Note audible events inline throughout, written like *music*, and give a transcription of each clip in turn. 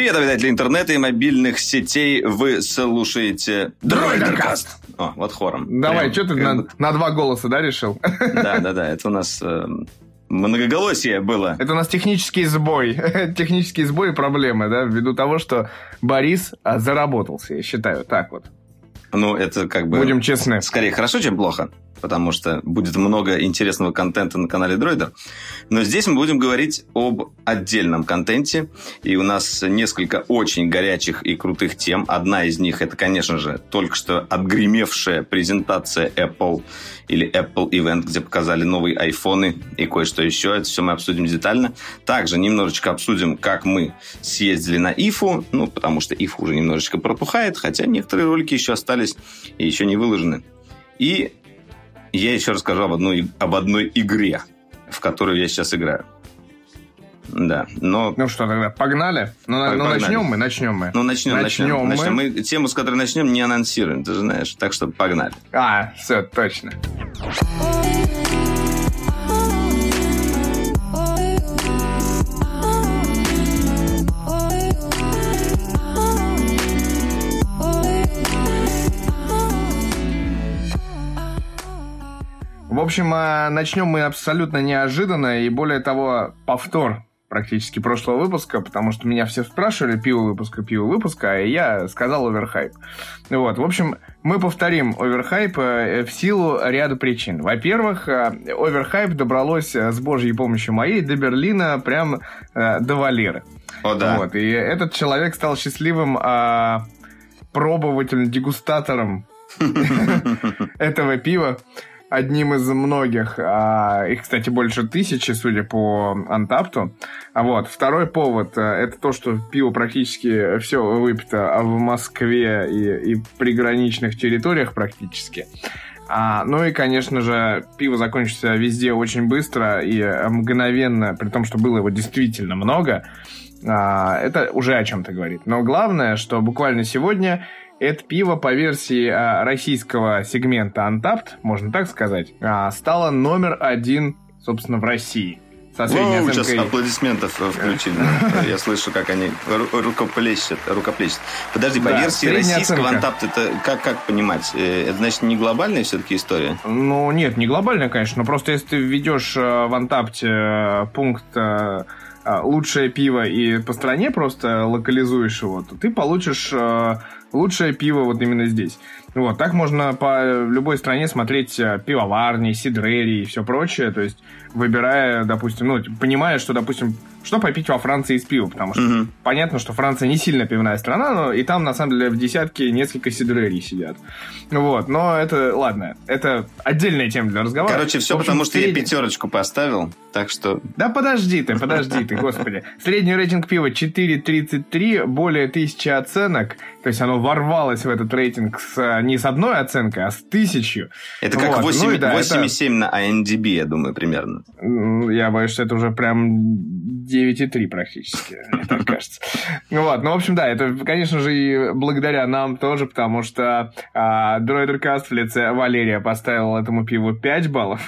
Привет, обитатели интернета и мобильных сетей. Вы слушаете Дройдеркаст. О, вот хором. Давай, Прям, что ты как на, на два голоса, да, решил? Да, да, да, это у нас э, многоголосие было. Это у нас технический сбой. *laughs* технический сбой и проблемы, да, ввиду того, что Борис а, заработался, я считаю, так вот. Ну, это как бы... Будем честны. Скорее хорошо, чем плохо, потому что будет много интересного контента на канале Дроидер. Но здесь мы будем говорить об отдельном контенте, и у нас несколько очень горячих и крутых тем. Одна из них это, конечно же, только что отгремевшая презентация Apple или Apple Event, где показали новые айфоны и кое-что еще. Это все мы обсудим детально. Также немножечко обсудим, как мы съездили на ИФУ, ну, потому что ИФУ уже немножечко протухает, хотя некоторые ролики еще остались и еще не выложены. И я еще расскажу об одной, об одной игре, в которую я сейчас играю. Да, но... Ну что, тогда погнали? Ну, ну, Погнали. начнем мы, начнем мы. Ну, начнем, начнем. Начнем мы. начнем. Мы тему, с которой начнем, не анонсируем, ты же знаешь. Так что погнали. А, все, точно. В общем, а, начнем мы абсолютно неожиданно, и более того, повтор практически прошлого выпуска, потому что меня все спрашивали, пиво выпуска, пиво выпуска, и я сказал оверхайп. Вот, в общем, мы повторим оверхайп э, в силу ряда причин. Во-первых, э, оверхайп добралось э, с божьей помощью моей до Берлина, прям э, до Валеры. О, да. Вот, и этот человек стал счастливым а, пробователем, дегустатором *laughs* *laughs* этого пива. Одним из многих. а, их, кстати, больше тысячи, судя по антапту. А вот. Второй повод а, это то, что пиво практически все выпито в Москве и, и приграничных территориях практически. А, ну и, конечно же, пиво закончится везде очень быстро и э, мгновенно, при том, что было его действительно много. А, это уже о чем-то говорит. Но главное, что буквально сегодня это пиво по версии а, российского сегмента Untapped, можно так сказать, а, стало номер один, собственно, в России. Со Воу, сейчас оценкой... аплодисментов э, включили. Я слышу, как они ру- рукоплещут. рукоплещут. Подожди, по Да, версии российского оценка. антапт, это как, как понимать? Э, Это значит не глобальная все-таки история? Ну, нет, не глобально, конечно, но просто если ты введешь э, в Антапте э, пункт э, лучшее пиво и по стране просто локализуешь его, то ты получишь лучшее пиво вот именно здесь. Вот, так можно по любой стране смотреть э, пивоварни, сидрери и все прочее, то есть выбирая, допустим, ну, понимая, что, допустим, что попить во Франции из пива, потому что Мгм. понятно, что Франция не сильно пивная страна, но и там, на самом деле, в десятке несколько сидрерий сидят. Вот, но это, ладно, это отдельная тема для разговора. Короче, все общем, потому, что я средний- пятерочку поставил, так что... Да подожди ты, подожди ты, господи. Средний рейтинг пива 4.33, более тысячи оценок. То есть оно ворвалось в этот рейтинг с, не с одной оценкой, а с тысячью. Это как Вот, 8 ну да, 8,7 на IMDb, я думаю, примерно. Я боюсь, что это уже прям 9,3 практически, мне так кажется. Ну вот, ну, в общем, да, это, конечно же, и благодаря нам тоже, потому что а, Дроидеркаст в лице Валерия поставил этому пиву 5 баллов.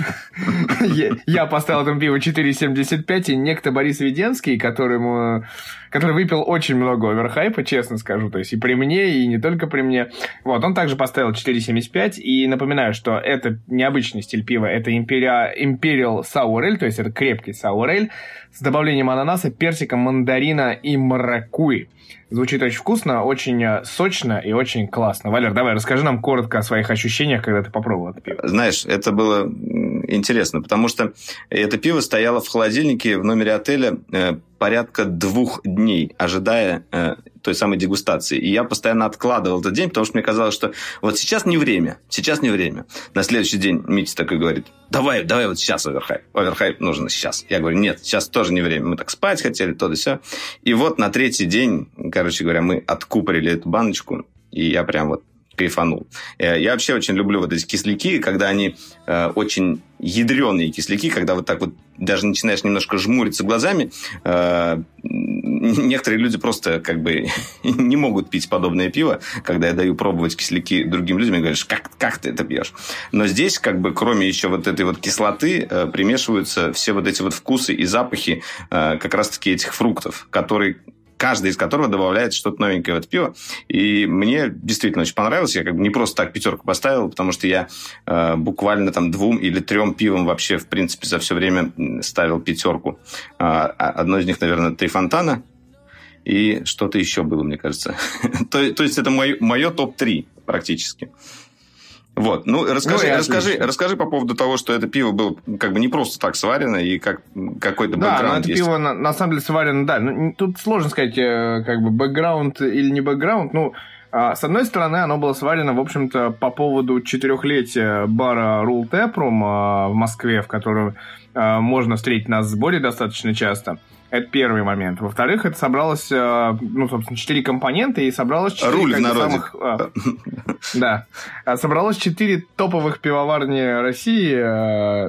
Я- поставил этому пиву 4,75, и некто Борис Веденский, которому который выпил очень много оверхайпа, честно скажу, то есть и при мне, и не только при мне. Вот, он также поставил 4,75, и напоминаю, что это необычный стиль пива, это Imperial Sour Ale, то есть это крепкий Sour Ale, с добавлением ананаса, персика, мандарина и маракуи. Звучит очень вкусно, очень э, сочно и очень классно. Валер, давай, расскажи нам коротко о своих ощущениях, когда ты попробовал это пиво. Знаешь, это было интересно, потому что это пиво стояло в холодильнике в номере отеля э, порядка двух дней, ожидая э, той самой дегустации. И я постоянно откладывал этот день, потому что мне казалось, что вот сейчас не время, сейчас не время. На следующий день Митя такой говорит, давай, давай вот сейчас оверхайп. Оверхайп нужен сейчас. Я говорю, нет, сейчас тоже не время. Мы так спать хотели, то да все. И вот на третий день, короче говоря, мы откупорили эту баночку, и я прям вот кайфанул. Э, Я вообще очень люблю вот эти кисляки, когда они э, очень ядреные кисляки, когда вот так вот даже начинаешь немножко жмуриться глазами. Э, некоторые люди просто как бы *laughs* не могут пить подобное пиво, когда я даю пробовать кисляки другим людям, и говоришь, как, как ты это пьешь? Но здесь, как бы, кроме еще вот этой вот кислоты, э, примешиваются все вот эти вот вкусы и запахи э, как раз-таки этих фруктов, которые каждый из которого добавляет что-то новенькое в это пиво. И мне действительно очень понравилось. Я как бы не просто так пятерку поставил, потому что я э, буквально там двум или трем пивом вообще, в принципе, за все время ставил пятерку. Э, одно из них, наверное, Три Фонтана. И что-то еще было, мне кажется. *laughs* то, то есть это мое, мое топ-3 практически. Вот, ну расскажи, ну, расскажи, расскажи по поводу того, что это пиво было как бы не просто так сварено и как какой-то да, бэкграунд ну, это есть. пиво на, на самом деле сварено, да. Ну, тут сложно сказать, э, как бы бэкграунд или не бэкграунд. Ну, а, с одной стороны, оно было сварено, в общем-то, по поводу четырехлетия бара Rule Taproom а, в Москве, в котором а, можно встретить нас в сборе достаточно часто. Это первый момент. Во-вторых, это собралось, ну, собственно, четыре компонента, и собралось четыре... Руль в. Самых, *laughs* да. Собралось четыре топовых пивоварни России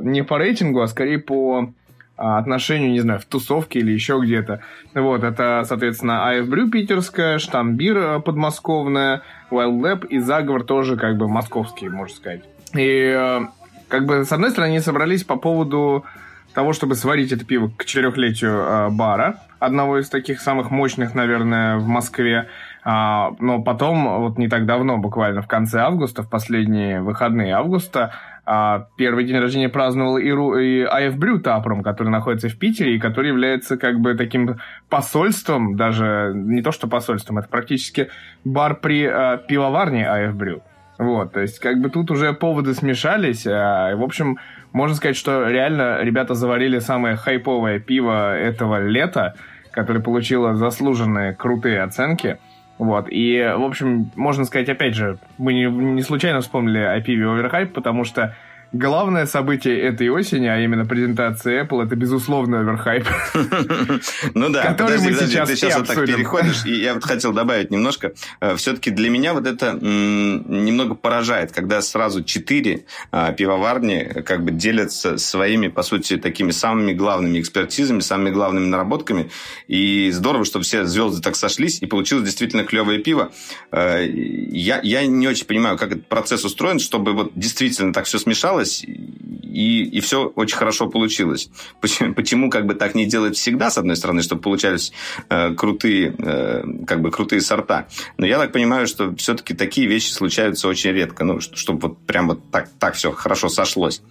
не по рейтингу, а скорее по отношению, не знаю, в тусовке или еще где-то. Вот, это, соответственно, AF Brew питерская, Штамбир э, подмосковная, Wild Lab и Заговор тоже как бы московский, можно сказать. И э, как бы, с одной стороны, они собрались по поводу того, чтобы сварить это пиво к четырехлетию э, бара, одного из таких самых мощных, наверное, в Москве. А, но потом, вот не так давно, буквально в конце августа, в последние выходные августа, а, первый день рождения праздновал и, Ру, и AF Brew Taproom, который находится в Питере и который является как бы таким посольством, даже не то что посольством, это практически бар при а, пивоварне AF Brew. Вот, то есть как бы тут уже поводы смешались. А, в общем, можно сказать, что реально ребята заварили самое хайповое пиво этого лета, которое получило заслуженные крутые оценки – вот, и, в общем, можно сказать, опять же, мы не, не случайно вспомнили о пиве Overhype, потому что главное событие этой осени, а именно презентация Apple, это безусловно оверхайп. *laughs* Ну да, который мы сейчас ты сейчас вот так переходишь, и я вот хотел добавить немножко. Э, Все-таки для меня вот это немного поражает, когда сразу четыре а, пивоварни как бы делятся своими, по сути, такими самыми главными экспертизами, самыми главными наработками. И здорово, что все звезды так сошлись, и получилось действительно клевое пиво. Э, я, я не очень понимаю, как этот процесс устроен, чтобы вот действительно так все смешалось, получалось, и, и все очень хорошо получилось. Почему, почему как бы так не делать всегда, с одной стороны, чтобы получались э, крутые, э, как бы крутые сорта. Но я так понимаю, что все-таки такие вещи случаются очень редко, ну, чтобы вот прям вот так, так все хорошо сошлось.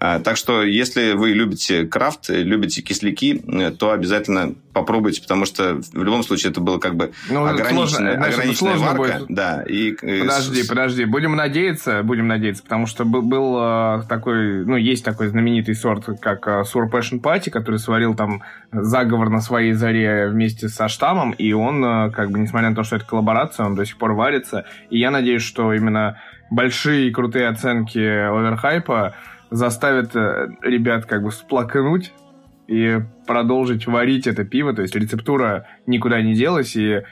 Э, так что, если вы любите крафт, любите кисляки, э, то обязательно попробуйте, потому что в любом случае это было как бы ну, ограниченная, сложно, ограниченная варка. Будет. Да, и, подожди, подожди, будем надеяться, будем надеяться, потому что был, был э, такой, ну, есть такой знаменитый сорт, как э, Sour Passion Party, который сварил там заговор на своей заре вместе со штаммом, и он, э, как бы, несмотря на то, что это коллаборация, он до сих пор варится, и я надеюсь, что именно большие крутые оценки оверхайпа заставят ребят как бы сплакнуть и продолжить варить это пиво. То есть рецептура никуда не делась, и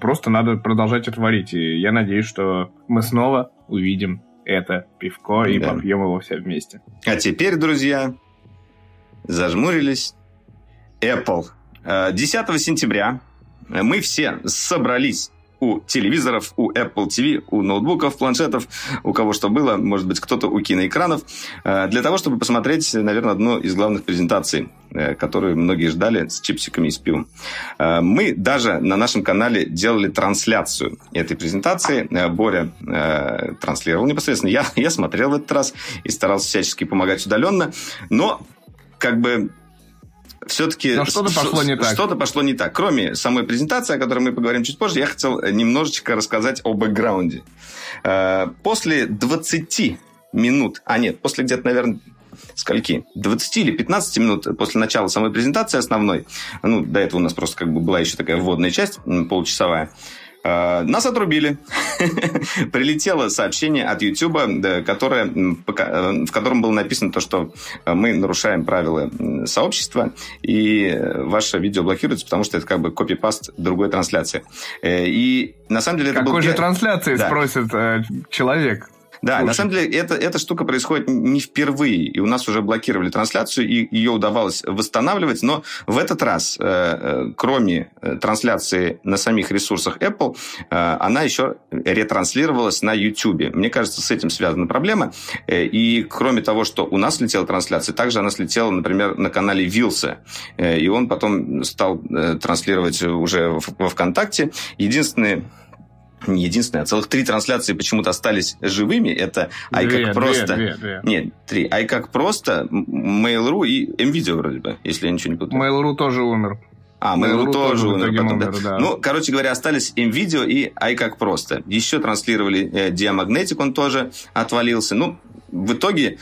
просто надо продолжать это варить. И я надеюсь, что мы снова увидим это пивко и да. попьем его все вместе. А теперь, друзья, зажмурились. Apple. 10 э, сентября мы все собрались у телевизоров, у Apple TV, у ноутбуков, планшетов, у кого что было, может быть, кто-то у киноэкранов, э, для того, чтобы посмотреть, наверное, одну из главных презентаций, э, которую многие ждали с чипсиками и с пивом. Э, мы даже на нашем канале делали трансляцию этой презентации. Боря транслировал непосредственно. Я, *laughs* я смотрел в этот раз и старался всячески помогать удаленно. Но как бы все-таки... Но что-то пошло не так. Что-то пошло не так. Кроме самой презентации, о которой мы поговорим чуть позже, я хотел немножечко рассказать о бэкграунде. Э, после 20 минут, а нет, после где-то, наверное, скольки? 20 или 15 минут после начала самой презентации основной, ну, до этого у нас просто как бы была еще такая вводная часть, получасовая, Э, нас отрубили. *laughs* Прилетело сообщение от YouTube, которое, в котором было написано то, что мы нарушаем правила сообщества, и ваше видео блокируется, потому что это как бы копипаст другой трансляции. Э, и на самом деле это Какой был... же трансляции, да. спросит э, человек? Да, Слушай. на самом деле это, эта штука происходит не впервые, и у нас уже блокировали трансляцию, и ее удавалось восстанавливать, но в этот раз, э, э, кроме э, трансляции на самих ресурсах Apple, она еще ретранслировалась на YouTube. Мне кажется, с этим связана проблема. И кроме того, что у нас летела трансляция, также она слетела, например, на канале Вилса, и он потом стал транслировать уже во ВКонтакте. Единственное не единственное, а целых три трансляции почему-то остались живыми. Это ай как просто... Две, две, две. Нет, три. Ай как просто, Mail.ru и MVideo вроде бы, если я ничего не путаю. Mail.ru тоже умер. А, Mail.ru тоже умер потом, умер, да. да. Ну, короче говоря, остались MVideo и Ай как просто. Еще транслировали э, Diamagnetic, он тоже отвалился. Ну, в итоге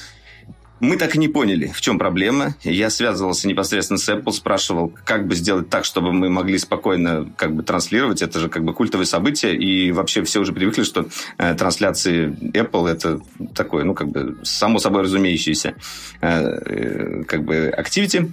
мы так и не поняли, в чем проблема. Я связывался непосредственно с Apple, спрашивал, как бы сделать так, чтобы мы могли спокойно как бы транслировать. Это же как бы культовое событие, и вообще все уже привыкли, что э, трансляции Apple это такое, ну как бы само собой разумеющееся э, э, как бы activity.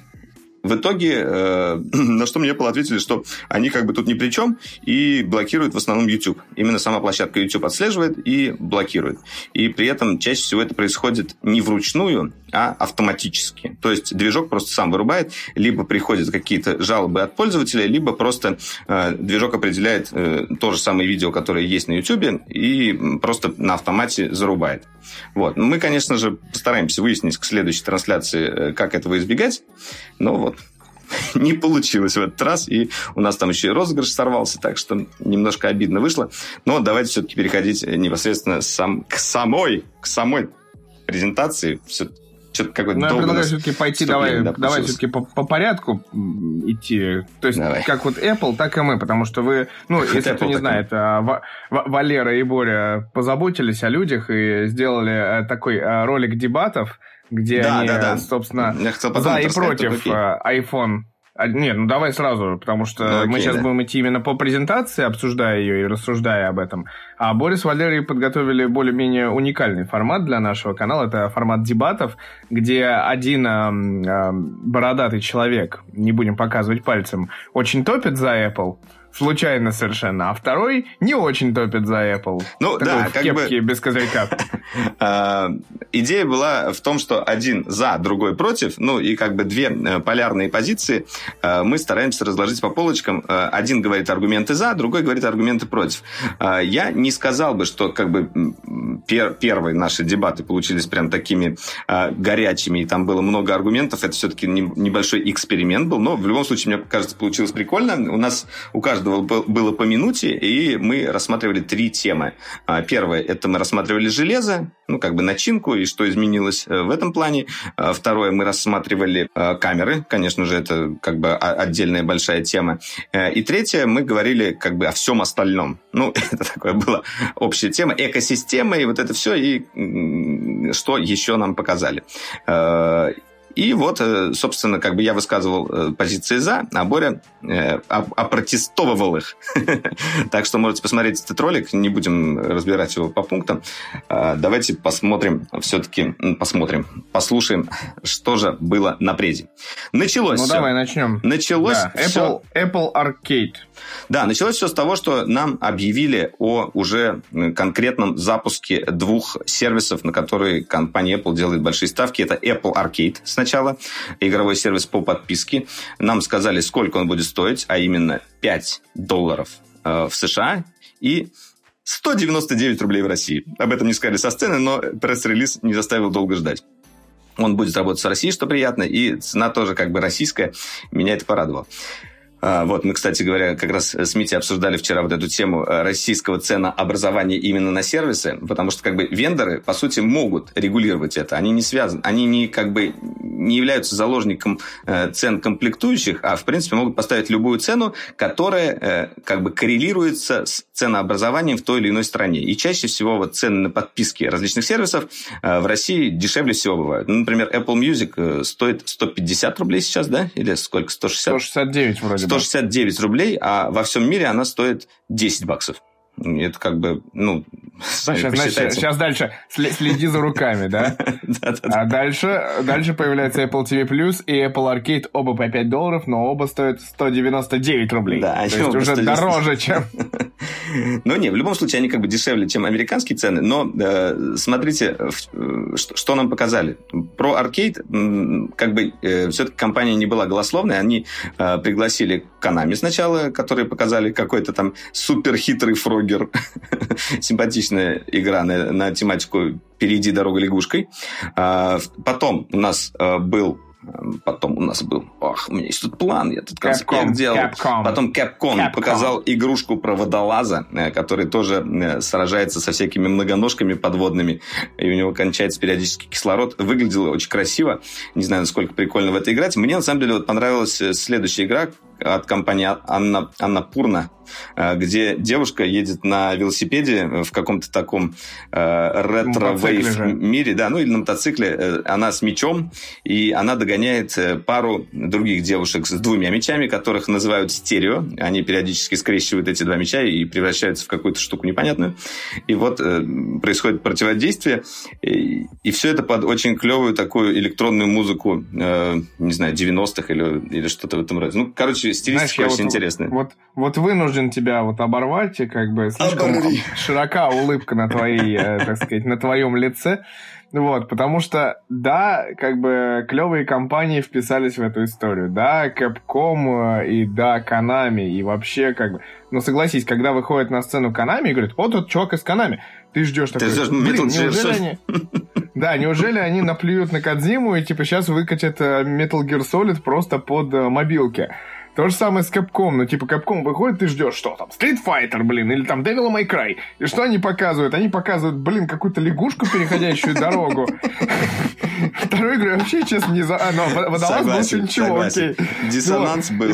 В итоге, э, *clears throat* на что мне Apple ответили, что они как бы тут ни при чем и блокируют в основном YouTube. Именно сама площадка YouTube отслеживает и блокирует. И при этом чаще всего это происходит не вручную, а автоматически. То есть движок просто сам вырубает, либо приходят какие-то жалобы от пользователя, либо просто э, движок определяет э, то же самое видео, которое есть на YouTube, и просто на автомате зарубает. Вот. Мы, конечно же, постараемся выяснить к следующей трансляции, э, как этого избегать, но *laughs* не получилось в этот раз, и у нас там еще и розыгрыш сорвался, так что немножко обидно вышло. Но давайте все-таки переходить непосредственно сам, к самой, к самой презентации. Все, что-то какое-то Ну, я предлагаю все-таки пойти, давай, да, давай все-таки по, по порядку идти. То есть, давай. как вот Apple, так и мы, потому что вы, ну, если кто не знает, а, Валера и Боря позаботились о людях и сделали э, такой э, ролик дебатов, где да, они, да, да. собственно, за и против э, iPhone а, нет, ну давай сразу, потому что ну, окей, мы сейчас да. будем идти именно по презентации, обсуждая ее и рассуждая об этом. А Борис Валерий подготовили более-менее уникальный формат для нашего канала. Это формат дебатов, где один э, э, бородатый человек, не будем показывать пальцем, очень топит за Apple, случайно совершенно, а второй не очень топит за Apple. Ну Такой да, в как кепке бы... без козырька. *laughs* А, идея была в том, что один за, другой против, ну и как бы две э, полярные позиции э, мы стараемся разложить по полочкам. Э, один говорит аргументы за, другой говорит аргументы против. Я не сказал бы, что как бы первые наши дебаты получились прям такими горячими, и там было много аргументов. Это все-таки небольшой эксперимент был, но в любом случае, мне кажется, получилось прикольно. У нас у каждого каждого было по минуте, и мы рассматривали три темы. А, первое – это мы рассматривали железо, ну, как бы начинку и что изменилось э, в этом плане. А, второе – мы рассматривали а, камеры, конечно же, это как бы отдельная большая тема. Э, и третье – мы говорили как бы о всем остальном. Ну, *laughs* это такое была общая тема, экосистема и вот это все, и что еще нам показали. И вот, э, собственно, как бы я высказывал э, позиции за, а Боря э, опротестовывал их. *laughs* Так что можете посмотреть этот ролик, не будем разбирать его по пунктам. А, давайте посмотрим, все-таки посмотрим, послушаем, что же было на презе. Началось Ну, все. давай начнем. Началось да. Apple, Apple Arcade. Да, началось все с того, что нам объявили о уже конкретном запуске двух сервисов, на которые компания Apple делает большие ставки. Это Apple Arcade сначала, игровой сервис по подписке. Нам сказали, сколько он будет стоить, а именно 5 долларов э, в США и 199 рублей в России. Об этом не сказали со сцены, но пресс-релиз не заставил долго ждать. Он будет работать с Россией, что приятно, и цена тоже как бы российская. Меня это порадовало. А, вот, мы, кстати говоря, как раз с Мити обсуждали вчера вот эту тему э, российского ценообразования именно на сервисы, потому что как бы вендоры, по сути, могут регулировать это. Они не связаны, они не как бы не являются заложником э, цен комплектующих, а в принципе могут поставить любую цену, которая э, как бы коррелируется с ценообразованием в той или иной стране. И чаще всего вот цены на подписки различных сервисов в России дешевле всего бывают. Ну, например, Apple Music стоит 150 рублей сейчас, да? Или сколько? 160? 169 вроде 169 рублей, а во всем мире она стоит 10 баксов. Это как бы, ну, *laughs* сейчас, значит, сейчас дальше следи за руками, да? *laughs* А дальше, дальше появляется Apple TV Plus и Apple Arcade, оба по 5 долларов, но оба стоят 199 рублей. Да, То есть уже дороже, чем... *laughs* Ну, не, в любом случае, они как бы дешевле, чем американские цены, но э, смотрите, э, что, что нам показали. Про аркейд, как бы, э, все-таки компания не была голословной, они э, пригласили Канами сначала, которые показали какой-то там супер хитрый фрогер, *laughs* симпатичная игра на, на тематику «Перейди дорогой лягушкой». А, потом у нас э, был Потом у нас был, ах, у меня есть тут план, я тут конспект делал. Capcom. Потом Capcom, Capcom показал игрушку про водолаза, э, который тоже э, сражается со всякими многоножками подводными, и у него кончается периодически кислород. Выглядело очень красиво. Не знаю, насколько прикольно в это играть. Мне, на самом деле, вот понравилась э, следующая игра, от компании Анна, Анна Пурна, э, где девушка едет на велосипеде в каком-то таком э, retrowave мире, да, ну или на мотоцикле. Э, она с мечом, и она догоняет пару других девушек с двумя мечами, которых называют стерео. Они периодически скрещивают эти два меча и превращаются в какую-то штуку непонятную. И вот происходит противодействие, и, и все это под очень клевую такую электронную музыку, не знаю, 90-х или, или что-то в этом роде. Ну, короче, стилистика Знаешь, очень вот, интересная. Вот, вот вынужден тебя вот оборвать, и как бы слишком Оборви. широка улыбка на твоей, э, *laughs* так сказать, на твоем лице. Вот, потому что, да, как бы клевые компании вписались в эту историю. Да, Capcom э, и да, Konami, и вообще как бы... Ну, согласись, когда выходит на сцену Konami и говорит, вот тот чувак из Konami, ты ждешь такой, ты блин, неужели они... Да, неужели они наплюют на Кадзиму и типа сейчас выкатят э, Metal Gear Solid просто под мобилки? То же самое с Capcom. Ну, типа, Capcom выходит, ты ждешь, что там, Street Fighter, блин, или там Devil May Cry. И что они показывают? Они показывают, блин, какую-то лягушку, переходящую дорогу. Второй игры вообще, честно, не за... А, но водолаз был что ничего, окей. Диссонанс был.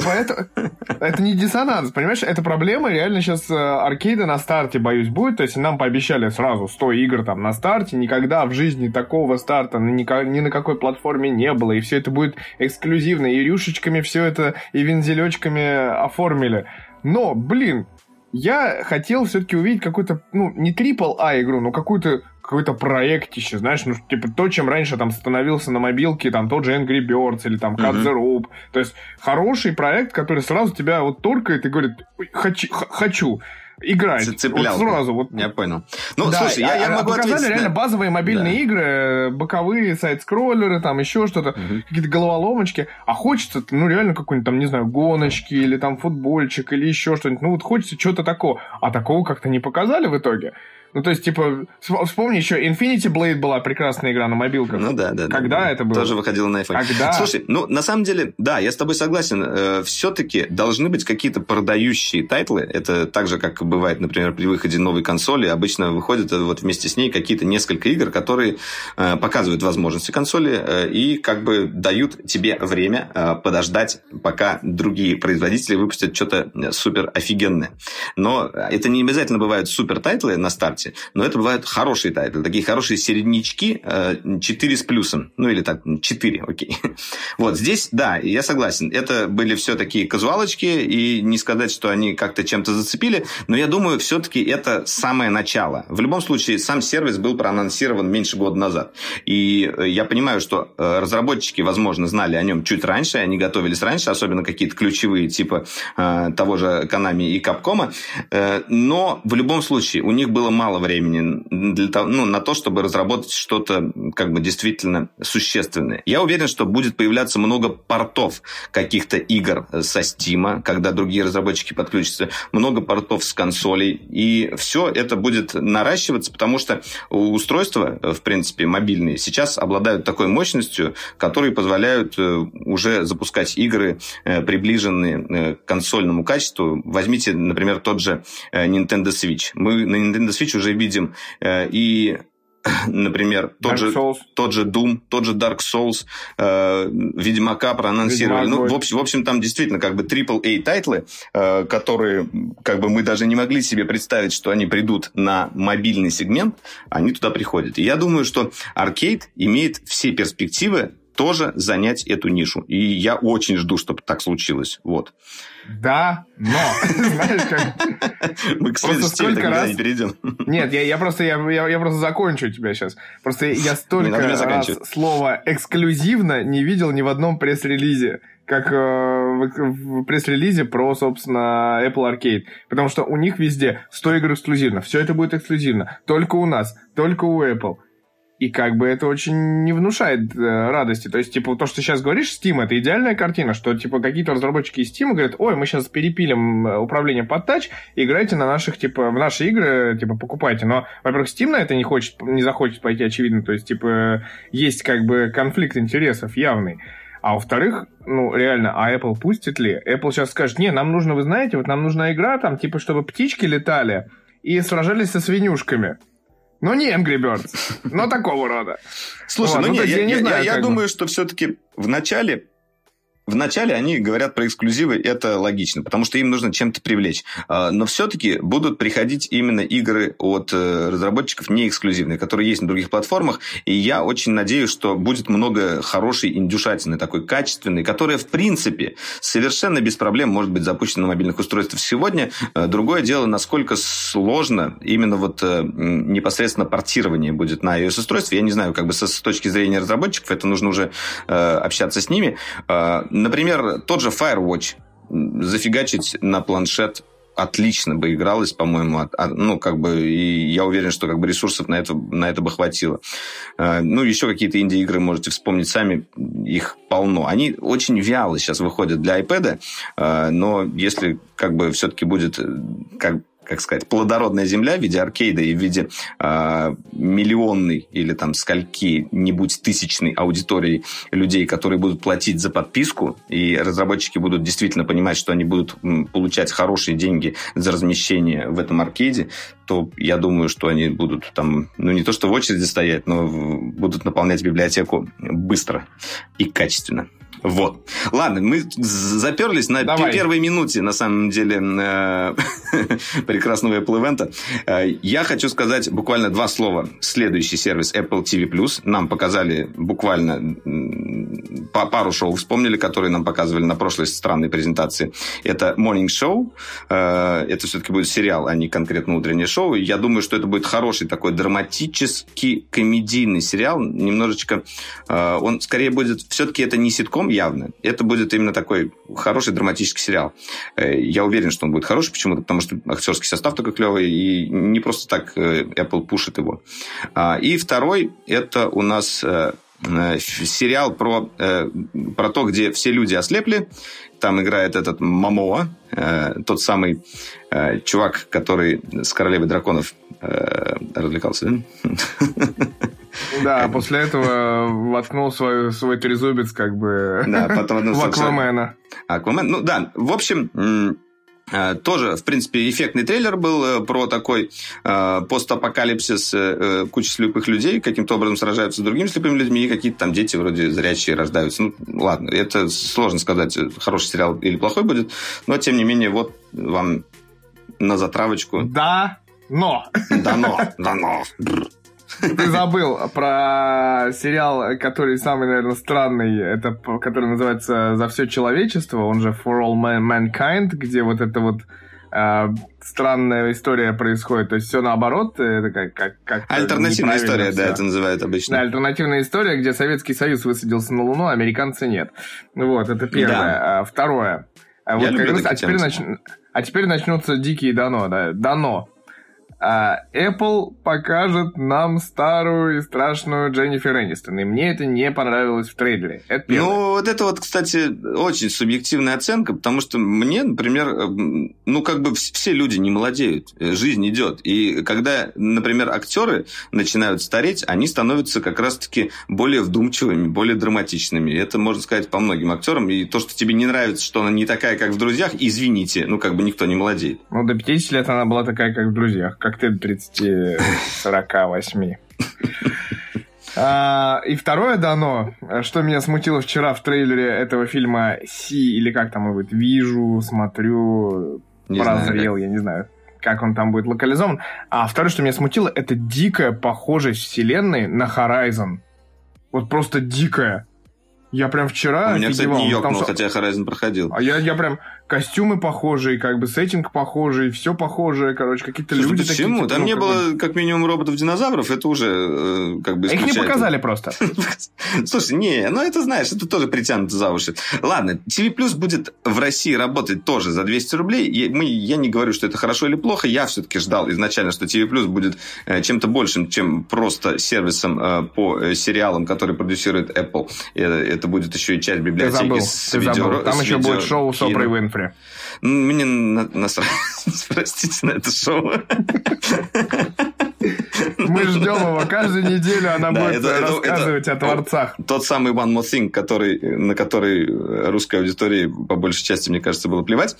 Это не диссонанс, понимаешь? Это проблема реально сейчас э, аркейда на старте, боюсь, будет. То есть нам пообещали сразу 100 игр там на старте. Никогда в жизни такого старта ни на какой платформе не было. И все это будет эксклюзивно. И рюшечками все это, и вензелечками оформили. Но, блин, я хотел все-таки увидеть какую-то, ну, не трипл А игру, но какую-то какой-то проектище, знаешь, ну, типа то, чем раньше там становился на мобилке, там тот же Angry Birds или там Cut the Rope. То есть хороший проект, который сразу тебя вот торкает и говорит, хочу, хочу играть. Цеплял. Вот сразу. Вот. Я понял. Ну, да, слушай, я, я а, могу показали ответить, реально базовые мобильные да. игры, боковые сайт-скроллеры, там еще что-то, угу. какие-то головоломочки. А хочется, ну, реально какой-нибудь там, не знаю, гоночки или там футбольчик или еще что-нибудь. Ну, вот хочется чего-то такого. А такого как-то не показали в итоге. Ну, то есть, типа, вспомни еще, Infinity Blade была прекрасная игра на мобилках. Ну да, да. Когда да, это было? Тоже выходила на iPhone. Когда? Слушай, ну, на самом деле, да, я с тобой согласен. Э, все-таки должны быть какие-то продающие тайтлы. Это так же, как бывает, например, при выходе новой консоли. Обычно выходят э, вот вместе с ней какие-то несколько игр, которые э, показывают возможности консоли и как бы дают тебе время подождать, пока другие производители выпустят что-то супер офигенное. Но это не обязательно бывают супер тайтлы на старте, но это бывают хорошие тайтлы, такие хорошие середнячки, 4 э, с плюсом, ну или так, 4, окей. *laughs* Вот здесь, да, я согласен, это были все такие казуалочки, и не сказать, что они как-то чем-то зацепили, но я думаю, все-таки это самое начало. В любом случае, сам сервис был проанонсирован меньше года назад. И э, я понимаю, что э, разработчики, возможно, знали о нем чуть раньше, они готовились раньше, особенно какие-то ключевые, типа того же Konami и Capcom, но в любом случае у них было мало времени для того, ну, на то, чтобы разработать что-то как бы действительно существенное. Я уверен, что будет появляться много портов каких-то игр со Steam, когда другие разработчики подключатся, много портов с консолей, и все это будет наращиваться, потому что устройства, в принципе, мобильные, сейчас обладают такой мощностью, которые позволяют э, уже запускать игры, э, приближенные э, к консольному качеству. Возьмите, например, тот же Nintendo Switch. Мы на Nintendo Switch уже видим Э, и *clears throat* например, тот же, тот же Doom, тот же Dark Souls, э, Ведьмака проанонсировали. Ведьмак, ну, в общем, в общем, там действительно как бы AAA тайтлы, э, которые как бы мы даже не могли себе представить, что они придут на мобильный сегмент, они туда приходят. И я думаю, что аркейд имеет все перспективы тоже занять эту нишу. И я очень жду, чтобы так случилось. Вот. Да, но, *laughs* знаешь, как... Мы к следующей теме раз... не перейдем. Нет, я, я, просто, я, я, я просто закончу тебя сейчас. Просто я столько раз слово «эксклюзивно» не видел ни в одном пресс-релизе как э, в, в пресс-релизе про, собственно, Apple Arcade. Потому что у них везде 100 игр эксклюзивно. Все это будет эксклюзивно. Только у нас, только у Apple. И как бы это очень не внушает э, радости. То есть, типа, то, что ты сейчас говоришь, Steam, это идеальная картина, что, типа, какие-то разработчики из Steam говорят, ой, мы сейчас перепилим э, управление под тач, играйте на наших, типа, в наши игры, типа, покупайте. Но, во-первых, Steam на это не хочет, не захочет пойти, очевидно. То есть, типа, есть, как бы, конфликт интересов явный. А во-вторых, ну, реально, а Apple пустит ли? Apple сейчас скажет, не, нам нужно, вы знаете, вот нам нужна игра, там, типа, чтобы птички летали и сражались со свинюшками. Ну, не Angry Birds, *laughs* но такого рода. Слушай, вот, ну, ну нет, я, я, знаю, я, я думаю, что все-таки в начале Вначале они говорят про эксклюзивы, это логично, потому что им нужно чем-то привлечь. А, но все-таки будут приходить именно игры от э, разработчиков не эксклюзивные, которые есть на других платформах. И я очень надеюсь, что будет много хорошей индюшатины, такой качественной, которая, в принципе, совершенно без проблем может быть запущена на мобильных устройствах сегодня. Э, другое дело, насколько сложно именно вот э, непосредственно портирование будет на iOS-устройстве. Я не знаю, как бы с точки зрения разработчиков, это нужно уже общаться с ними Например, тот же Firewatch зафигачить на планшет отлично бы игралось, по-моему, ну, как бы, и я уверен, что как бы ресурсов на это, на это бы хватило. А, ну, еще какие-то инди-игры можете вспомнить сами, их полно. Они очень вяло сейчас выходят для iPad, а, но если как бы все-таки будет как как сказать, плодородная земля в виде аркейда и в виде э, миллионной или там скольки-нибудь тысячной аудитории людей, которые будут платить за подписку, и разработчики будут действительно понимать, что они будут получать хорошие деньги за размещение в этом аркейде, то я думаю, что они будут там, ну не то что в очереди стоять, но будут наполнять библиотеку быстро и качественно. Вот. Ладно, мы заперлись на Давай. первой минуте, на самом деле, э, *laughs* прекрасного Apple Event. Э, я хочу сказать буквально два слова. Следующий сервис Apple TV+. Нам показали буквально пару шоу, вспомнили, которые нам показывали на прошлой странной презентации. Это Morning Show. Э, это все-таки будет сериал, а не конкретно утреннее шоу. Я думаю, что это будет хороший такой драматический комедийный сериал. Немножечко... Он скорее будет... Все-таки это не ситком, явно. Это будет именно такой хороший драматический сериал. Э, я уверен, что он будет хороший почему-то, потому что актерский состав такой клевый, и не просто так э, Apple пушит его. А, и второй, это у нас э, сериал про, про то, где все люди ослепли. Там играет этот Мамоа, тот самый чувак, который с королевой драконов развлекался? *laughs* Да, а после этого воткнул свой, свой трезубец как бы да, потом *laughs* в Аквамена. Аквамен, ну да, в общем, э, тоже, в принципе, эффектный трейлер был э, про такой э, постапокалипсис, э, куча слепых людей каким-то образом сражаются с другими слепыми людьми, и какие-то там дети вроде зрячие рождаются. Ну, ладно, это сложно сказать, хороший сериал или плохой будет, но, тем не менее, вот вам на затравочку. Да, но. Да, но. Да, но. Ты забыл про сериал, который самый, наверное, странный, это который называется «За все человечество», он же «For All Mankind», где вот это вот э, странная история происходит. То есть все наоборот. Это как, как, как Альтернативная история, все. да, это называют обычно. Да, альтернативная история, где Советский Союз высадился на Луну, а американцы нет. Вот, это первое. Да. А, второе. А, вот люблю раз, а, теперь нач... а теперь начнутся дикие дано, да. Дано а Apple покажет нам старую и страшную Дженнифер Энистон. И мне это не понравилось в трейлере. Это ну, вот это вот, кстати, очень субъективная оценка, потому что мне, например, э, ну, как бы все люди не молодеют, э, жизнь идет. И когда, например, актеры начинают стареть, они становятся как раз-таки более вдумчивыми, более драматичными. Это можно сказать по многим актерам. И то, что тебе не нравится, что она не такая, как в «Друзьях», извините, ну, как бы никто не молодеет. Ну, до 50 лет она была такая, как в «Друзьях» ты 30-48. *laughs* А, и второе дано, что меня смутило вчера в трейлере этого фильма «Си», или как там будет, «Вижу», «Смотрю», не «Прозрел», знаю, я не знаю, как он там будет локализован. А второе, что меня смутило, это дикая похожесть вселенной на Horizon. Вот просто дикая. Я прям вчера У меня, кстати, офигевал, не потому ёкнул, что- хотя Horizon проходил. А я, я прям костюмы похожие, как бы сеттинг похожий, все похожее, короче, какие-то люди почему? такие. Там ну, не как бы- было как минимум роботов-динозавров, это уже э, как бы Их не показали просто. *laughs* Слушай, не, ну это знаешь, это тоже притянуто за уши. Ладно, TV Plus будет в России работать тоже за 200 рублей. Я, мы, я не говорю, что это хорошо или плохо. Я все-таки ждал изначально, что TV Plus будет э, чем-то большим, чем просто сервисом э, по э, сериалам, который продюсирует Apple. И Это, это будет еще и часть Ты библиотеки забыл, с ты видео. забыл. Там еще будет видео- шоу с Опрой кино. Ну, Мне на- насрать. *laughs* Простите на это шоу. Мы ждем его каждую неделю, она Да, будет это- рассказывать это- о творцах. Тот самый One More Thing, который, на который русской аудитории, по большей части, мне кажется, было плевать.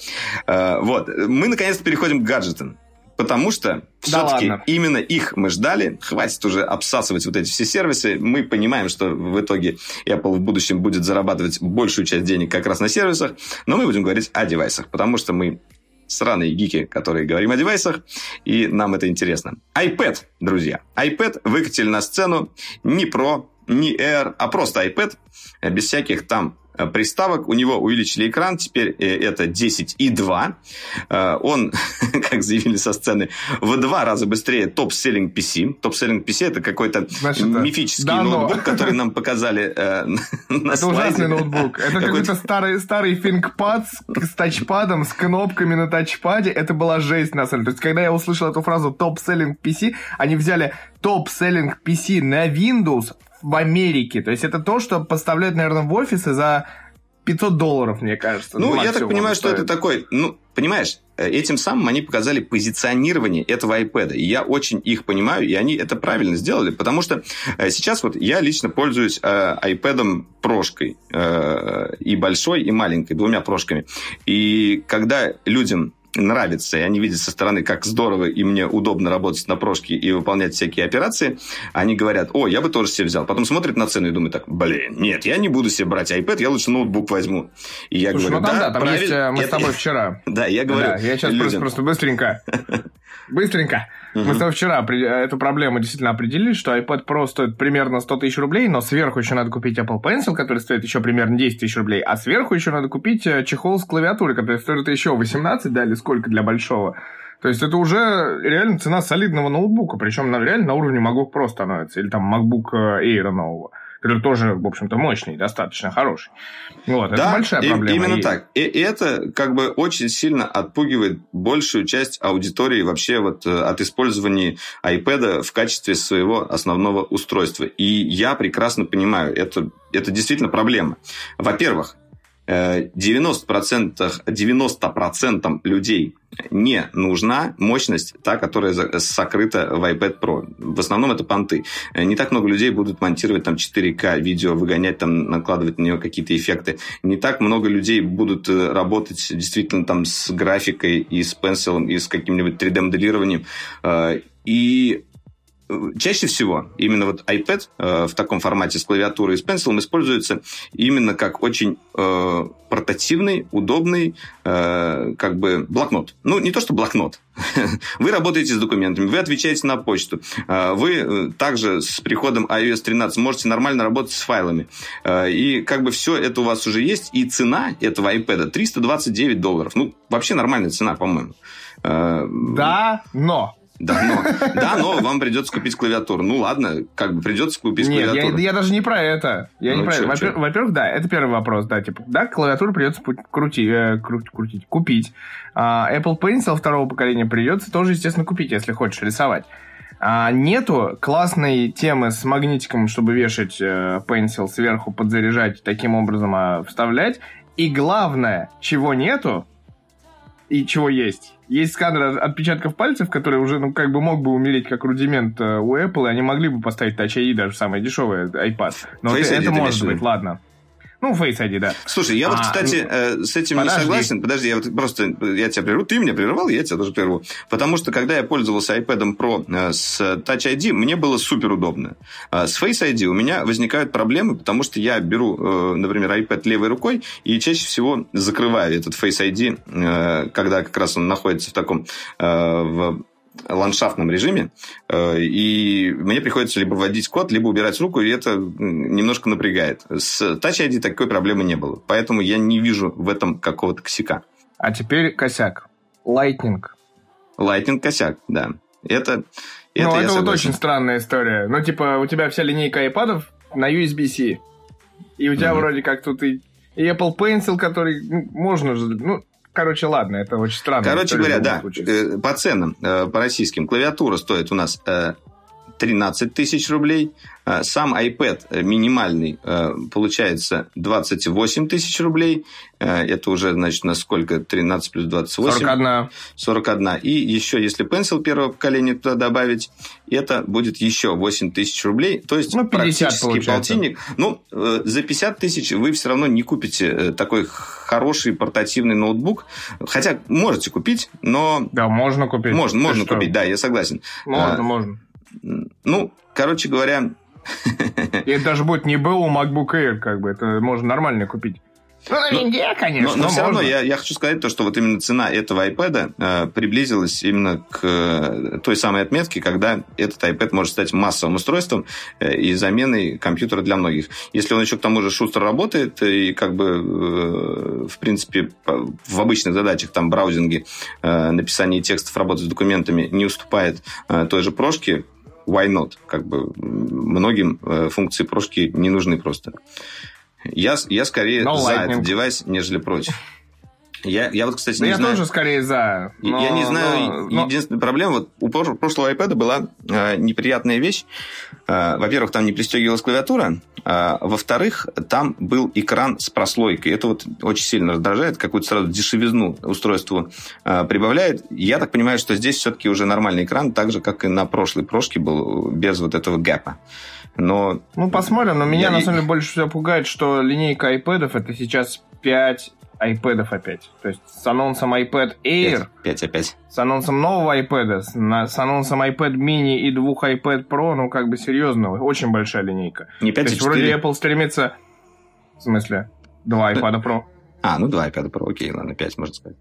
Э, Вот. Мы, наконец-то, переходим к гаджетам. Потому что все-таки ладно. именно их мы ждали. Хватит уже обсасывать вот эти все сервисы. Мы понимаем, что в итоге Apple в будущем будет зарабатывать большую часть денег как раз на сервисах. Но мы будем говорить о девайсах. Потому что мы сраные гики, которые говорим о девайсах, и нам это интересно. iPad, друзья. iPad выкатили на сцену не Pro, не Air, а просто iPad, без всяких там приставок. У него увеличили экран, теперь э, это 10,2. Э, Он, *laughs* как заявили со сцены, в два раза быстрее топ-селлинг PC. Топ-селлинг PC это какой-то Значит, мифический да, но. ноутбук, который нам показали э, *laughs* на Это ужасный слайде. ноутбук. Это какой-то старый, старый ThinkPad с, с тачпадом, с кнопками на тачпаде. Это была жесть, на самом деле. То есть, когда я услышал эту фразу топ-селлинг PC, они взяли топ-селлинг PC на Windows в Америке. То есть, это то, что поставляют, наверное, в офисы за 500 долларов, мне кажется. Ну, я так понимаю, что это такой, ну, понимаешь, э, этим самым они показали позиционирование этого iPad. И я очень их понимаю, и они это правильно сделали, потому что э, сейчас вот я лично пользуюсь э, iPad прошкой, э, и большой, и маленькой, двумя прошками. И когда людям нравится, и они видят со стороны, как здорово и мне удобно работать на прошке и выполнять всякие операции, они говорят, о, я бы тоже себе взял. Потом смотрят на цену и думают так, блин, нет, я не буду себе брать iPad, я лучше ноутбук возьму. И я Слушай, говорю, ну там, да, там есть, правильно. э, мы с Это- тобой вчера. *laughs* Да, я говорю Да, я сейчас просто, людям, просто быстренько. *laughs* Быстренько. Мы с тобой вчера опре- эту проблему действительно определили, что iPad Pro стоит примерно 100 тысяч рублей, но сверху еще надо купить Apple Pencil, который стоит еще примерно 10 тысяч рублей, а сверху еще надо купить э, чехол с клавиатурой, который стоит еще 18, да, или сколько для большого. То есть это уже реально цена солидного ноутбука, причем на, реально на уровне MacBook Pro становится, или там MacBook Air нового, который тоже, в общем-то, мощный, достаточно хороший. Вот, это да, большая и- проблема. именно И- так. И, и это как бы очень сильно отпугивает большую часть аудитории вообще вот э, от использования iPad в качестве своего основного устройства. И я прекрасно понимаю, это, это действительно проблема. Во-первых, э, 90%, 90% людей не нужна мощность, та, которая сокрыта в iPad Pro. В основном это понты. Не так много людей будут монтировать там 4К видео, выгонять там, накладывать на нее какие-то эффекты. Не так много людей будут э, работать действительно там с графикой и с пенсилом, и с каким-нибудь 3D-моделированием. Э, И чаще всего именно вот iPad э, в таком формате с клавиатурой и с пенсилом используется именно как очень э, портативный, удобный э, как бы блокнот. Ну, не то, что блокнот. *laughs* Вы работаете с документами, вы отвечаете на почту. Э, Вы э, также с приходом iOS 13 можете нормально работать с файлами. Э, И как бы все это у вас уже есть. И цена этого iPad 329 долларов. Ну, вообще нормальная цена, по-моему. Да, но. Да, но, да, но вам придется купить клавиатуру. Ну ладно, как бы придется купить Нет, я, клавиатуру. я даже не про это. Я Ну, не про чё, это. Во-пер- чё? Во-первых, да, это первый вопрос, да, типа, да, клавиатуру придется пу- крути- э, кру- крутить, купить. А, Apple Pencil второго поколения придется тоже, естественно, купить, если хочешь рисовать. А, нету классной темы с магнитиком, чтобы вешать э, Pencil сверху, подзаряжать, таким образом а, вставлять. И главное, чего нету, и чего есть. Есть сканер отпечатков пальцев, который уже, ну, как бы мог бы умереть как рудимент э, у Apple, и они могли бы поставить Touch ID, даже самый дешевый iPad. Но Face это, может быть, ладно. Ну, Face ID, да. Слушай, я вот, А, кстати, э, с этим не подожди. согласен. Подожди, я вот просто я тебя прерву. Ты меня прервал, я тебя тоже прерву. Потому что, когда я пользовался iPad Pro э, с Touch ID, мне было супер удобно. А с Face ID у меня возникают проблемы, потому что я беру, э, например, iPad левой рукой и чаще всего закрываю этот Face ID, э, когда как раз он находится в таком... в ландшафтном режиме, э, и мне приходится либо вводить код, либо убирать руку, и это немножко напрягает. С Touch ID такой проблемы не было, поэтому я не вижу в этом какого-то косяка. А теперь косяк. Lightning. Lightning косяк, да. Это, это, ну, это вот очень странная история. Ну, типа, у тебя вся линейка айпадов на USB-C. И у тебя mm-hmm. вроде как тут и, и Apple Pencil, который ну, можно же... Ну, короче, ладно, это очень странно. Короче говоря, да, э, по ценам, э, по российским, клавиатура стоит у нас 13 тысяч рублей. А, сам iPad минимальный э, получается 28 тысяч рублей. Э, это уже, значит, на сколько? 13 плюс 28? 41. 41. И еще, если Pencil первого поколения туда добавить, это будет еще 8 тысяч рублей. То есть, ну, практически получается. полтинник. Ну, э, за 50 тысяч вы все равно не купите такой хороший портативный ноутбук. Хотя можете купить, но... Да, можно купить. Можно, можно купить, да, я согласен. Можно, а, можно. Ну, короче говоря... И *laughs* это даже будет не был MacBook Air, как бы, это можно нормально купить. Ну, на винде, конечно. Но, но, но все равно я, я хочу сказать то, что вот именно цена этого iPad э, приблизилась именно к э, той самой отметке, когда этот iPad может стать массовым устройством э, и заменой компьютера для многих. Если он еще к тому же шустро работает и как бы э, в принципе в обычных задачах там браузинге, э, написание текстов, работы с документами не уступает э, той же прошке, why not? Как бы многим э, функции прошки не нужны просто. Я, я скорее no за lightning. этот девайс, нежели против. Я, я вот, кстати, не я знаю... тоже скорее за. Но, я не знаю, но, единственная но... проблема, вот у прошлого iPad была э, неприятная вещь. Э, во-первых, там не пристегивалась клавиатура, э, во-вторых, там был экран с прослойкой. Это вот очень сильно раздражает, какую-то сразу дешевизну устройству э, прибавляет. Я так понимаю, что здесь все-таки уже нормальный экран, так же, как и на прошлой прошке был, без вот этого гэпа. Но... Ну, посмотрим. Но меня, я... на самом деле, больше всего пугает, что линейка iPad это сейчас 5 iPad опять. То есть с анонсом iPad Air. 5, 5 опять. С анонсом нового iPad, с, на, с анонсом iPad mini и двух iPad Pro, ну, как бы серьезно, очень большая линейка. Не 5, То есть 4. вроде Apple стремится... В смысле? Два iPad Pro. А, ну два iPad Pro, окей, ладно, 5, можно сказать.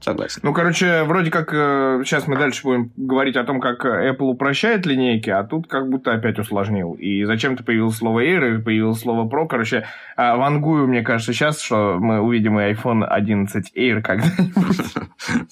Согласен. Ну, короче, вроде как э, сейчас мы дальше будем говорить о том, как Apple упрощает линейки, а тут как будто опять усложнил. И зачем-то появилось слово Air, и появилось слово Pro. Короче, э, вангую, мне кажется, сейчас, что мы увидим и iPhone 11 Air когда-нибудь.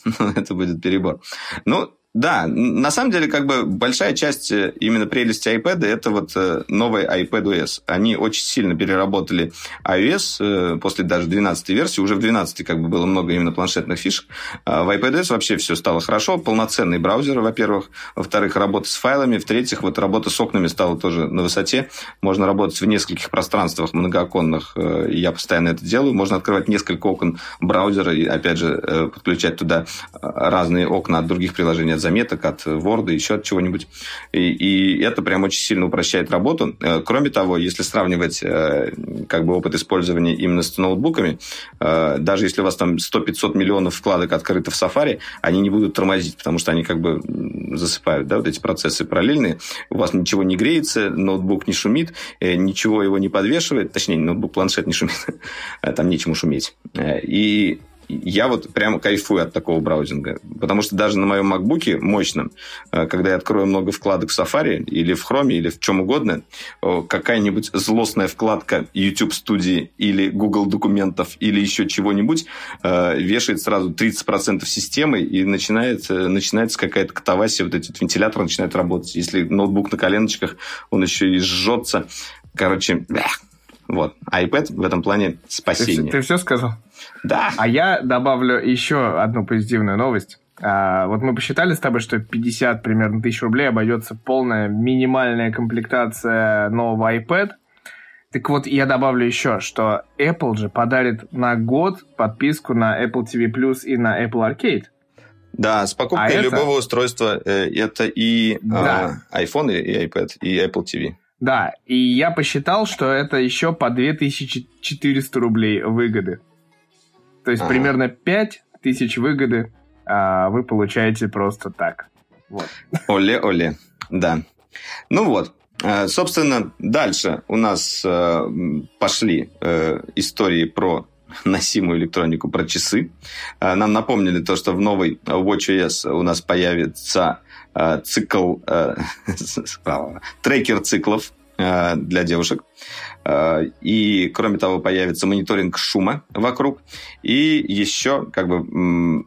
*laughs* Ну, это будет перебор. Ну, да, на самом деле, как бы большая часть э, именно прелести iPad это вот э, новый iPad OS. Они очень сильно переработали iOS э, после даже 12 версии. Уже в 12 как бы было много именно планшетных фишек. А в iPadOS вообще все стало хорошо. Полноценный браузер, во-первых. Во-вторых, работа с файлами. В-третьих, вот работа с окнами стала тоже на высоте. Можно работать в нескольких пространствах многооконных. Я постоянно это делаю. Можно открывать несколько окон браузера и, опять же, подключать туда разные окна от других приложений, заметок, от Word, еще от чего-нибудь. И, и это прям очень сильно упрощает работу. Э, кроме того, если сравнивать э, как бы опыт использования именно с ноутбуками, э, даже если у вас там 100-500 миллионов вкладок открыто в Safari, они не будут тормозить, потому что они как бы засыпают, да, вот эти процессы параллельные. У вас ничего не греется, ноутбук не шумит, ничего его не подвешивает, точнее, ноутбук, планшет не шумит, *laughs* там нечему шуметь. И я вот прямо кайфую от такого браузинга. Потому что даже на моем MacBook мощном, э, когда я открою много вкладок в Safari или в Chrome, или в чем угодно, какая-нибудь злостная вкладка YouTube студии или Google документов или еще чего-нибудь э, вешает сразу 30% системы и начинает, э, начинается какая-то катавасия, вот этот вентилятор начинает работать. Если ноутбук на коленочках, он еще и сжется. Короче, вот. А iPad в этом плане спасение. Ты, ты все сказал? Да. А я добавлю еще одну позитивную новость. А, вот мы посчитали с тобой, что 50 примерно тысяч рублей обойдется полная минимальная комплектация нового iPad. Так вот, я добавлю еще, что Apple же подарит на год подписку на Apple TV Plus и на Apple Arcade. Да, с покупкой а любого это... устройства э, это и да. э, iPhone, и iPad, и Apple TV. Да, и я посчитал, что это еще по 2400 рублей выгоды. То есть ага. примерно 5000 выгоды а, вы получаете просто так. Вот. Оле-оле, да. Ну вот, а, Собственно, дальше у нас а, пошли э, истории про носимую электронику, про часы. Нам напомнили то, что в новой WatchOS у нас появится цикл, *laughs* трекер циклов для девушек. Э, и, кроме того, появится мониторинг шума вокруг. И еще, как бы,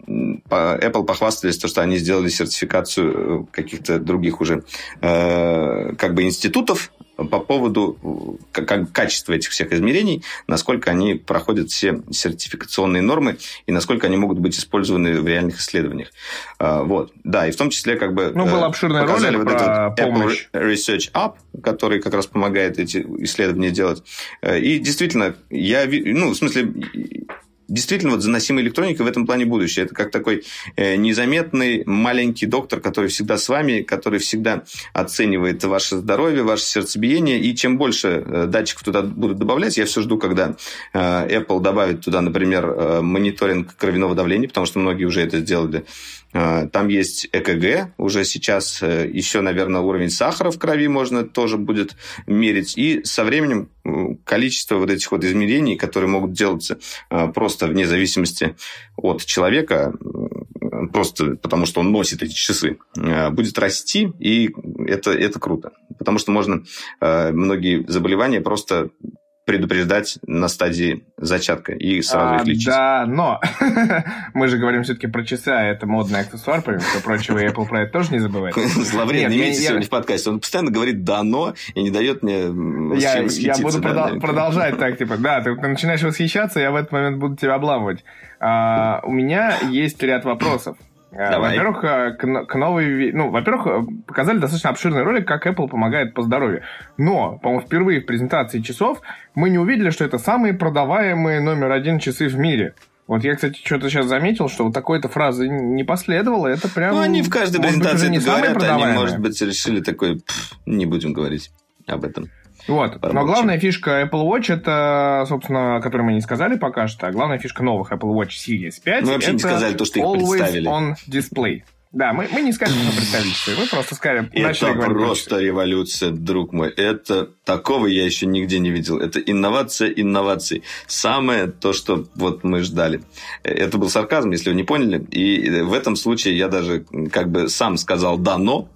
Apple похвастались, то, что они сделали сертификацию э, каких-то других уже э, как бы институтов по поводу как, качества этих всех измерений, насколько они проходят все сертификационные нормы и насколько они могут быть использованы в реальных исследованиях. Вот. Да, и в том числе как бы... Ну, был обширный ролик вот про этот помощь. Apple Research App, который как раз помогает эти исследования делать делать. Э, и действительно, я, ну, в смысле, действительно, вот заносимая электроника в этом плане будущее. Это как такой э, незаметный маленький доктор, который всегда с вами, который всегда оценивает ваше здоровье, ваше сердцебиение. И чем больше э, датчиков туда будут добавлять, я все жду, когда Apple добавит туда, например, мониторинг кровяного давления, потому что многие уже это сделали там есть ЭКГ, уже сейчас э, еще, наверное, уровень сахара в крови можно тоже будет мерить. И со временем количество вот этих вот измерений, которые могут делаться а, просто вне зависимости от человека, просто потому что он носит эти часы, а, будет расти, и это, это круто. Потому что можно многие заболевания просто предупреждать на стадии зачатка и сразу а, их лечить. Да, но *laughs* мы же говорим все-таки про часы, а это модный аксессуар, помимо всего прочего, и Apple про это тоже не забывает. *laughs* Зловредный видите сегодня в подкасте. Он постоянно говорит «да, но» и не дает мне я, я буду продолжать так, типа, да, ты, ты начинаешь восхищаться, я в этот момент буду тебя обламывать. А, у меня есть ряд вопросов. Давай. Во-первых, э, к, к новой... Ну, во-первых, э, показали достаточно обширный ролик, как Apple помогает по здоровью. Но, по-моему, впервые в презентации часов мы не увидели, что это самые продаваемые номер один часы в мире. Вот я, кстати, что-то сейчас заметил, что вот такой-то фразы не последовало. Это прям... Ну, они в каждой презентации быть, это говорят, они, может быть, решили такой, не будем говорить об этом. Вот. Но главная фишка Apple Watch это, собственно, которую мы не сказали пока что, а главная фишка новых Apple Watch Series 5 Мы вообще не сказали то, что их представили. on display. Да, мы, мы не скажем, что представительство, мы просто скажем, Это просто революция, друг мой. Это такого я еще нигде не видел. Это инновация инноваций. Самое то, что вот мы ждали. Это был сарказм, если вы не поняли. И в этом случае я даже как бы сам сказал «да, но».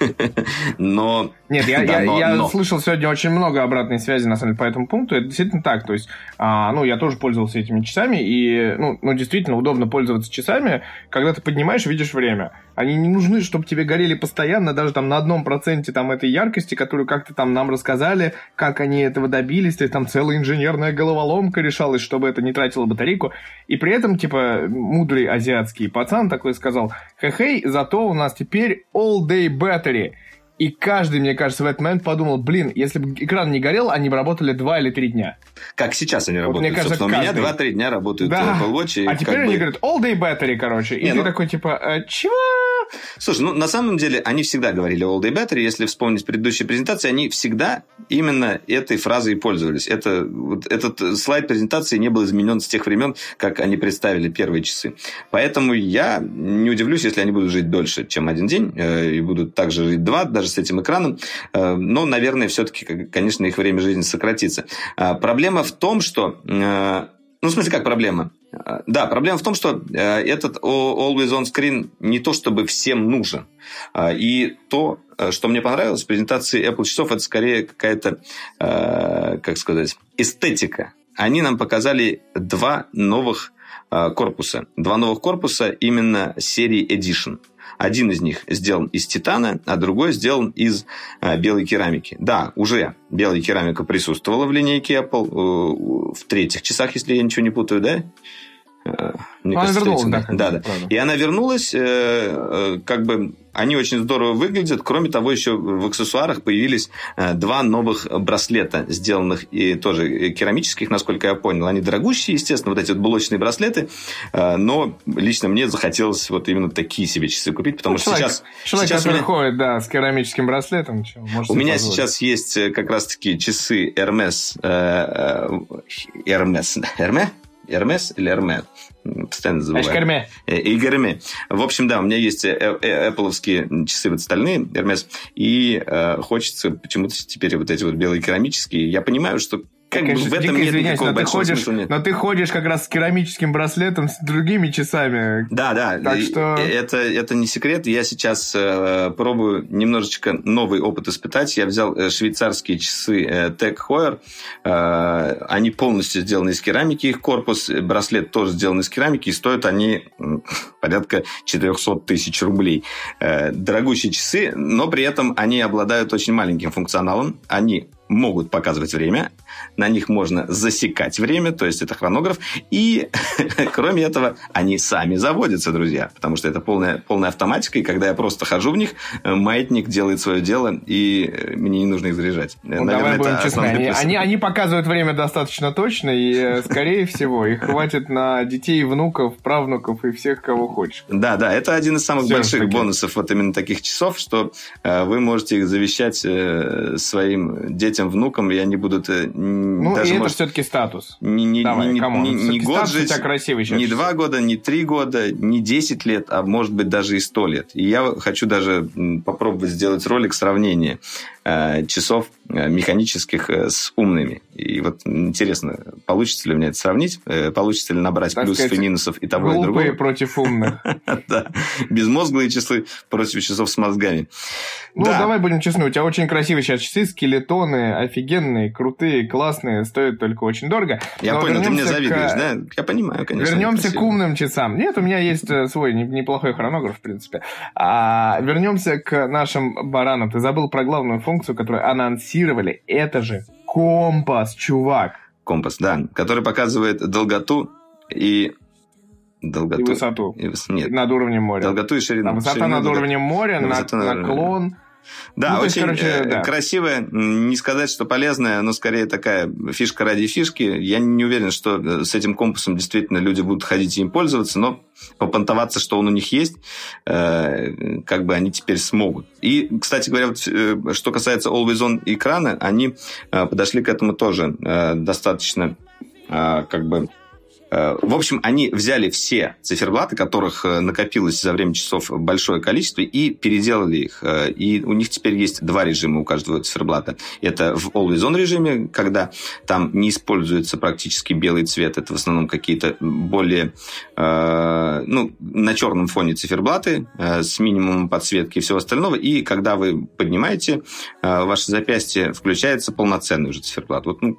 *laughs* Но нет, я, да, я, но, я но. слышал сегодня очень много обратной связи, на самом деле, по этому пункту. Это действительно так. То есть, а, ну, я тоже пользовался этими часами, и, ну, ну, действительно удобно пользоваться часами, когда ты поднимаешь, видишь время. Они не нужны, чтобы тебе горели постоянно, даже там на одном проценте там этой яркости, которую как-то там нам рассказали, как они этого добились. То там целая инженерная головоломка решалась, чтобы это не тратило батарейку. И при этом, типа, мудрый азиатский пацан такой сказал, хе-хей, зато у нас теперь all-day battery. И каждый, мне кажется, в этот момент подумал, блин, если бы экран не горел, они бы работали два или три дня. Как сейчас они вот, работают. Мне кажется, Собственно, каждый... у меня два-три дня работают да. Apple Watch. А теперь они бы... говорят, all day battery, короче. И не, ты ну... такой, типа, э, чего? Слушай, ну на самом деле они всегда говорили all day battery. Если вспомнить предыдущие презентации, они всегда именно этой фразой и пользовались. Это, вот, этот слайд презентации не был изменен с тех времен, как они представили первые часы. Поэтому я не удивлюсь, если они будут жить дольше, чем один день, э, и будут также жить два, даже с этим экраном. Э, но, наверное, все-таки, конечно, их время жизни сократится. А проблема в том, что э, ну, в смысле, как проблема? Да, проблема в том, что э, этот Always On Screen не то чтобы всем нужен. А, и то, э, что мне понравилось в презентации Apple часов, это скорее какая-то, э, как сказать, эстетика. Они нам показали два новых корпуса. Два новых корпуса именно серии Edition – один из них сделан из титана, а другой сделан из э, белой керамики. Да, уже белая керамика присутствовала в линейке Apple э, в третьих часах, если я ничего не путаю, да? Э, мне она кажется, вернулась, да. Да, да. И она вернулась, э, э, как бы они очень здорово выглядят. Кроме того, еще в аксессуарах появились два новых браслета, сделанных и тоже керамических, насколько я понял. Они дорогущие, естественно, вот эти вот блочные браслеты. Но лично мне захотелось вот именно такие себе часы купить, потому ну, что человек, сейчас... Человек, сейчас который меня... ходит, да, с керамическим браслетом. Что, у меня позволить. сейчас есть как раз-таки часы Hermes... Hermes... *laughs* Hermes? Hermes или Hermes? Постоянно забываю. Эшкерме. И Герме. В общем, да, у меня есть Apple часы вот стальные, Hermes, и э, хочется почему-то теперь вот эти вот белые керамические. Я понимаю, что как бы в этом нет никакого но ты ходишь, смысла нет. Но ты ходишь как раз с керамическим браслетом, с другими часами. Да, да. Так что... это, это не секрет. Я сейчас э, пробую немножечко новый опыт испытать. Я взял э, швейцарские часы э, Tech Heuer. Э, они полностью сделаны из керамики, их корпус. Браслет тоже сделан из керамики, и стоят они *laughs* порядка 400 тысяч рублей. Э, дорогущие часы, но при этом они обладают очень маленьким функционалом. Они могут показывать время, на них можно засекать время, то есть это хронограф, и *laughs* кроме этого они сами заводятся, друзья, потому что это полная, полная автоматика, и когда я просто хожу в них, э, маятник делает свое дело, и э, мне не нужно их заряжать. Ну, Наверное, давай будем честны, они, они, они показывают время достаточно точно, и, э, скорее всего, их хватит на детей, внуков, правнуков и всех, кого хочешь. Да, да, это один из самых больших бонусов вот именно таких часов, что вы можете их завещать своим детям детям, внукам, и они будут... Э, ну, даже, и это все-таки статус. Не, не, Давай, не, не, не год жить, красивый сейчас. не два года, не три года, не десять лет, а может быть даже и сто лет. И я хочу даже попробовать сделать ролик сравнения э, часов э, механических с умными. И вот интересно, получится ли меня это сравнить? Получится ли набрать так плюсов сказать, и минусов и того, и другого? против умных. *laughs* Да, безмозглые часы против часов с мозгами. Ну, давай будем честны, у тебя очень красивые сейчас часы, скелетоны, офигенные, крутые, классные, стоят только очень дорого. Я понял, ты мне завидуешь, да? Я понимаю, конечно. Вернемся к умным часам. Нет, у меня есть э, свой неплохой хронограф, в принципе. А, вернемся к нашим баранам. Ты забыл про главную функцию, которую анонсировали. Это же компас, чувак. Компас, да, который показывает долготу и долготу. И высоту. И, нет. Над уровнем моря. Долготу и ширину. Там высота ширину, над уровнем моря, на, наклон. Да, ну, очень есть, короче, э, да. красивая, не сказать, что полезная, но скорее такая фишка ради фишки. Я не уверен, что э, с этим компасом действительно люди будут ходить и им пользоваться, но попонтоваться, что он у них есть, э, как бы они теперь смогут. И, кстати говоря, вот, что касается Always On экрана, они подошли к этому тоже достаточно как бы в общем, они взяли все циферблаты, которых э, накопилось за время часов большое количество, и переделали их. Э, и у них теперь есть два режима у каждого циферблата. Это в Always On режиме, когда там не используется практически белый цвет. Это в основном какие-то более ну, на черном фоне циферблаты с минимумом подсветки и всего остального. И когда вы поднимаете ваше запястье, включается полноценный уже циферблат. Вот ну,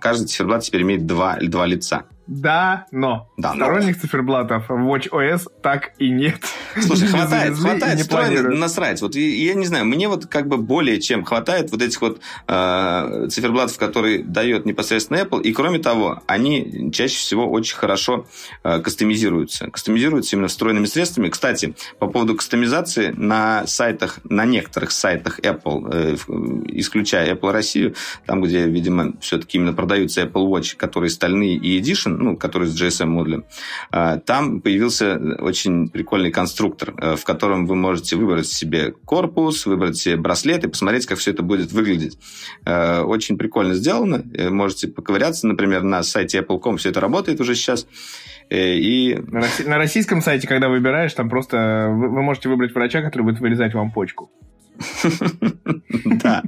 каждый циферблат теперь имеет два, два лица. Да, но. Да, Сторонних но... циферблатов Watch OS так и нет. Слушай, *laughs* хватает, хватает не строить, насрать. Вот я не знаю, мне вот как бы более чем хватает вот этих вот э, циферблатов, которые дает непосредственно Apple. И кроме того, они чаще всего очень хорошо э, кастомизируются. Кастомизируются именно встроенными средствами. Кстати, по поводу кастомизации на сайтах, на некоторых сайтах Apple, э, исключая Apple Россию, там, где, видимо, все-таки именно продаются Apple Watch, которые стальные и Edition, ну, который с GSM-модулем, а, там появился очень прикольный конструктор, э, в котором вы можете выбрать себе корпус, выбрать себе браслет и посмотреть, как все это будет выглядеть. Э, очень прикольно сделано. Э, можете поковыряться, например, на сайте Apple.com все это работает уже сейчас. И... На российском сайте, когда выбираешь, там просто вы можете выбрать врача, который будет вырезать вам почку. *laughs* Да.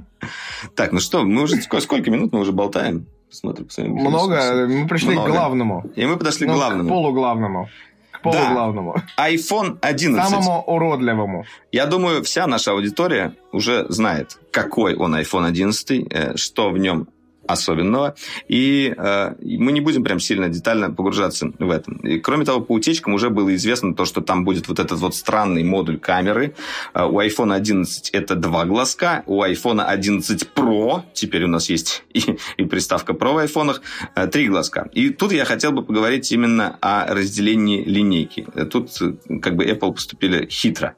Так, ну что, мы уже сколько минут мы уже болтаем? Смотрю, Много. Мы пришли Много. к главному. И мы подошли ну, к главному. К полуглавному. К полуглавному. Да. iPhone 11. Самому уродливому. Я думаю, вся наша аудитория уже знает, какой он iPhone 11, э, что в нем особенного. И э, мы не будем прям сильно детально погружаться в это. И, кроме того, по утечкам уже было известно то, что там будет вот этот вот странный модуль камеры. Э, у iPhone 11 это два глазка, у iPhone 11 Pro, теперь у нас есть *laughs* и, и приставка Pro в айфонах, э, три глазка. И тут я хотел бы поговорить именно о разделении линейки. Тут э, как бы Apple поступили хитро.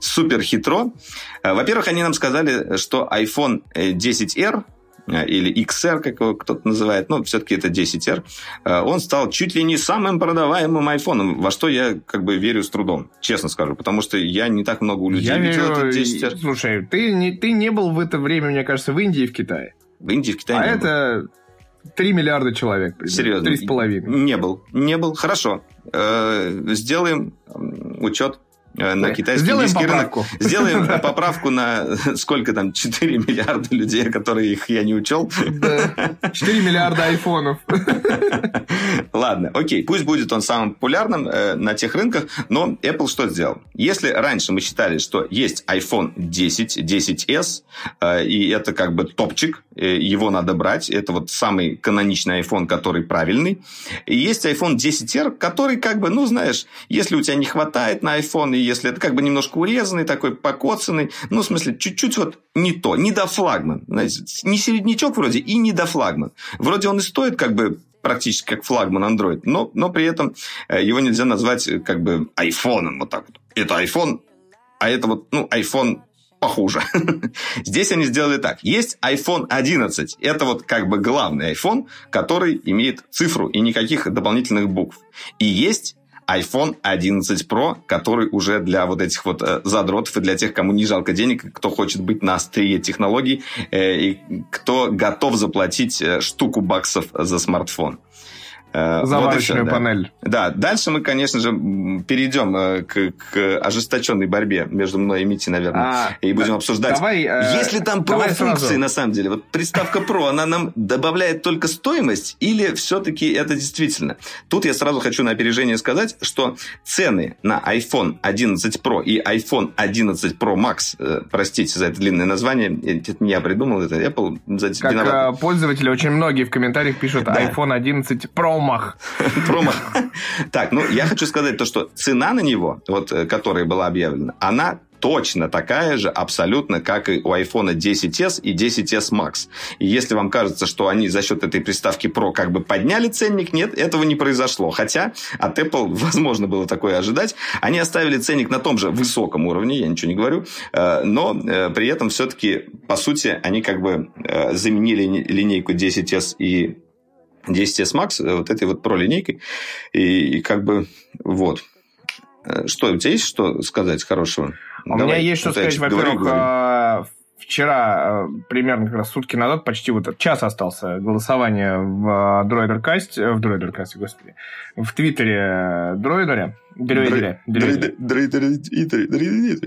Супер хитро. Э, во-первых, они нам сказали, что iPhone 10R Э, или XR, как его кто-то называет, но все-таки это 10R, э, он стал чуть ли не самым продаваемым айфоном, во что я как бы верю с трудом, честно скажу, потому что я не так много у людей я видел верю... этот 10R. Слушай, ты не, ты не был в это время, мне кажется, в Индии и в Китае. В Индии и в Китае А это... Был. 3 миллиарда человек. Примерно. Серьезно? 3,5. Не был. Не был. Хорошо. Э, сделаем учет на китайский Сделаем поправку. рынок. *laughs* Сделаем поправку на сколько там, 4 миллиарда людей, которые их я не учел. Да. *laughs* 4 миллиарда айфонов. Ладно, окей, пусть будет он самым популярным э, на тех рынках, но Apple что сделал? Если раньше мы считали, что есть iPhone 10, 10s, э, и это как бы топчик, э, его надо брать, это вот самый каноничный iPhone, который правильный, и есть iPhone 10R, который как бы, ну, знаешь, если у тебя не хватает на iPhone, и если это как бы немножко урезанный, такой покоцанный, ну, в смысле, чуть-чуть вот не то, не до флагман, знаете, не середнячок вроде и не до флагман. Вроде он и стоит как бы практически как флагман Android, но, но при этом э, его нельзя назвать э, как бы айфоном вот так вот. Это iPhone, а это вот, ну, iPhone похуже. *laughs* Здесь они сделали так. Есть iPhone 11. Это вот как бы главный iPhone, который имеет цифру и никаких дополнительных букв. И есть iPhone 11 Pro, который уже для вот этих вот э, задротов и для тех, кому не жалко денег, кто хочет быть на острие технологий э, и кто готов заплатить э, штуку баксов за смартфон. Заварочную вот все, панель. Да. да, дальше мы, конечно же, перейдем к, к ожесточенной борьбе между мной и Мити, наверное, а, и будем да, обсуждать. Давай, Есть ли там про-функции, на самом деле? Вот приставка Pro, она нам добавляет только стоимость или все-таки это действительно? Тут я сразу хочу на опережение сказать, что цены на iPhone 11 Pro и iPhone 11 Pro Max, э, простите за это длинное название, это не я придумал, это Apple. За как виноват. пользователи очень многие в комментариях пишут да. iPhone 11 Pro Промах. Промах. Так, ну, я хочу сказать то, что цена на него, вот, э, которая была объявлена, она точно такая же абсолютно, как и у iPhone 10s и 10s Max. И если вам кажется, что они за счет этой приставки Pro как бы подняли ценник, нет, этого не произошло. Хотя от Apple *laughs* возможно было такое ожидать. Они оставили ценник на том же высоком уровне, я ничего не говорю, э, но э, при этом все-таки, по сути, они как бы заменили линейку 10s и 10s Max э, вот этой вот про линейкой. И, и как бы вот. Э, что, у тебя есть что сказать хорошего? У Давай, меня есть что сказать. Во-первых, вчера, э, примерно как раз сутки назад, почти вот час остался голосование в Дроидеркасте, в Дроидеркасте, господи, в Твиттере Дроидере, Дроидере.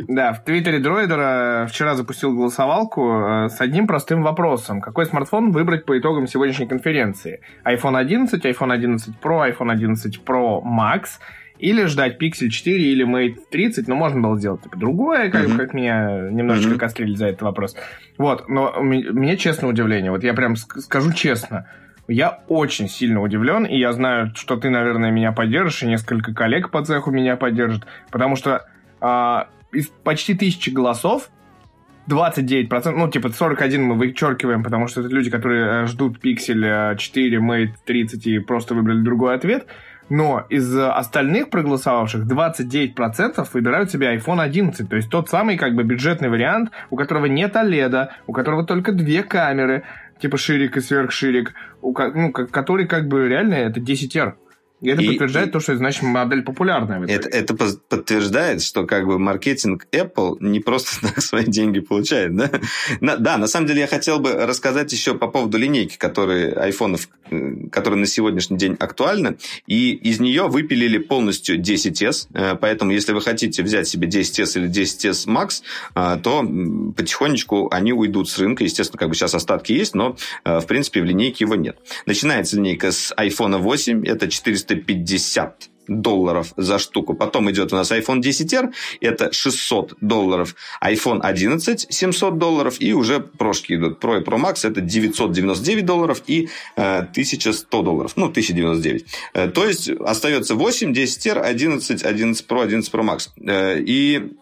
Да, в Твиттере Дроидера вчера запустил голосовалку с одним простым вопросом. Какой смартфон выбрать по итогам сегодняшней конференции? iPhone 11, iPhone 11 Pro, iPhone 11 Pro Max или ждать Pixel 4 или Mate 30, но можно было сделать типа другое, как, mm-hmm. как меня немножечко mm-hmm. кострили за этот вопрос. Вот, но мне честно удивление, вот я прям скажу честно, я очень сильно удивлен, и я знаю, что ты, наверное, меня поддержишь, и несколько коллег по цеху меня поддержат, потому что э, из почти тысячи голосов 29%, ну, типа 41 мы вычеркиваем, потому что это люди, которые э, ждут Pixel 4, Mate 30 и просто выбрали другой ответ. Но из остальных проголосовавших 29% выбирают себе iPhone 11. То есть тот самый как бы бюджетный вариант, у которого нет OLED, у которого только две камеры, типа ширик и сверхширик, у, ну, который как бы реально это 10R. И это и, подтверждает и, то, что значит модель популярная. Это, это подтверждает, что как бы маркетинг Apple не просто *laughs* так свои деньги получает, да? На, да, на самом деле я хотел бы рассказать еще по поводу линейки, которые айфонов, э, которые на сегодняшний день актуальны, и из нее выпилили полностью 10s, э, поэтому если вы хотите взять себе 10s или 10s Max, э, то потихонечку они уйдут с рынка, естественно, как бы сейчас остатки есть, но в принципе в линейке его нет. Начинается линейка с iPhone 8, это 400 450 долларов за штуку. Потом идет у нас iPhone 10R, это 600 долларов. iPhone 11 700 долларов. И уже прошки идут. Pro и Pro Max это 999 долларов и э, 1100 долларов. Ну, 1099. Э, то есть остается 8, 10R, 11, 11 Pro, 11 Pro Max. Э, и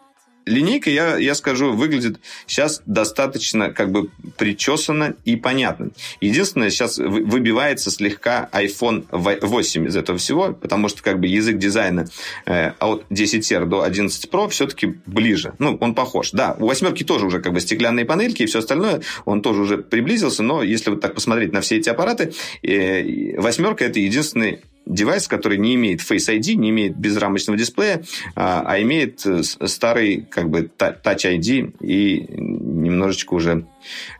линейка, я, я скажу, выглядит сейчас достаточно как бы причесанно и понятно. Единственное, сейчас выбивается слегка iPhone 8 из этого всего, потому что как бы язык дизайна э, от 10R до 11 Pro все-таки ближе. Ну, он похож. Да, у восьмерки тоже уже как бы стеклянные панельки и все остальное, он тоже уже приблизился, но если вот так посмотреть на все эти аппараты, э, восьмерка это единственный девайс, который не имеет Face ID, не имеет безрамочного дисплея, а, а имеет э, старый как бы Touch ID и немножечко уже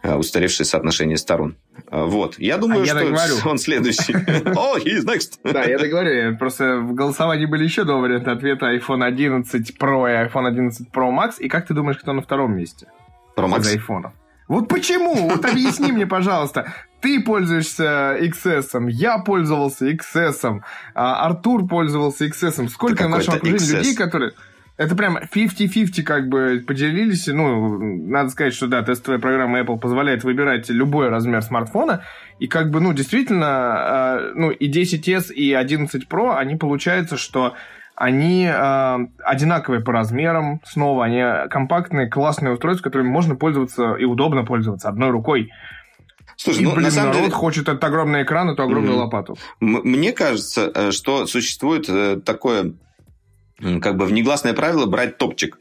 э, устаревшее соотношение сторон. Вот. Я думаю, А я что так говорю. *laughs* он следующий. *laughs* О, he's next. Да, я так говорю, просто в голосовании были еще два варианта ответа iPhone 11 Pro и iPhone 11 Pro Max. И как ты думаешь, кто на втором месте? Про из Макс. айфонов. Вот почему? Вот объясни мне, пожалуйста. Ты пользуешься XS, я пользовался XS, а Артур пользовался XS. Сколько в нашем окружении людей, которые... Это прям 50-50 как бы поделились. Ну, надо сказать, что да, тестовая программа Apple позволяет выбирать любой размер смартфона. И как бы, ну, действительно, э, ну, и 10s, и 11 Pro, они получается, что они э, одинаковые по размерам, снова, они компактные, классные устройства, которыми можно пользоваться и удобно пользоваться одной рукой. Слушай, и, ну, блин, на самом народ деле, хочет этот огромный экран, эту огромную Мгм. лопату. мне кажется, э, что существует э, такое, как бы, внегласное правило брать топчик.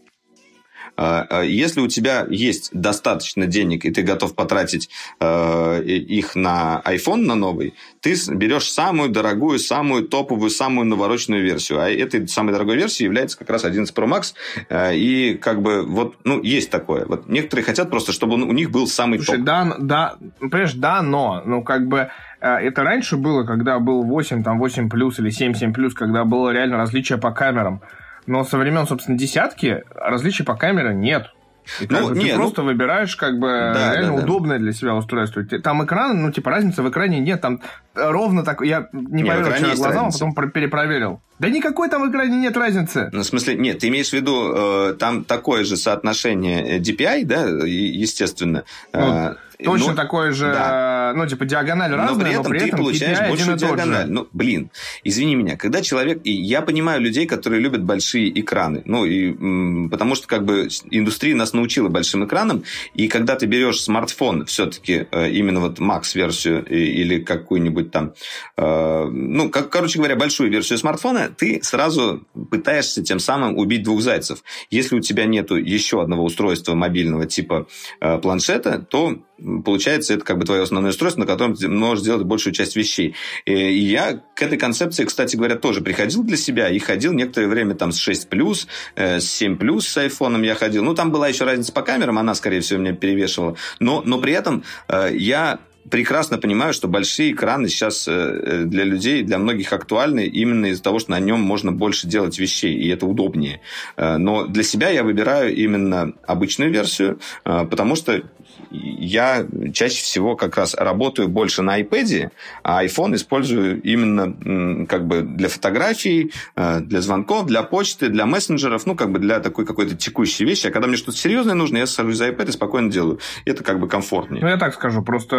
А, а, Если у тебя есть достаточно денег, и ты готов потратить э, их на iPhone, на новый, ты берешь самую дорогую, самую топовую, самую навороченную версию. А этой самой дорогой версией является как раз 11 Pro Max. Э, И как бы вот, ну, есть такое. Вот некоторые хотят просто, чтобы он- у них был самый Слушай, топ. да, да, понимаешь, да, но, ну, как бы, э, это раньше было, когда был 8, там, 8 плюс или 7, 7 плюс, когда было реально различие по камерам. Но со времен, собственно, десятки различий по камере нет. И как Ну, бы, ты не, ну- просто выбираешь, как бы, Да, реально да, да. удобное для себя устройство. Там экран, ну, типа, разницы в экране нет. Там ровно так... Я не, Не, поверил вчера глазам, разница. а потом про- перепроверил. Да никакой там в экране нет разницы. Ну, в смысле, нет, ты имеешь в виду, э, там такое же соотношение э, DPI, да, естественно. Ну, Э, Точно ну, такое же, да. ну, типа, диагональ разная, но при этом ты получаешь KPI большую диагональ. Ну, блин, извини меня, когда человек... И я понимаю людей, которые любят большие экраны. Ну, и, м, потому что как бы индустрия нас научила большим экранам. И когда ты берешь смартфон, все-таки именно вот Max-версию или какую-нибудь там... э, ну, как, короче говоря, большую версию смартфона, ты сразу пытаешься тем самым убить двух зайцев. Если у тебя нету еще одного устройства мобильного типа э, планшета, то получается это как бы твое основное устройство, на котором ты можешь сделать большую часть вещей. Э, И я к этой концепции, кстати говоря, тоже приходил для себя и ходил некоторое время там с 6 плюс, с 7 плюс с айфоном я ходил. Ну, там была еще разница по камерам, она, скорее всего, меня перевешивала. Но, но при этом э, я прекрасно понимаю, что большие экраны сейчас э, для людей, для многих актуальны именно из-за того, что на нем можно больше делать вещей, и это удобнее. Э, Но для себя я выбираю именно обычную версию, э, потому что я чаще всего как раз работаю больше на iPad, а iPhone использую именно как бы для фотографий, э, для звонков, для почты, для мессенджеров, ну, как бы для такой какой-то текущей вещи. А когда мне что-то серьезное нужно, я сажусь за iPad и спокойно делаю. Это как бы комфортнее. Ну, я так скажу, просто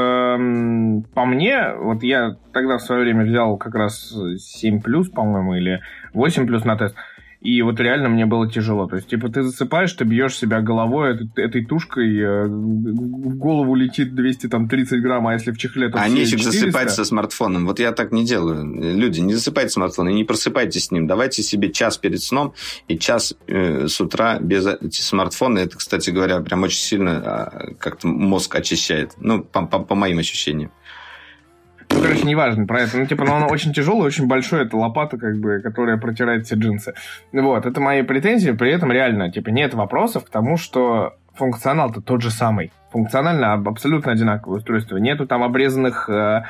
по мне, вот я тогда в свое время взял как раз 7 плюс, по-моему, или 8 плюс на тест. И вот реально мне было тяжело. То есть, типа, ты засыпаешь, ты бьешь себя головой этой, этой тушкой, э, в голову летит 230 грамм, а если в чехле, то А нефиг 400. засыпать со смартфоном. Вот я так не делаю. Люди, не засыпайте смартфон и не просыпайтесь с ним. Давайте себе час перед сном и час э, с утра без смартфона. Это, кстати говоря, прям очень сильно а, как-то мозг очищает. Ну, по, по- по моим ощущениям. Ну, короче, неважно про это. Ну, типа, но он очень тяжелый, очень большой. Это лопата, как бы, которая протирает все джинсы. Вот, это мои претензии. При этом реально, типа, нет вопросов к тому, что функционал-то тот же самый. Функционально аб- абсолютно одинаковое устройство. Нету там обрезанных э,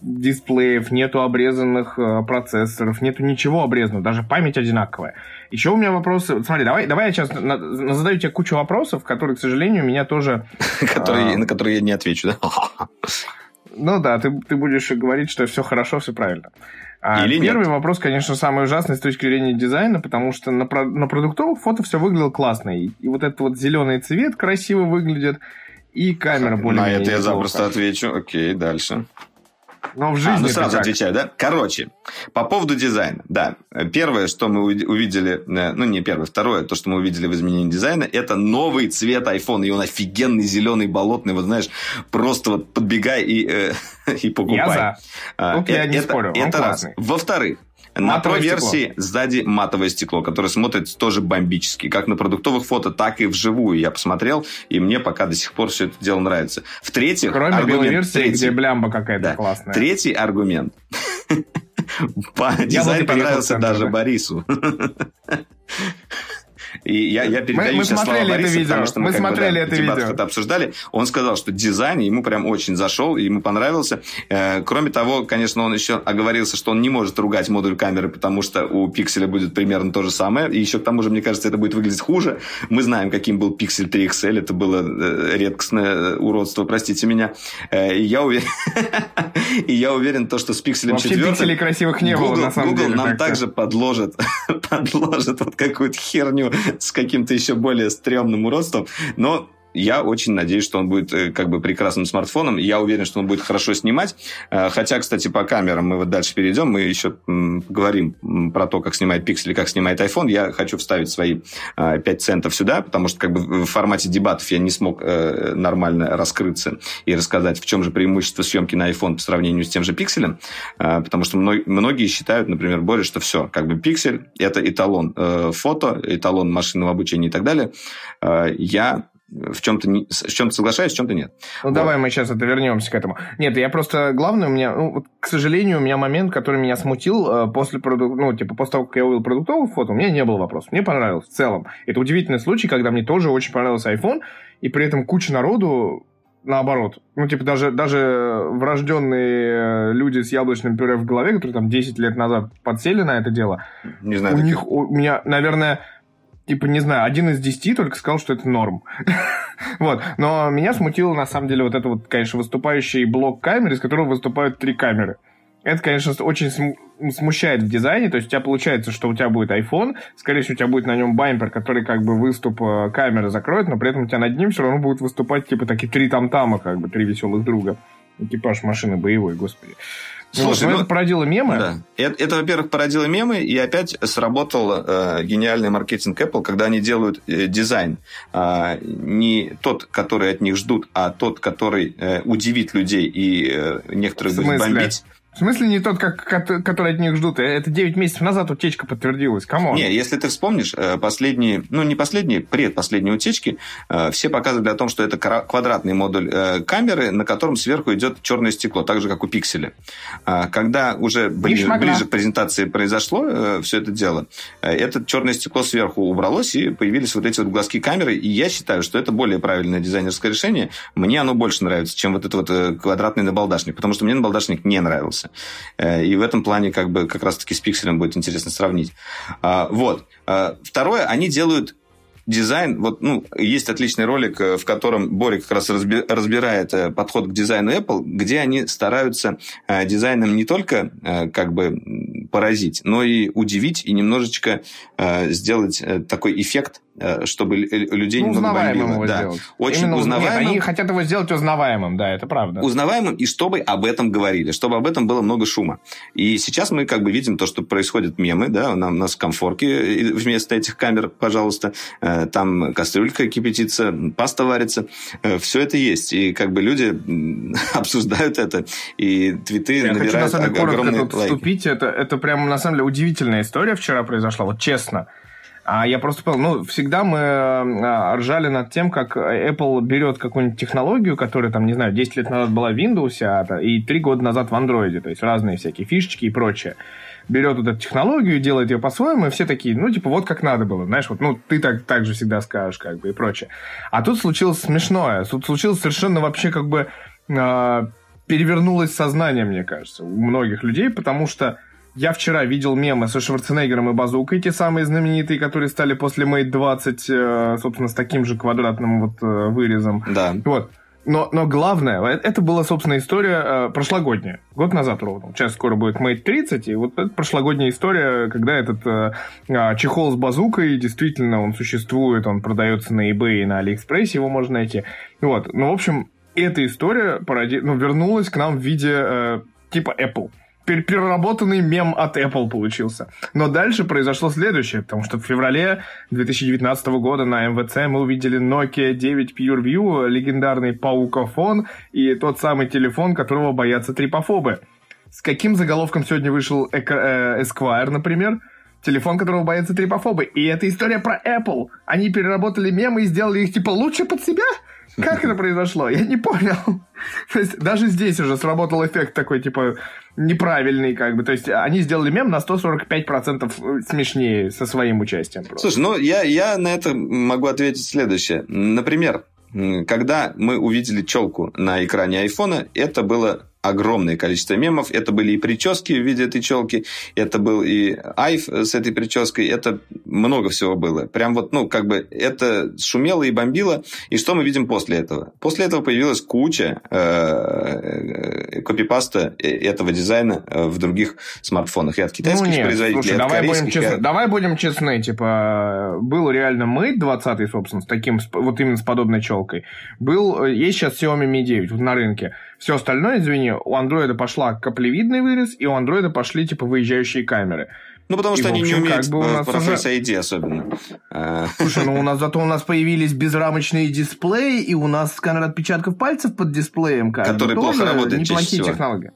дисплеев, нету обрезанных э, процессоров, нету ничего обрезанного, даже память одинаковая. Еще у меня вопросы... Смотри, давай, давай я сейчас на- на- задаю тебе кучу вопросов, которые, к сожалению, меня тоже *laughs* А. На которые я не отвечу. да? *laughs* Ну да, ты, ты будешь говорить, что все хорошо, все правильно. А Или первый нет. вопрос, конечно, самый ужасный с точки зрения дизайна, потому что на, про- на продуктовых фото все выглядело классно. И, и вот этот вот зеленый цвет красиво выглядит, и камера более На это я запросто отвечу. Окей, дальше. Но в жизни А, ну сразу как? отвечаю, да? Короче, по поводу дизайна, да. Первое, что мы уви- увидели, э, ну не первое, второе, то, что мы увидели в изменении дизайна, это новый цвет iPhone. И он офигенный, зеленый, болотный, вот знаешь, просто вот подбегай и, э, *laughs* и покупай. Я за. А, Тут я э- не это, спорю, он Это раз. Во-вторых, на Pro-версии сзади матовое стекло, которое смотрится тоже бомбически. Как на продуктовых фото, так и вживую. Я посмотрел, и мне пока до сих пор все это дело нравится. В-третьих, Кроме белой аргумент версии, третий. где блямба какая-то Да. классная. Третий аргумент. *laughs* По дизайн понравился даже да. Борису. *laughs* И я, я передаю мы, мы сейчас слова Бориса, видео. потому что мы, мы как смотрели бы, да, это видео. это обсуждали. Он сказал, что дизайн ему прям очень зашел, ему понравился. Э, кроме того, конечно, он еще оговорился, что он не может ругать модуль камеры, потому что у пикселя будет примерно то же самое. И еще к тому же, мне кажется, это будет выглядеть хуже. Мы знаем, каким был пиксель 3 XL. Это было э, редкостное уродство, простите меня. Э, и я уверен, *laughs* и я уверен, то, что с пикселем Вообще 4 пикселей красивых не Google, было, на самом Google деле. нам так-то. также подложит, *laughs* подложит вот какую-то херню с каким-то еще более стрёмным уродством. Но я очень надеюсь, что он будет э, как бы прекрасным смартфоном. Я уверен, что он будет хорошо снимать. Э, Хотя, кстати, по камерам мы вот дальше перейдем. Мы еще поговорим про то, как снимает Pixel и как снимает iPhone. Я хочу вставить свои э, 5 центов сюда, потому что как бы в формате дебатов я не смог э, нормально раскрыться и рассказать, в чем же преимущество съемки на iPhone по сравнению с тем же Pixel. Э, Потому что мно- многие считают, например, Боря, что все, как бы Pixel – это эталон э, фото, эталон машинного обучения и так далее. Э, Я в чем-то, не, в чем-то соглашаюсь, в чем-то нет. Ну, Вот. давай мы сейчас это вернемся к этому. Нет, я просто... Главное у меня... Ну, вот, к сожалению, у меня момент, который меня смутил э, после продук... Ну, типа, после того, как я увидел продуктовых фото, у меня не было вопросов. Мне понравилось в целом. Это удивительный случай, когда мне тоже очень понравился iPhone, и при этом куча народу наоборот. Ну, типа, даже, даже врожденные э, люди с яблочным пюре в голове, которые там 10 лет назад подсели на это дело, Не знаю. у таких. них, у меня, наверное, типа, не знаю, один из десяти только сказал, что это норм. *laughs* вот. Но меня смутило, на самом деле, вот это вот, конечно, выступающий блок камер, из которого выступают три камеры. Это, конечно, очень см- смущает в дизайне. То есть у тебя получается, что у тебя будет iPhone, скорее всего, у тебя будет на нем бампер, который как бы выступ э, камеры закроет, но при этом у тебя над ним все равно будут выступать типа такие три там-тама, как бы три веселых друга. Экипаж машины боевой, господи. Слушай, вот, но ну, это породило мемы. Да. Это, это, во-первых, породило мемы, и опять сработал э, гениальный маркетинг Apple, когда они делают э, дизайн э, не тот, который от них ждут, а тот, который э, удивит людей и э, некоторых будет бомбить. В смысле не тот, как, кот- который от них ждут? Это 9 месяцев назад утечка подтвердилась. Come on. Не, если ты вспомнишь, э, последние, ну не последние, предпоследние утечки, э, все показывали о том, что это квадратный модуль э, камеры, на котором сверху идет черное стекло, так же, как у пикселя. А Когда уже ближе, ближе к презентации произошло все это дело, э, это черное стекло сверху убралось, и появились вот эти вот глазки камеры, и я считаю, что это более правильное дизайнерское решение. Мне оно больше нравится, чем вот этот вот э, квадратный набалдашник, потому что мне набалдашник не нравился. Э, И в этом плане как бы как раз-таки с пикселем будет интересно сравнить. А, Вот. А, Второе, они делают дизайн, вот, ну, есть отличный ролик, э, в котором Боря как раз разби- разбирает э, подход к дизайну Apple, где они стараются э, дизайном не только как бы поразить, но и удивить и немножечко сделать такой эффект, чтобы лю- людей Ну, немного бомбило. его Да. сделать. Очень Именно уз- узнаваемым. Нет, они хотят его сделать узнаваемым, да, это правда. узнаваемым, и чтобы об этом говорили, чтобы об этом было много шума. И сейчас мы как бы видим то, что происходят мемы, да, у нас э, вместо этих камер, пожалуйста, там кастрюлька кипятится, паста варится, все это есть, и как бы люди *laughs* обсуждают это, и твиты Я хочу, на набирают самом деле, ог- коротко огромные тут лайки. вступить. Это, это прям, на самом деле, удивительная история вчера произошла, вот честно. А я просто понял, ну, всегда мы а, ржали над тем, как Apple берет какую-нибудь технологию, которая, там, не знаю, 10 лет назад была в Windows, а, и 3 года назад в Android, то есть разные всякие фишечки и прочее. Берет вот эту технологию, делает ее по-своему, и все такие, ну, типа, вот как надо было, знаешь, вот, ну, ты так, так же всегда скажешь, как бы, и прочее. А тут случилось смешное, тут случилось совершенно вообще, как бы, а, перевернулось сознание, мне кажется, у многих людей, потому что я вчера видел мемы со Шварценеггером и Базукой, те самые знаменитые, которые стали после Mate 20, э, собственно, с таким же квадратным вот э, вырезом. Да. Вот. Но, но главное, э, это была, собственно, история э, прошлогодняя. Год назад ровно. Сейчас скоро будет Mate 30, и вот это прошлогодняя история, когда этот э, а, чехол с базукой, действительно, он существует, он продается на eBay и на AliExpress, его можно найти. Вот. Ну, в общем, эта история породи... ну, вернулась к нам в виде э, типа Apple. Пер- Переработанный мем от Apple получился. Но дальше произошло следующее, потому что в феврале 2019 года на МВЦ мы увидели Nokia 9 PureView, легендарный паукофон и тот самый телефон, которого боятся трипофобы. С каким заголовком сегодня вышел э, Esquire, например? Телефон, которого боятся трипофобы. И это история про Apple. Они переработали мемы и сделали их типа лучше под себя. Как это произошло? Я не понял. То есть даже здесь уже сработал эффект такой, типа, неправильный, как бы. То есть они сделали мем на 145% смешнее со своим участием. Просто. Слушай, ну я, я на это могу ответить следующее. Например, когда мы увидели челку на экране айфона, это было огромное количество мемов. Это были и прически в виде этой челки, это был и айф с этой прической, это много всего было. Прям вот, ну, как бы это шумело и бомбило. И что мы видим после этого? После этого появилась куча э, э копипаста э, этого дизайна в других смартфонах. И от китайских ну, нет, производителей, слушай, давай будем, честны, и... давай будем честны. Типа, был реально Mate 20 собственно, с таким, вот именно с подобной челкой. Был, есть сейчас Xiaomi Mi 9 вот на рынке. Все остальное, извини, у андроида пошла каплевидный вырез, и у андроида пошли, типа, выезжающие камеры. Ну, потому что и, они общем, не умеют как бы у нас про уже... Face ID особенно. Слушай, ну у нас зато у нас появились безрамочные дисплеи, и у нас сканер отпечатков пальцев под дисплеем. Который плохо работает Неплохие технологии.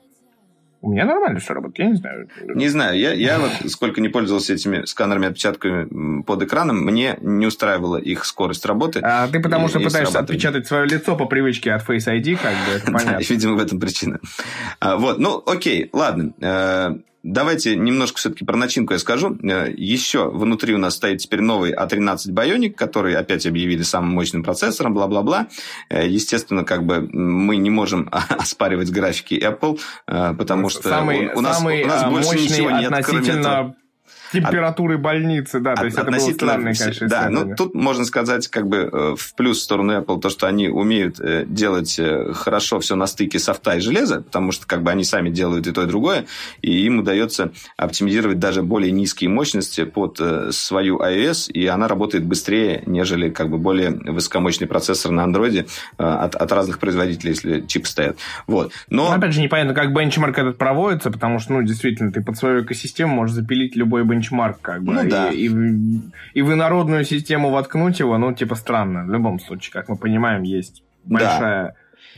У меня нормально все работает, я не знаю. Не знаю, я, я вот сколько не пользовался этими сканерами отпечатками под экраном, мне не устраивала их скорость работы. А ты потому что пытаешься отпечатать свое лицо по привычке от Face ID, как бы, это *laughs* понятно. Да, видимо, в этом причина. А, вот, ну, окей, ладно. Давайте немножко все-таки про начинку я скажу. Э, Еще внутри у нас стоит теперь новый A13 Bionic, который опять объявили самым мощным процессором, бла-бла-бла. Э, естественно, как бы мы не можем *laughs* оспаривать графики Apple, э, потому что самый, у, нас, самый у нас больше ничего нет, этого температуры больницы, да, то есть это было странное, конечно, Да, ну тут можно сказать как бы э, в плюс в сторону Apple то, что они умеют э, делать э, хорошо все на стыке софта и железа, потому что как бы они сами делают и то, и другое, и им удается оптимизировать даже более низкие мощности под свою iOS, и она работает быстрее, нежели как бы более высокомощный процессор на Android от, от разных производителей, если чипы стоят. Вот. Но... Но опять же непонятно, как бенчмарк этот проводится, потому что, ну, действительно, ты под свою экосистему можешь запилить любой бенчмарк бенчмарк, как бы. Ну, да. и, и, и в инородную систему воткнуть его, ну, типа, странно. В любом случае, как мы понимаем, есть большая да.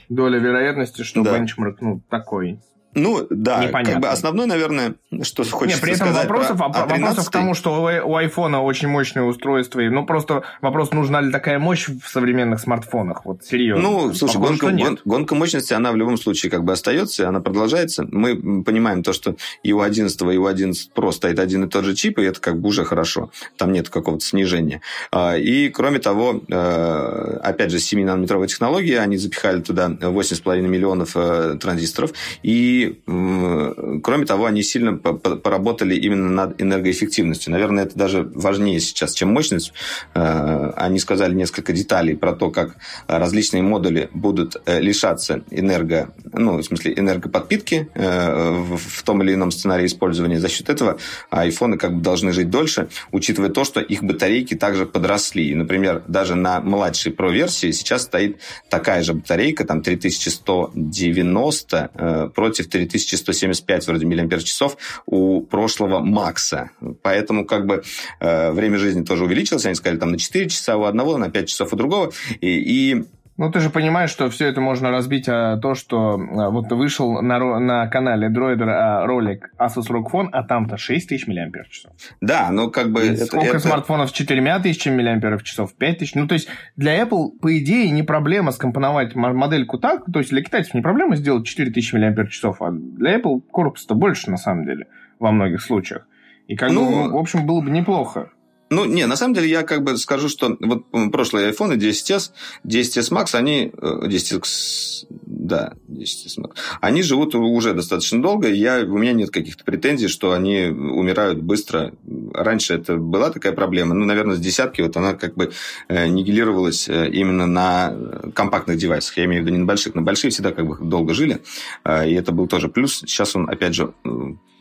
доля вероятности, что да. бенчмарк, ну, такой. Ну, да, Непонятно. как бы основной, наверное, что хочется Нет, при этом сказать вопросов, про А13... вопросов к тому, что у, у айфона очень мощное устройство, и, ну, просто вопрос, нужна ли такая мощь в современных смартфонах, вот серьезно. Ну, слушай, Похоже, гонка, гон, гонка мощности, она в любом случае как бы остается, она продолжается. Мы понимаем то, что и у 11 и у 11 Pro стоит один и тот же чип, и это как бы уже хорошо. Там нет какого-то снижения. А, и, кроме того, э, опять же, 7-нанометровая технология, они запихали туда 8,5 миллионов э, транзисторов, и кроме того, они сильно поработали именно над энергоэффективностью. Наверное, это даже важнее сейчас, чем мощность. Э, они сказали несколько деталей про то, как различные модули будут э, лишаться энерго, ну, в смысле, энергоподпитки э, в том или ином сценарии использования. За счет этого айфоны как бы должны жить дольше, учитывая то, что их батарейки также подросли. Например, даже на младшей Pro-версии сейчас стоит такая же батарейка, там 3190 против 4175 вроде миллиампер-часов у прошлого Макса. Поэтому как бы э, время жизни тоже увеличилось. Они сказали там на 4 часа у одного, на 5 часов у другого. И, и ну, ты же понимаешь, что все это можно разбить а то, что а, вот вышел на, на канале Droider а, ролик Asus ROG Phone, а там-то 6000 мАч. Да, ну как бы... это, сколько это... смартфонов с 4000 мАч, 5000? Ну, то есть для Apple, по идее, не проблема скомпоновать модельку так, то есть для китайцев не проблема сделать 4000 мАч, а для Apple корпус-то больше, на самом деле, во многих случаях. И как ну, бы, в общем, было бы неплохо. Ну, не, на самом деле я как бы скажу, что вот прошлые iPhone 10s, 10s Max, они... 10s, э, да, 10s Max. Они живут уже достаточно долго, и я, у меня нет каких-то претензий, что они умирают быстро. Раньше это была такая проблема. Ну, наверное, с десятки вот она как бы э, нигилировалась э, именно на компактных девайсах. Я имею в виду не на больших. На большие всегда как бы долго жили, и это был тоже плюс. Сейчас он, опять же,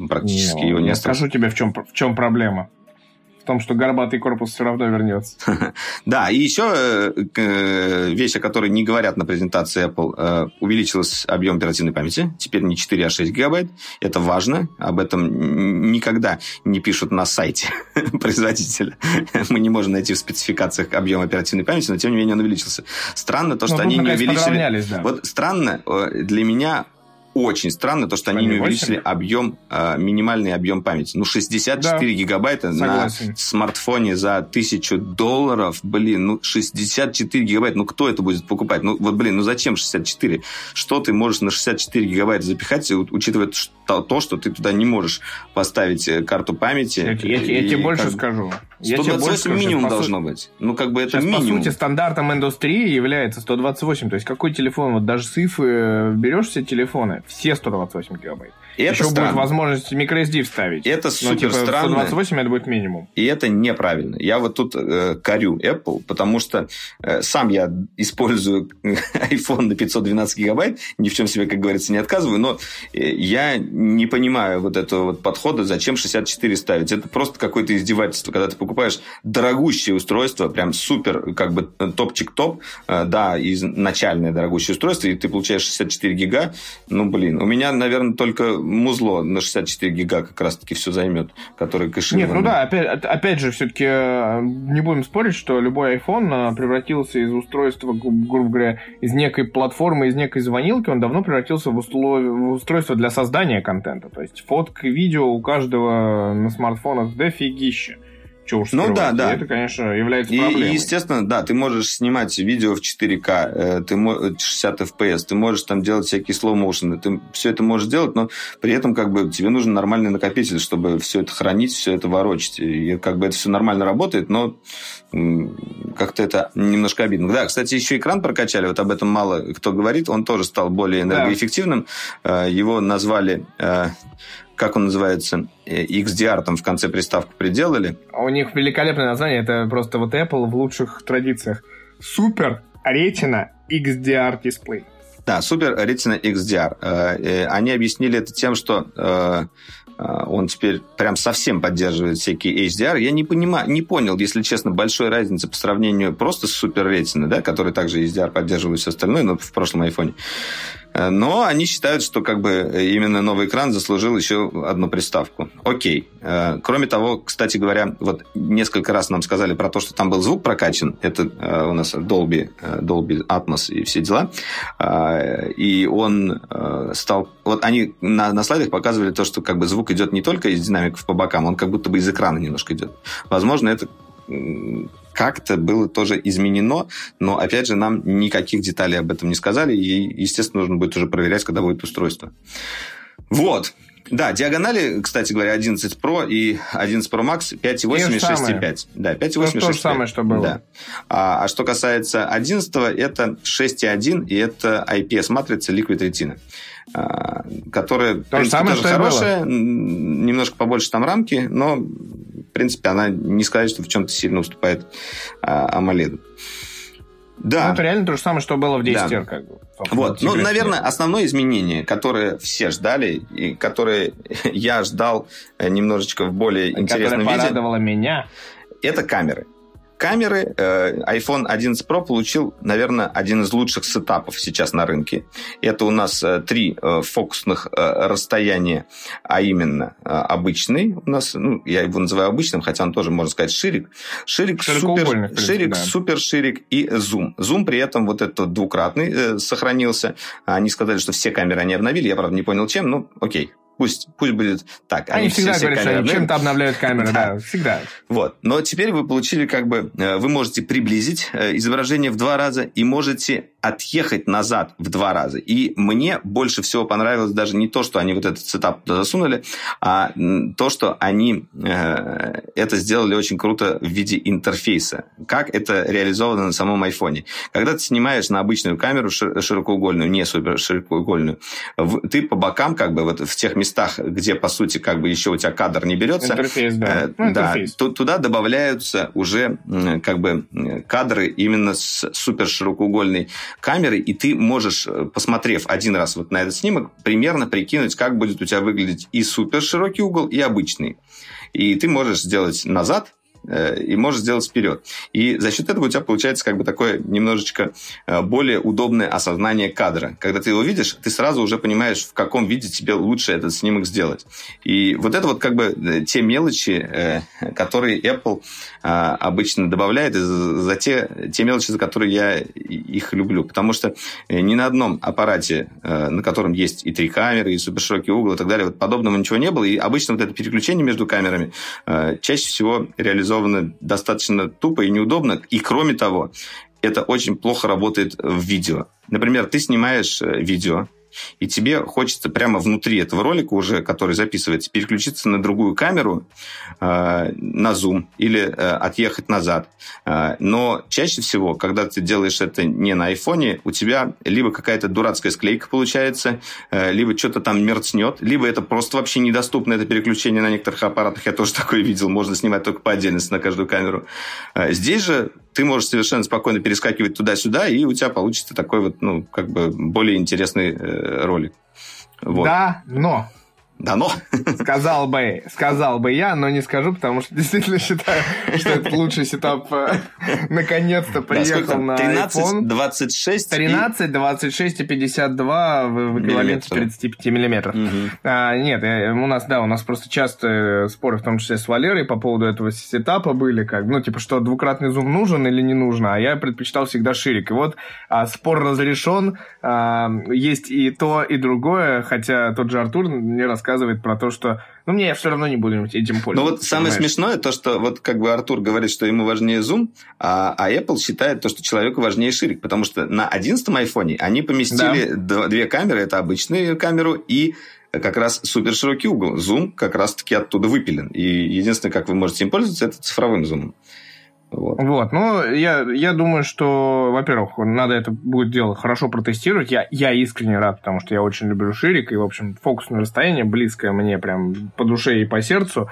практически не, его не осталось. Скажу тебе, в чем, в чем проблема в том, что горбатый корпус все равно вернется. *laughs* Да, и еще э, э, вещь, о которой не говорят на презентации Apple, э, увеличился объем оперативной памяти. Теперь не 4, а 6 гигабайт. Это важно. Об этом никогда не пишут на сайте *laughs* производителя. *laughs* Мы не можем найти в спецификациях объем оперативной памяти, но тем не менее он увеличился. Странно то, что они не увеличили... Вот странно для меня очень странно, то, что они не увеличили объем, э, минимальный объем памяти. Ну, 64 да. гигабайта Согласен. на смартфоне за 1000 долларов, блин, ну, 64 гигабайта, ну, кто это будет покупать? Ну, вот, блин, ну, зачем 64? Что ты можешь на 64 гигабайта запихать, учитывая то, что ты туда не можешь поставить э, карту памяти? Я, я, я, я тебе больше как... скажу. 128 минимум должно сути, быть. Ну, как бы это сейчас, минимум. по сути, стандартом индустрии является 128. То есть, какой телефон, вот даже с ИФы э, берешь все телефоны, все 128 гигабайт. И это Еще странно. будет возможность microSD вставить. Это супер типа, странно. 128 это будет минимум. И это неправильно. Я вот тут э, корю Apple, потому что э, сам я использую *laughs* iPhone на 512 гигабайт, ни в чем себе, как говорится, не отказываю, но э, я не понимаю вот этого вот подхода, зачем 64 ставить. Это просто какое-то издевательство, когда ты покупаешь дорогущее устройство, прям супер, как бы топчик-топ, э, да, и начальное дорогущее устройство, и ты получаешь 64 гига, ну, блин, у меня, наверное, только музло на 64 гига как раз-таки все займет, который кэширован. Нет, ну да, опять, опять же, все-таки э, не будем спорить, что любой iPhone э, превратился из устройства, грубо говоря, из некой платформы, из некой звонилки, он давно превратился в, услов... в устройство для создания контента. То есть фотка, видео у каждого на смартфонах дофигища. Че уж ну да, да. И это, конечно, является проблемой. И, естественно, да, ты можешь снимать видео в 4К, э, ты 60 FPS, ты можешь там делать всякие motion, ты все это можешь делать, но при этом как бы тебе нужен нормальный накопитель, чтобы все это хранить, все это ворочать. И как бы это все нормально работает, но как-то это немножко обидно. Да, кстати, еще экран прокачали, вот об этом мало кто говорит, он тоже стал более энергоэффективным. Да. Э, его назвали э, как он называется, э, XDR там в конце приставку приделали. У них великолепное название, это просто вот Apple в лучших традициях. Супер Retina XDR дисплей. Да, Супер Retina XDR. Э, э, они объяснили это тем, что он теперь прям совсем поддерживает всякие HDR. Я не понимаю, не понял, если честно, большой разницы по сравнению просто с Super Retina, да, который также HDR поддерживает все остальное, но в прошлом айфоне. Э, но они считают, что как бы именно новый экран заслужил еще одну приставку. Окей. Э, кроме того, кстати говоря, вот несколько раз нам сказали про то, что там был звук прокачан. Это э, у нас Dolby, Dolby Atmos и все дела. И он стал... Вот они на, на слайдах показывали то, что как бы звук идет не только из динамиков по бокам, он как будто бы из экрана немножко идет. Возможно, это как-то было тоже изменено, но, опять же, нам никаких деталей об этом не сказали, и, естественно, нужно будет уже проверять, когда будет устройство. Вот. Да, диагонали, кстати говоря, 11 Pro и 11 Pro Max 5,8 и 6,5. Да, 5,8 и 6,5. То же самое, что было. Да. А, а что касается 11 это 6,1 и это IPS-матрица Liquid Retina. А, которая, То в принципе, самое, тоже хорошая, немножко побольше там рамки, но, принципе, она не сказать, что в чем-то сильно уступает а. Да. Ну, это реально то же самое, что было в 10 да. как бы. Вот. Ну, наверное, основное изменение, которое все ждали, и которое *laughs* я ждал э, немножечко в более интересном виде. Порадовало меня. Это камеры камеры э, iPhone 11 Pro получил, наверное, один из лучших сетапов сейчас на рынке. Это у нас э, три э, фокусных расстояния, а именно обычный у нас, ну, я его называю обычным, хотя он тоже, можно сказать, ширик. Ширик, супер, ширик, да. супер ширик и зум. Зум при этом вот этот двукратный сохранился. Они сказали, что все камеры они обновили. Я, правда, не понял, чем. Ну, окей, Пусть, пусть будет так. Они, они всегда все, говорят, все что они чем-то обновляют камеры, да. да, всегда. Вот. Но теперь вы получили как бы... Э, вы можете приблизить э, изображение в два раза и можете отъехать назад в два раза. И мне больше всего понравилось даже не то, что они вот этот сетап туда засунули, а то, что они э, это сделали очень круто в виде интерфейса. Как это реализовано на самом айфоне. Когда ты снимаешь на обычную камеру широкоугольную, не супер широкоугольную, ты по бокам как бы вот в тех местах, где, по сути, как бы еще у тебя кадр не берется, интерфейс, да. Э, ну, да, туда добавляются уже как бы кадры именно с супер широкоугольной камеры, и ты можешь, э, посмотрев один раз вот на этот снимок, примерно прикинуть, как будет у тебя выглядеть и супер широкий угол, и обычный. И ты можешь сделать назад, и можешь сделать вперед. И за счет этого у тебя получается как бы такое немножечко э, более удобное осознание кадра. Когда ты его видишь, ты сразу уже понимаешь, в каком виде тебе лучше этот снимок сделать. И вот это вот как бы э, те мелочи, которые Apple обычно добавляет, за те, те мелочи, за которые я их люблю. Потому что ни на одном аппарате, на котором есть и три камеры, и суперширокий угол и так далее, вот подобного ничего не было. И обычно вот это переключение между камерами чаще всего реализовано достаточно тупо и неудобно. И кроме того, это очень плохо работает в видео. Например, ты снимаешь э, видео, и тебе хочется прямо внутри этого ролика уже, который записывается, переключиться на другую камеру, э, на зум или э, отъехать назад. Э, но чаще всего, когда ты делаешь это не на айфоне, у тебя либо какая-то дурацкая склейка получается, э, либо что-то там мерцнет, либо это просто вообще недоступно, это переключение на некоторых аппаратах. Я тоже *laughs* такое видел, можно снимать только по отдельности на каждую камеру. Э, здесь же ты можешь совершенно спокойно перескакивать туда-сюда, и у тебя получится такой вот, ну, как бы более интересный э, ролик. Вот. Да, но да, но. Сказал бы, сказал бы я, но не скажу, потому что действительно считаю, что это лучший сетап э, наконец-то приехал на 13, iPhone. 26 13, 26 и 52 в, эквиваленте 35 миллиметров. А, нет, э, у нас, да, у нас просто часто споры, в том числе с Валерой, по поводу этого сетапа были, как, ну, типа, что двукратный зум нужен или не нужен, а я предпочитал всегда ширик. И вот а, спор разрешен, а, есть и то, и другое, хотя тот же Артур не рассказывал рассказывает про то, что ну, мне я все равно не буду этим пользоваться. Ну, вот самое понимаешь? смешное то, что вот как бы Артур говорит, что ему важнее Zoom, а, а Apple считает то, что человеку важнее ширик, потому что на 11 айфоне они поместили да. две камеры, это обычную камеру и как раз супер широкий угол. Зум как раз-таки оттуда выпилен. И единственное, как вы можете им пользоваться, это цифровым зумом. Вот. вот. Ну, я, я думаю, что, во-первых, надо это будет дело хорошо протестировать. Я, я искренне рад, потому что я очень люблю ширик, и, в общем, фокусное расстояние близкое мне прям по душе и по сердцу.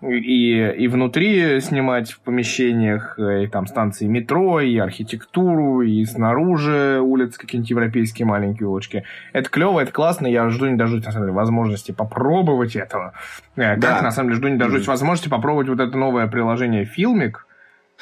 И, и внутри снимать в помещениях, и там станции метро, и архитектуру, и снаружи улицы какие-нибудь европейские маленькие улочки. Это клево, это классно, я жду не дождусь, на самом деле, возможности попробовать этого. Э, да. Как, на самом деле, жду не дождусь возможности попробовать вот это новое приложение «Филмик»,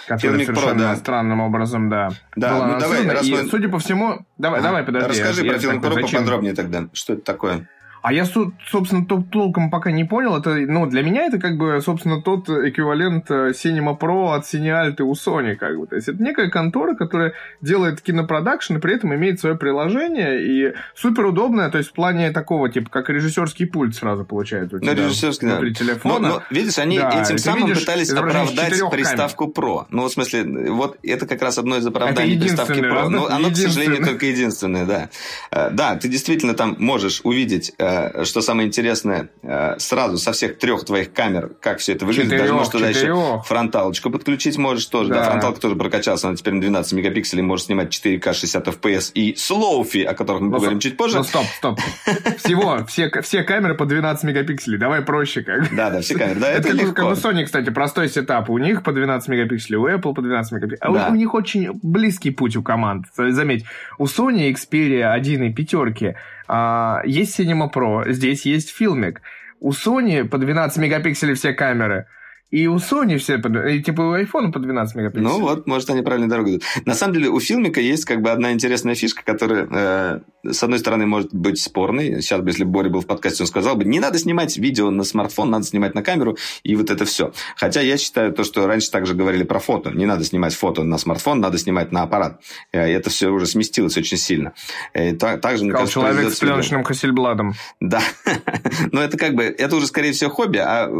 Который Filmic совершенно Pro, да. странным образом, да. Да, ну давай, раз и, мы... судя по всему... Давай, а, давай, подожди. Расскажи я, про Filmic Pro поподробнее тогда. Что это такое? А я, собственно, толком пока не понял. Это, ну, для меня это как бы, собственно, тот эквивалент э, Cinema Pro от Cinealta у Sony, как бы. То есть это некая контора, которая делает кинопродакшн и при этом имеет свое приложение и супер удобное, то есть в плане такого, типа, как режиссерский пульт сразу получается у ну, тебя ну, режиссерский, да. телефона. Но, но, видишь, они да, этим самым видишь, пытались оправдать приставку камер. Pro. Ну, в смысле, вот это как раз одно из оправданий приставки Pro. Но оно, к сожалению, только единственное, да. Э, да, ты действительно там можешь увидеть Э, что самое интересное, э, сразу со всех трех твоих камер, как все это выглядит, четырех, даже можешь туда еще фронталочку подключить можешь тоже. Да. да, фронталка тоже прокачался, она теперь на 12 мегапикселей, может снимать 4К 60 FPS и слоуфи, о которых мы ну, поговорим чуть позже. Ну, стоп, стоп. Всего, все, все камеры по 12 мегапикселей, давай проще как. Да, да, все камеры, да, это, это легко. Как у Sony, кстати, простой setup, у них по 12 мегапикселей, у Apple по 12 мегапикселей, а да. у, у них очень близкий путь у команд. Заметь, у Sony Xperia 1 и пятерки а, есть Cinema Pro, здесь есть Filmic. У Sony по 12 мегапикселей все камеры. И у Sony все, и типа у iPhone по 12 мегапикселей. Ну вот, может, они правильно дорогу идут. На самом деле, у Filmic а есть как бы одна интересная фишка, которая, э, с одной стороны, может быть спорной. Сейчас бы, если Боря был в подкасте, он сказал бы, не надо снимать видео на смартфон, надо снимать на камеру, и вот это все. Хотя я считаю то, что раньше также говорили про фото. Не надо снимать фото на смартфон, надо снимать на аппарат. Э, и это все уже сместилось очень сильно. Э, и также, мне кажется, человек с пленочным Хассельбладом. Да. *laughs* Но это как бы, это уже, скорее всего, хобби, а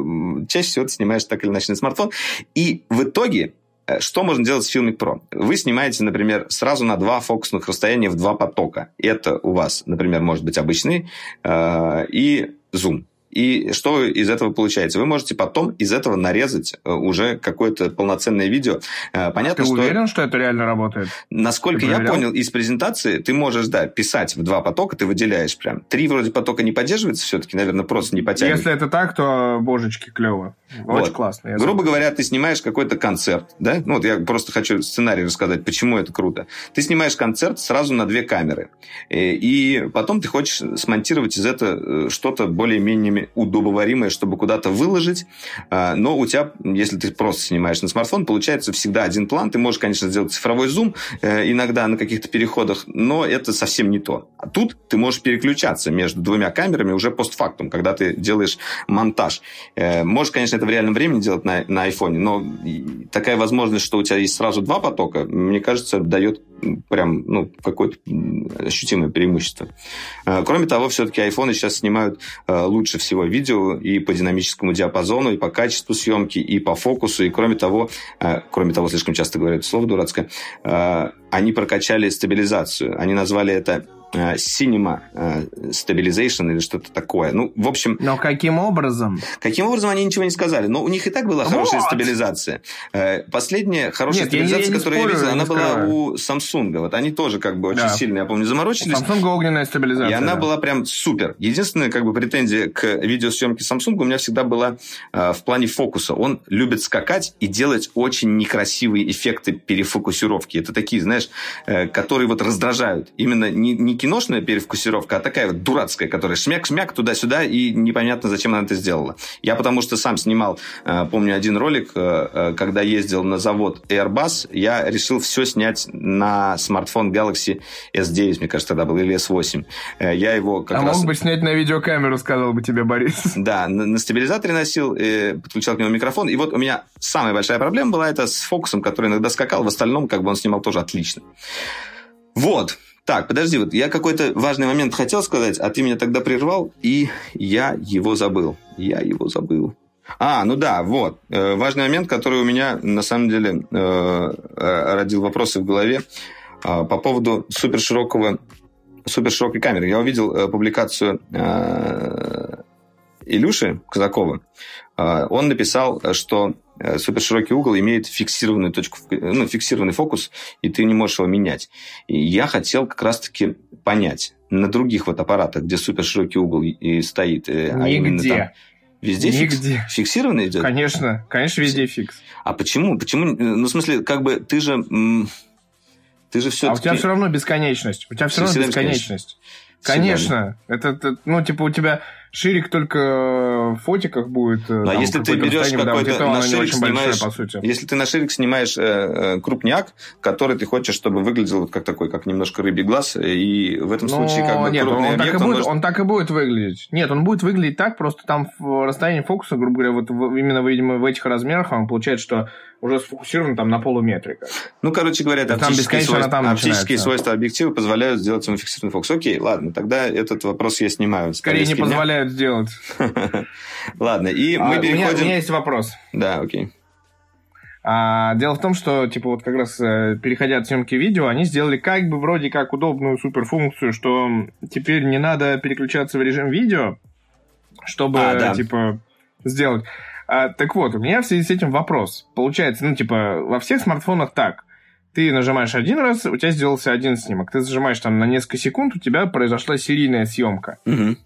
чаще всего ты снимаешь так или иначе на смартфон. И в итоге э, что можно делать с Filmic Pro? Вы снимаете, например, сразу на два фокусных расстояния в два потока. Это у вас, например, может быть обычный э, и зум. И что из этого получается? Вы можете потом из этого нарезать э, уже какое-то полноценное видео. Э, понятно, ты что... уверен, что это реально работает? Насколько я понял из презентации, ты можешь, да, писать в два потока, ты выделяешь прям. Три вроде потока не поддерживается все-таки, наверное, просто не потянет. Если это так, то, божечки, клево. Очень вот. классно. Грубо забыл. говоря, ты снимаешь какой-то концерт, да? Ну, вот я просто хочу сценарий рассказать, почему это круто. Ты снимаешь концерт сразу на две камеры. Э, и потом ты хочешь смонтировать из этого что-то более-менее удобными, удобоваримые, чтобы куда-то выложить. А, но у тебя, если ты просто снимаешь на смартфон, получается всегда один план. Ты можешь, конечно, сделать цифровой зум э, иногда на каких-то переходах, но это совсем не то. А тут ты можешь переключаться между двумя камерами уже постфактум, когда ты делаешь монтаж. Э, можешь, конечно, это в реальном времени делать на, на айфоне, но такая возможность, что у тебя есть сразу два потока, мне кажется, дает прям ну, какое-то ощутимое преимущество. Э, кроме того, все-таки айфоны сейчас снимают э, лучше всего видео и по динамическому диапазону, и по качеству съемки, и по фокусу, и кроме того, э, кроме того, слишком часто говорят слово дурацкое, они прокачали стабилизацию. Они назвали это Э, Cinema э, Stabilization или что-то такое. Ну, в общем... Но каким образом? Каким образом они ничего не сказали. Но у них и так была хорошая вот. стабилизация. Э, последняя хорошая Нет, стабилизация, я, я которую спорю, я видел, она была у Samsung. Вот они тоже как бы очень да. сильно, я помню, заморочились. У Samsung огненная стабилизация. И она да. была прям супер. Единственная как бы претензия к видеосъемке Samsung у меня всегда была в плане фокуса. Он любит скакать и делать очень некрасивые эффекты перефокусировки. Это такие, знаешь, которые вот раздражают. Именно не, не киношная перевкусировка, а такая вот дурацкая, которая шмяк-шмяк туда-сюда, и непонятно, зачем она это сделала. Я потому что сам снимал, э, помню, один ролик, э, э, когда ездил на завод Airbus, я решил все снять на смартфон Galaxy S9, мне кажется, тогда был, или S8. Я его как а раз... мог бы снять на видеокамеру, сказал бы тебе Борис. *laughs* Да, на, на стабилизаторе носил, подключал к нему микрофон, и вот у меня самая большая проблема была это с фокусом, который иногда скакал, в остальном как бы он снимал тоже отлично. Вот. Так, подожди, вот я какой-то важный момент хотел сказать, а ты меня тогда прервал, и я его забыл. Я его забыл. А, ну да, вот. Э, важный момент, который у меня, на самом деле, э, э родил вопросы в голове э, по поводу суперширокого, суперширокой камеры. Я увидел э, публикацию э, Илюши Казакова. Он написал, что суперширокий угол имеет фиксированную точку, ну, фиксированный фокус, и ты не можешь его менять. И я хотел как раз-таки понять, на других вот аппаратах, где суперширокий угол и стоит, Нигде. Э, а именно там, Везде Нигде. Фикс? Фиксированный идет? Конечно, конечно, везде фикс. А почему? Почему? Ну, в смысле, как бы ты же... Ты же все А у тебя все равно бесконечность. У тебя все равно бесконечность. Конечно. Это, это, ну, типа, у тебя ширик только в фотиках будет. Ну, а если ты берешь какой-то на ширик снимаешь, большая, по сути. если ты на ширик снимаешь э, э, крупняк, который ты хочешь, чтобы выглядел вот как такой, как немножко рыбий глаз, и в этом Но случае как бы нет, крупный он, объект, так и будет, может... он так и будет выглядеть. Нет, он будет выглядеть так, просто там в расстоянии фокуса, грубо говоря, вот именно, видимо, в этих размерах он получается, что уже сфокусирован там на полуметрика. Ну, короче говоря, это оптические, свойства, там оптические свойства объектива позволяют сделать ему фиксированный фокус. Окей, ладно, тогда этот вопрос я снимаю. Скорее не позволяют позволяют сделать. *laughs* Ладно, и мы переходим... У меня есть вопрос. Да, окей. А, дело в том, что, типа, вот как раз э, переходя от съемки видео, они сделали как бы вроде как удобную суперфункцию, что теперь не надо переключаться в режим видео, чтобы, а, да. типа, сделать. А, так вот, у меня в связи с этим вопрос. Получается, ну, типа, во всех смартфонах так. Ты нажимаешь один раз, у тебя сделался один снимок. Ты зажимаешь там на несколько секунд, у тебя произошла серийная съемка. Угу.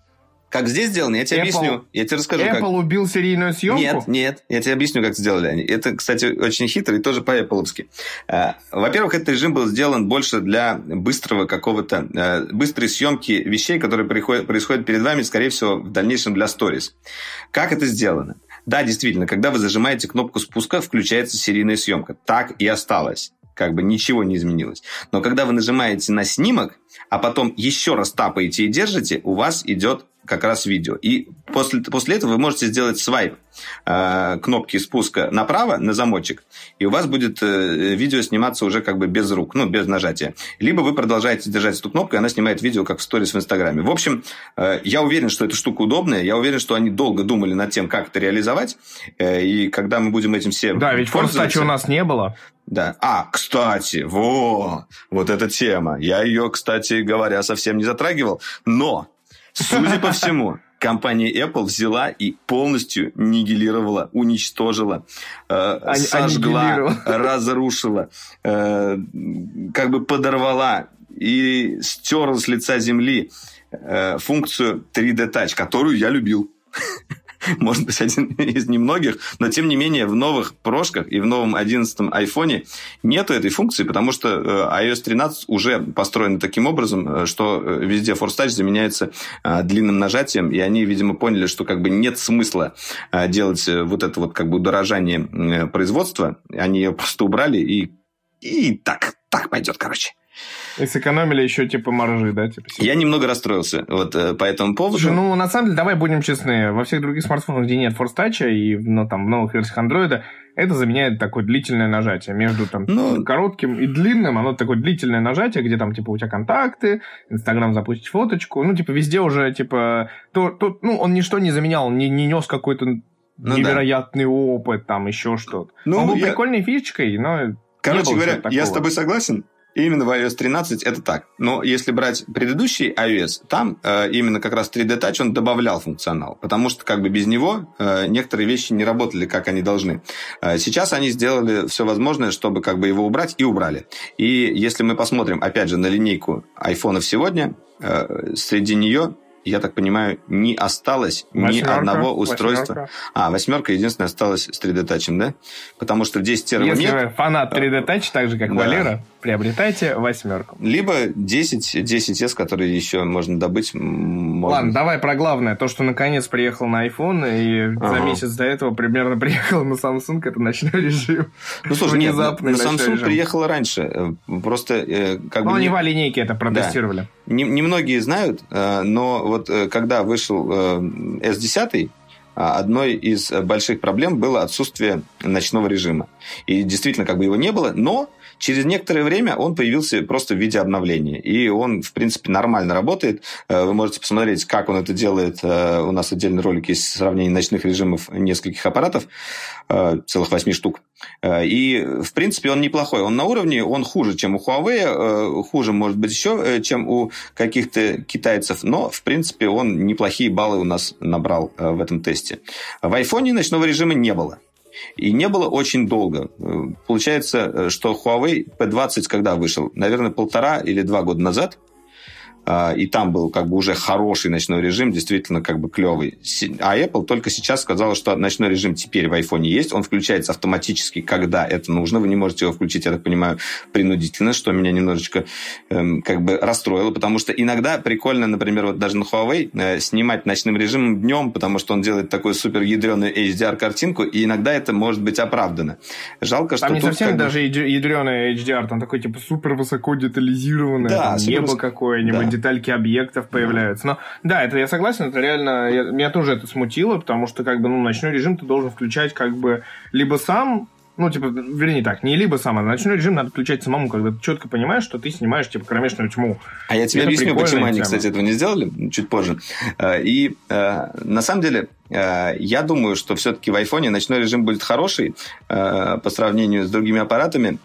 Как здесь сделано, я тебе Apple, объясню. Я тебе расскажу, Apple как... убил серийную съемку? Нет, нет, я тебе объясню, как сделали они. Это, кстати, очень хитро и тоже по-эппловски. Э, во-первых, этот режим был сделан больше для быстрого какого-то... Э, быстрой съемки вещей, которые происходят перед вами, скорее всего, в дальнейшем для сторис. Как это сделано? Да, действительно, когда вы зажимаете кнопку спуска, включается серийная съемка. Так и осталось как бы ничего не изменилось. Но когда вы нажимаете на снимок, а потом еще раз тапаете и держите, у вас идет как раз видео. И после, после этого вы можете сделать свайп э, кнопки спуска направо на замочек, и у вас будет э, видео сниматься уже как бы без рук, ну, без нажатия. Либо вы продолжаете держать эту кнопку, и она снимает видео как в сторис в Инстаграме. В общем, э, я уверен, что эта штука удобная, я уверен, что они долго думали над тем, как это реализовать, э, и когда мы будем этим всем Да, ведь форстача у нас не было. Да. А, кстати, во, вот эта тема. Я ее, кстати говоря, совсем не затрагивал. Но Судя по всему, *laughs* компания Apple взяла и полностью нигилировала, уничтожила, э, сожгла, *laughs* разрушила, э, как бы подорвала и стерла с лица земли э, функцию 3D Touch, которую я любил. *laughs* *laughs* может быть, один из немногих, но тем не менее в новых прошках и в новом 11 айфоне нету этой функции, потому что э, iOS 13 уже построен таким образом, э, что э, везде Force Touch заменяется длинным нажатием, и они, видимо, поняли, что как бы нет смысла делать вот это вот как бы удорожание производства, они ее просто убрали, и, и так, так пойдет, короче. И сэкономили еще типа маржи, да? Типа, Я немного расстроился вот э, по этому поводу. Слушай, ну на самом деле, давай будем честны, во всех других смартфонах, где нет Force Touch и ну, там, в новых версиях Android, это заменяет такое длительное нажатие. Между там ну, коротким и длинным, оно такое длительное нажатие, где там типа у тебя контакты, Инстаграм запустить фоточку, ну типа везде уже типа, то, то, ну он ничто не заменял, не, не нес какой-то ну, невероятный да. опыт, там еще что-то. Ну, он был я... прикольной фишечкой, но Короче говоря, я с тобой согласен. Именно в iOS 13 это так. Но если брать предыдущий iOS, там э, именно как раз 3D Touch он добавлял функционал, потому что как бы без него э, некоторые вещи не работали, как они должны. Э, сейчас они сделали все возможное, чтобы как бы его убрать, и убрали. И если мы посмотрим, опять же, на линейку айфонов сегодня, э, среди нее я так понимаю, не осталось восьмерка, ни одного устройства. Восьмерка. А, восьмерка единственное осталась с 3D Touch, да? Потому что в 10 Если нет. Вы фанат 3D Touch, так же, как да. Валера, приобретайте восьмерку. Либо 10, 10S, которые еще можно добыть. Можно... Ладно, давай про главное. То, что наконец приехал на iPhone, и ага. за месяц до этого примерно *laughs* приехал на Samsung, это ночной режим. Ну, слушай, нет, на Samsung режим. приехала раньше. Просто э, как ну, бы... они не... в линейке это протестировали. Да. Немногие знают, э, но вот э, когда вышел S10, одной из больших проблем было отсутствие ночного режима. И действительно, как бы его не было, но Через некоторое время он появился просто в виде обновления. И он, в принципе, нормально работает. Э, вы можете посмотреть, как он это делает. Э, у нас отдельный ролик есть сравнение ночных режимов нескольких аппаратов, э, целых восьми штук. И, в принципе, он неплохой. Он на уровне, он хуже, чем у Huawei, хуже, может быть, еще, чем у каких-то китайцев, но, в принципе, он неплохие баллы у нас набрал в этом тесте. В iPhone ночного режима не было. И не было очень долго. Получается, э, что Huawei P20 когда вышел? Наверное, полтора или два года назад. А, и там был как бы уже хороший ночной режим, действительно как бы клевый. А Apple только сейчас сказала, что ночной режим теперь в iPhone есть, он включается автоматически, когда это нужно, вы не можете его включить, я так понимаю, принудительно, что меня немножечко эм, как бы расстроило, потому что иногда прикольно, например, вот даже на Huawei э, снимать ночным режимом днем, потому что он делает такую супер ядреную HDR-картинку, и иногда это может быть оправдано. Жалко, что Там не тут, совсем как даже ядреный HDR, там такой типа супер высоко детализированный, да, небо какое-нибудь, да детальки объектов появляются. Но да, это я согласен, это реально, я, меня тоже это смутило, потому что как бы ну, ночной режим ты должен включать как бы либо сам, ну, типа, вернее так, не либо сам, а ночной режим надо включать самому, когда ты четко понимаешь, что ты снимаешь, типа, кромешную тьму. А я тебе это объясню, почему тема. они, кстати, этого не сделали, чуть позже. Э, и э, на самом деле, э, я думаю, что все-таки в айфоне ночной режим будет хороший по сравнению с другими аппаратами,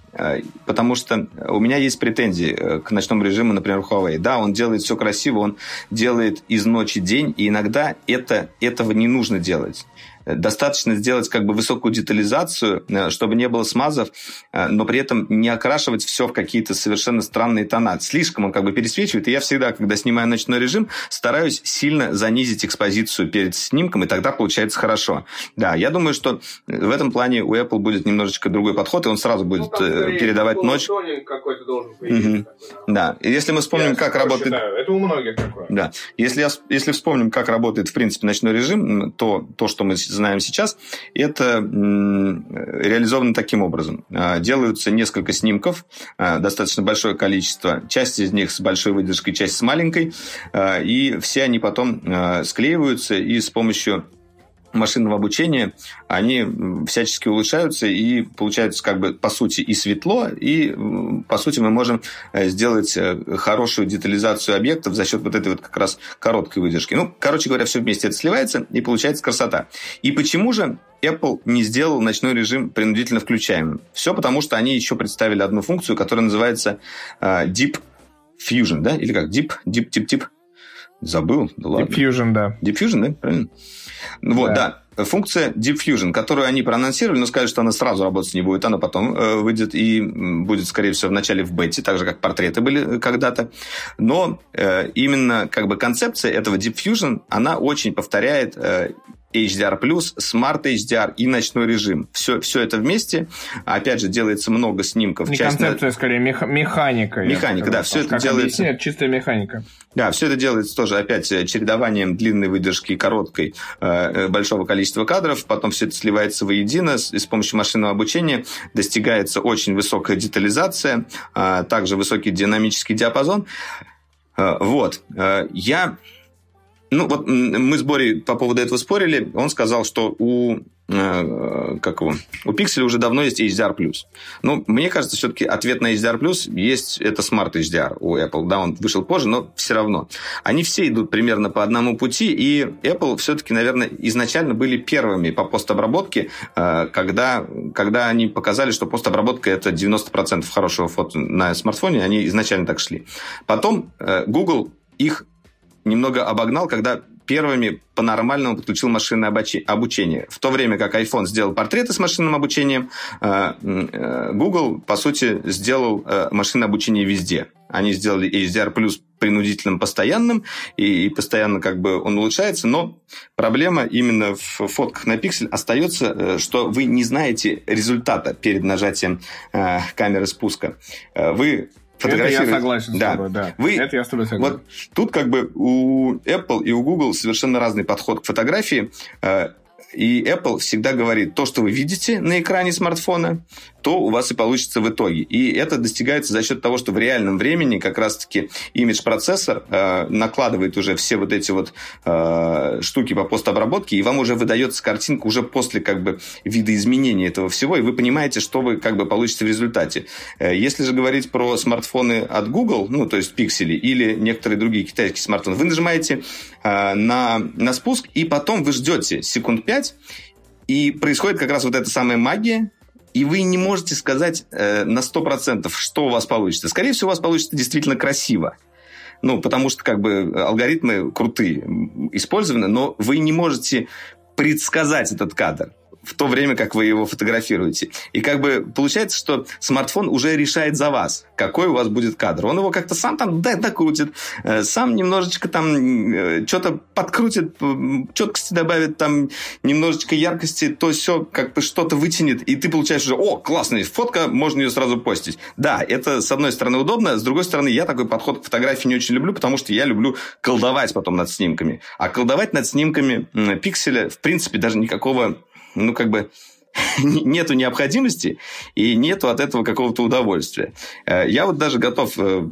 потому что у меня есть претензии к ночному режиму, например, Huawei. Да, он делает все красиво, он делает из ночи день, и иногда это, этого не нужно делать. Достаточно сделать как бы высокую детализацию, э, чтобы не было смазов, э, но при этом не окрашивать все в какие-то совершенно странные тона. Слишком он как бы пересвечивает, и я всегда, когда снимаю ночной режим, стараюсь сильно занизить экспозицию перед снимком, и тогда получается хорошо. Да, я думаю, что в этом плане у Apple будет немножечко другой подход, и он сразу будет ну, э, передавать ночь. какой-то должен угу. Да, и если мы вспомним, я как работает... Считаю. Это у многих такое. Да, если, если вспомним, как работает, в принципе, ночной режим, то то, что мы знаем сейчас, это реализовано таким образом. А, делаются несколько снимков, а, достаточно большое количество, часть из них с большой выдержкой, часть с маленькой, а, и все они потом склеиваются и с помощью машинного обучения, они всячески улучшаются и получается как бы по сути и светло, и по сути мы можем э, сделать э, хорошую детализацию объектов за счет вот этой вот как раз короткой выдержки. Ну, короче говоря, все вместе это сливается и получается красота. И почему же Apple не сделал ночной режим принудительно включаемым? Все потому, что они еще представили одну функцию, которая называется э, Deep Fusion, да? Или как? Deep, Deep, Deep, Deep. Забыл? Да ладно. Diffusion, да. Diffusion, да? Правильно? Вот, да. да. Функция Diffusion, которую они проанонсировали, но сказали, что она сразу работать не будет, она потом э, выйдет и будет, скорее всего, в начале в бете, так же, как портреты были когда-то. Но э, именно как бы концепция этого Diffusion, она очень повторяет э, HDR+, Smart HDR и ночной режим. Все, все это вместе. Опять же, делается много снимков. Не Часть концепция, на... скорее, мех... механика. Механика, да. Все это делается... Объяснить, чистая механика. Да, все это делается тоже, опять, чередованием длинной выдержки и короткой э, большого количества кадров. Потом все это сливается воедино. С, с помощью машинного обучения достигается очень высокая детализация, э, также высокий динамический диапазон. Э, вот. Э, я ну, вот мы с Борей по поводу этого спорили. Он сказал, что у э, как его, у Pixel уже давно есть HDR+. Ну, мне кажется, все-таки ответ на HDR+, есть, это Smart HDR у Apple. Да, он вышел позже, но все равно. Они все идут примерно по одному пути, и Apple все-таки, наверное, изначально были первыми по постобработке, э, когда, когда они показали, что постобработка это 90% хорошего фото на смартфоне, они изначально так шли. Потом э, Google их немного обогнал, когда первыми по-нормальному подключил машинное обучение. В то время как iPhone сделал портреты с машинным обучением, э, э, Google, по сути, сделал э, машинное обучение везде. Они сделали HDR принудительным постоянным, и, постоянно как бы он улучшается, но проблема именно в фотках на пиксель остается, что вы не знаете результата перед нажатием камеры спуска. Вы фотографировать. Это я согласен да. с тобой, да. Вы... Это я с тобой согласен. Вот тут как бы у Apple и у Google совершенно разный подход к фотографии. И Apple всегда говорит, то, что вы видите на экране смартфона, то у вас и получится в итоге. И это достигается за счет того, что в реальном времени как раз-таки имидж-процессор э, накладывает уже все вот эти вот э, штуки по постобработке, и вам уже выдается картинка уже после как бы видоизменения этого всего, и вы понимаете, что вы как бы получите в результате. Э, если же говорить про смартфоны от Google, ну, то есть пиксели, или некоторые другие китайские смартфоны, вы нажимаете на, на спуск, и потом вы ждете секунд 5, и происходит как раз вот эта самая магия, и вы не можете сказать э, на 100%, что у вас получится. Скорее всего, у вас получится действительно красиво. Ну, потому что как бы алгоритмы крутые, использованы, но вы не можете предсказать этот кадр в то время, как вы его фотографируете. И как бы получается, что смартфон уже решает за вас, какой у вас будет кадр. Он его как-то сам там докрутит, э, сам немножечко там э, что-то подкрутит, четкости добавит, там немножечко яркости, то все как-то что-то вытянет, и ты получаешь уже, о, классная фотка, можно ее сразу постить. Да, это с одной стороны удобно, с другой стороны я такой подход к фотографии не очень люблю, потому что я люблю колдовать потом над снимками. А колдовать над снимками пикселя, в принципе, даже никакого ну, как бы *laughs* нету необходимости и нету от этого какого-то удовольствия. Э, я вот даже готов э,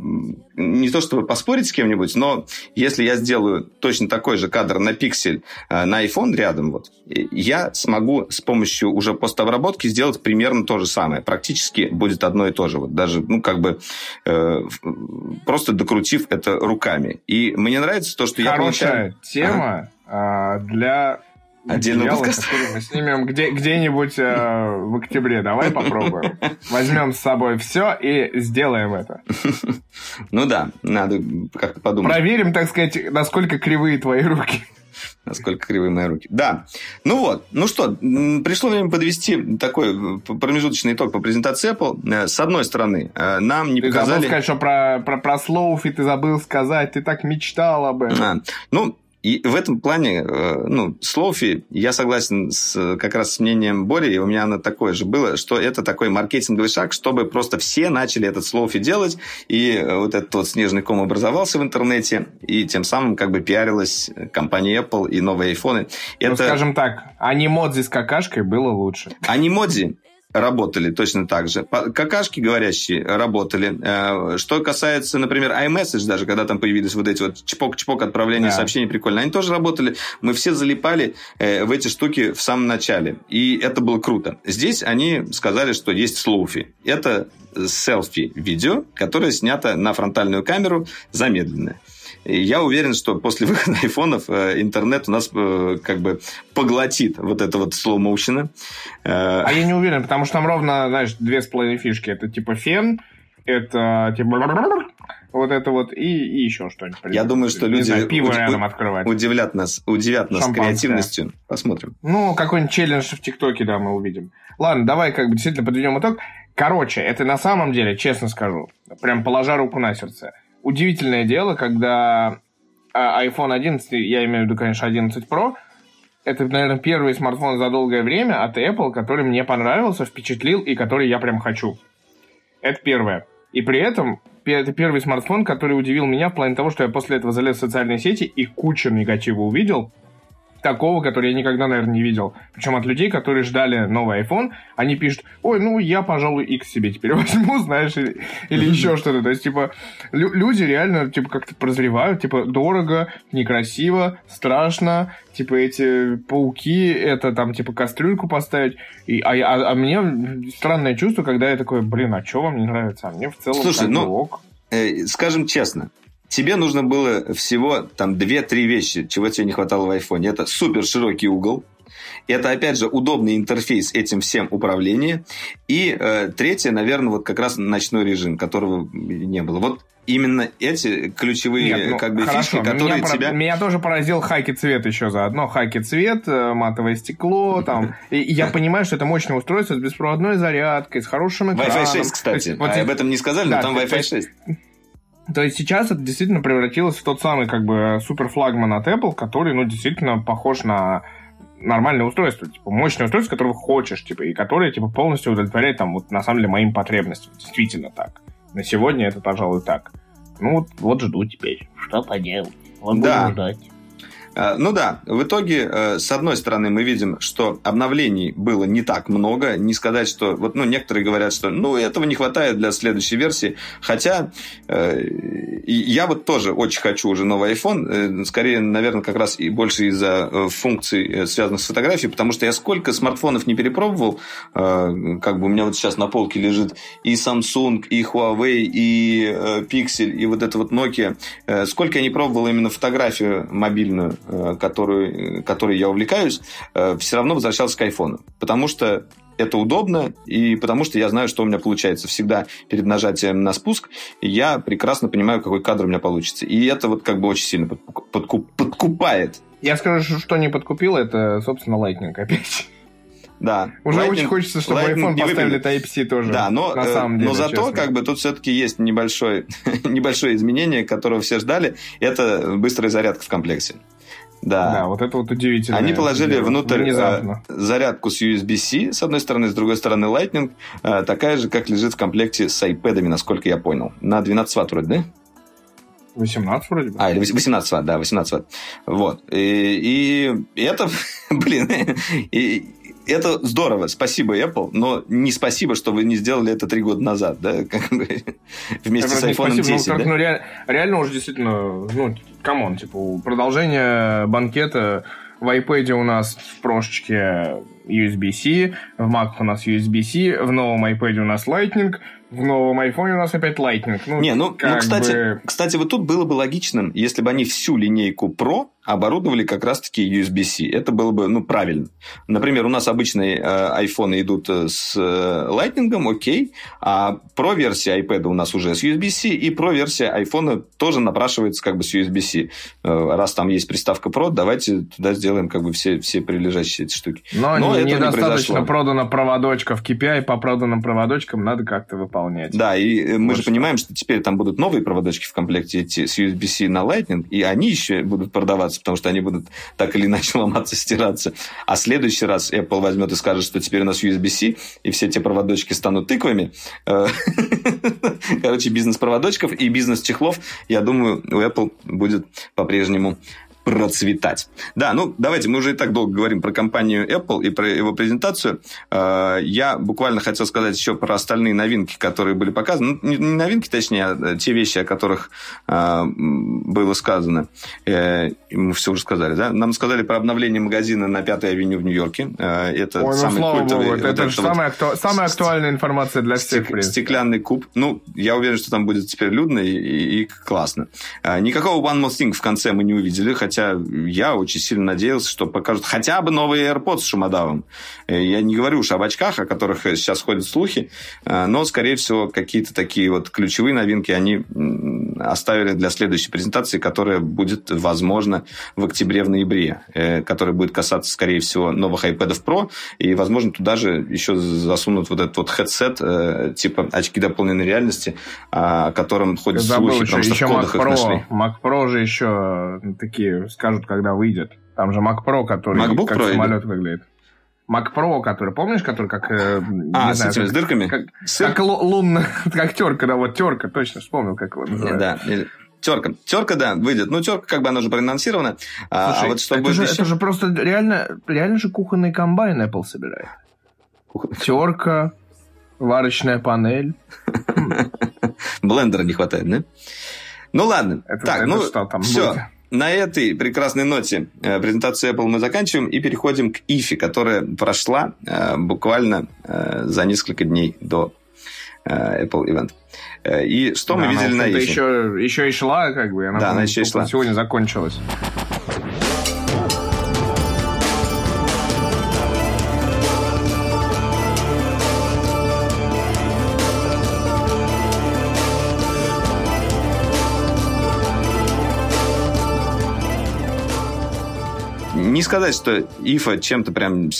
не то чтобы поспорить с кем-нибудь, но если я сделаю точно такой же кадр на пиксель э, на iPhone рядом, вот, я смогу с помощью уже постобработки сделать примерно то же самое. Практически будет одно и то же. Вот даже, ну, как бы просто докрутив это руками. И мне нравится то, что Хорошая я получаю... тема ага. для Отдельный подкаст. мы снимем где, где-нибудь э, в октябре. Давай попробуем. *laughs* Возьмем с собой все и сделаем это. *laughs* Ну да, надо как-то подумать. Проверим, так сказать, насколько кривые твои руки. Насколько кривые мои руки. Да. Ну вот. Ну что, пришло время подвести такой э, промежуточный итог по презентации Apple. Э, с одной стороны, э, нам не ты показали... Ты забыл сказать, что про, про, про Слоуфи ты забыл сказать. Ты так мечтал об этом. А, ну, и в этом плане, э, ну, с Лоуфи я согласен с, как раз с мнением Бори, и у меня оно такое же было, что это такой маркетинговый шаг, чтобы просто все начали этот Слоуфи делать, и э, вот этот вот снежный ком образовался в интернете, и тем самым как бы пиарилась компания Apple и новые айфоны. Ну, это... скажем так, анимодзи с какашкой было лучше. Анимодзи работали точно так же. Какашки говорящие работали. Э, что касается, например, iMessage, даже когда там появились вот эти вот чпок-чпок отправления да. сообщений прикольно, они тоже работали. Мы все залипали э, в эти штуки в самом начале. И это было круто. Здесь они сказали, что есть слоуфи. Это селфи-видео, которое снято на фронтальную камеру замедленное. Я уверен, что после *laughs* выхода айфонов э, интернет у нас э, как бы поглотит вот это вот slow motion. Э, а я не уверен, потому что там ровно, знаешь, две с половиной фишки. Это типа фен, это типа вот это вот и, и еще что-нибудь. Я думаю, что люди знаю, пиво уд- рядом открывать. удивлят нас, удивят нас креативностью. Посмотрим. Ну, какой-нибудь челлендж в ТикТоке, да, мы увидим. Ладно, давай как бы действительно подведем итог. Короче, это на самом деле, честно скажу, прям положа руку на сердце, удивительное дело, когда а, iPhone 11, я имею в виду, конечно, 11 Pro, это, наверное, первый смартфон за долгое время от Apple, который мне понравился, впечатлил и который я прям хочу. Это первое. И при этом это первый смартфон, который удивил меня в плане того, что я после этого залез в социальные сети и кучу негатива увидел такого, который я никогда, наверное, не видел. Причем от людей, которые ждали новый iPhone, они пишут, ой, ну я, пожалуй, X себе теперь *laughs* возьму, знаешь, или, или еще что-то. То есть, типа, лю- люди реально, типа, как-то прозревают, типа, дорого, некрасиво, страшно, типа, эти пауки, это там, типа, кастрюльку поставить. И, а, а, а мне странное чувство, когда я такой, блин, а что вам не нравится? А мне в целом Слушай, ну, ок. Э, скажем честно, Тебе нужно было всего там 2-3 вещи, чего тебе не хватало в айфоне. Это супер широкий угол, это, опять же, удобный интерфейс этим всем управления. И э, третье, наверное, вот как раз ночной режим, которого не было. Вот именно эти ключевые Нет, ну, как бы хорошо. фишки, которые меня, тебя... Меня тоже поразил хаки цвет еще заодно. Хаки цвет, э, матовое стекло, там. И я понимаю, что это мощное устройство с беспроводной зарядкой, с хорошим экраном. Wi-Fi 6, кстати. Вот, а об этом не сказали, но там Wi-Fi 6. То есть сейчас это действительно превратилось в тот самый как бы супер флагман от Apple, который, ну, действительно похож на нормальное устройство, типа мощное устройство, которое хочешь, типа, и которое, типа, полностью удовлетворяет, там, вот, на самом деле, моим потребностям. Действительно так. На сегодня это, пожалуй, так. Ну, вот, вот жду теперь. Что поделать? Вот да. ждать. Э, ну да, в итоге, э, с одной стороны, мы видим, что обновлений было не так много. Не сказать, что... Вот, ну, некоторые говорят, что ну, этого не хватает для следующей версии. Хотя э, я вот тоже очень хочу уже новый iPhone. Скорее, наверное, как раз и больше из-за функций, связанных с фотографией. Потому что я сколько смартфонов не перепробовал, как бы у меня вот сейчас на полке лежит и Samsung, и Huawei, и Pixel, и вот это вот Nokia. Сколько я не пробовал именно фотографию мобильную Э, который, которой я увлекаюсь, э, все равно возвращался к айфону. Потому что это удобно, и потому что я знаю, что у меня получается. Всегда перед нажатием на спуск я прекрасно понимаю, какой кадр у меня получится. И это вот как бы очень сильно подкуп, подкупает. Я скажу, что не подкупило, это, собственно, Lightning опять. Да. Уже Lightning, очень хочется, чтобы Lightning iPhone поставили Type-C тоже. Да, но, на самом э, деле, но зато честно. как бы тут все-таки есть небольшое, *laughs* небольшое изменение, которого все ждали. Это быстрая зарядка в комплекте. Да. Да, вот это вот удивительно. Они положили дело. внутрь Внезапно. зарядку с USB-C, с одной стороны, с другой стороны Lightning, э, такая же, как лежит в комплекте с iPad, насколько я понял. На 12 ватт вроде, да? 18 вроде бы. А, или 18 ватт, да, 18 ватт. Вот. И, и это, *laughs* блин, и, это здорово, спасибо, Apple, но не спасибо, что вы не сделали это три года назад, да, *laughs* как бы, вместе с iPhone 10. Ну, да? ну, реально, реально уже действительно, ну, come on, типа, продолжение банкета в iPad у нас в прошечке USB-C, в Mac у нас USB-C, в новом iPad у нас Lightning, в новом iPhone у нас опять Lightning. Ну, не, ну, ну кстати, бы... кстати, вот тут было бы логичным, если бы они всю линейку Pro оборудовали как раз-таки USB-C. Это было бы, ну, правильно. Например, у нас обычные э, iPhone идут э, с э, Lightning, окей, а Pro-версия iPad у нас уже с USB-C, и Pro-версия iPhone тоже напрашивается как бы с USB-C. Э, раз там есть приставка Pro, давайте туда сделаем как бы все, все прилежащие эти штуки. Но, Но недостаточно не продано проводочков KPI, по проданным проводочкам надо как-то выполнять. Да, и э, мы Больше. же понимаем, что теперь там будут новые проводочки в комплекте эти с USB-C на Lightning, и они еще будут продаваться, потому что они будут так или иначе *laughs* ломаться, стираться. А следующий раз Apple возьмет и скажет, что теперь у нас USB-C, и все эти проводочки станут тыквами. Э, *laughs* короче, бизнес проводочков и бизнес чехлов, я думаю, у Apple будет по-прежнему процветать. Да, ну давайте, мы уже и так долго говорим про компанию Apple и про его презентацию. А, я буквально хотел сказать еще про остальные новинки, которые были показаны. Ну, не новинки, точнее, а те вещи, о которых а, было сказано. Э, мы все уже сказали, да? Нам сказали про обновление магазина на Пятой авеню в Нью-Йорке. Это Ой, ну, самый слава культовый... Богу, это, вот это, это самая, акту... самая актуальная информация для всех, стек... Стеклянный куб. Ну, я уверен, что там будет теперь людно и, и, и классно. Никакого One More Thing в конце мы не увидели, хотя хотя я очень сильно надеялся, что покажут хотя бы новые AirPods с шумодавом. Э, я не говорю уж об очках, о которых сейчас ходят слухи, э, но, скорее всего, какие-то такие вот ключевые новинки они оставили для следующей презентации, которая будет, возможно, в октябре-ноябре, э, которая будет касаться, скорее всего, новых iPad Pro, и, возможно, туда же еще засунут вот этот вот headset, типа очки дополненной реальности, о котором ходят Забыл слухи, еще, потому что еще в кодах Mac Pro, Mac Pro же еще такие скажут, когда выйдет. Там же Mac Pro, который MacBook как Pro самолет выглядит. Mac Pro, который, помнишь, который как... э, А, с знаю, этими, как- с дырками? Как, Сыр? как лу- лунная, *laughs* как терка, да, вот терка, точно вспомнил, как его называют. Да. или- Терка. Терка, да, выйдет. Ну, терка, как бы она уже проанонсирована. А, а Слушай, вот что это, же, еще? это же просто реально, реально же кухонный комбайн Apple собирает. Терка, варочная панель. *laughs* Блендера не хватает, да? Ну ладно. Это- так, это ну что там все. будет? На этой прекрасной ноте э, презентацию Apple мы заканчиваем и переходим к IFE, которая прошла э, буквально э, за несколько дней до Apple Event. И что мы Да, видели она, в на IFE? Еще, еще и шла, как бы. Она, Да, она еще и шла. Сегодня закончилась. Не сказать, что ИФА чем-то прям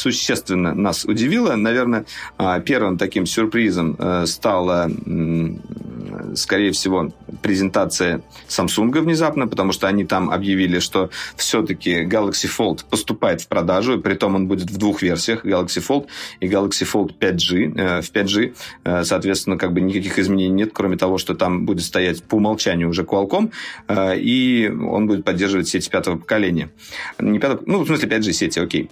существенно нас удивила. Наверное, а, первым таким сюрпризом э, стала, скорее всего, презентация Samsung внезапно, потому что они там объявили, что все-таки Galaxy Fold поступает в продажу, и притом он будет в двух версиях, Galaxy Fold и Galaxy Fold 5G. Э, В 5G, э, соответственно, как бы никаких изменений нет, кроме того, что там будет стоять по умолчанию уже Qualcomm, и он будет поддерживать сети пятого поколения. Не пятого, ну, в смысле, 5G сети, окей.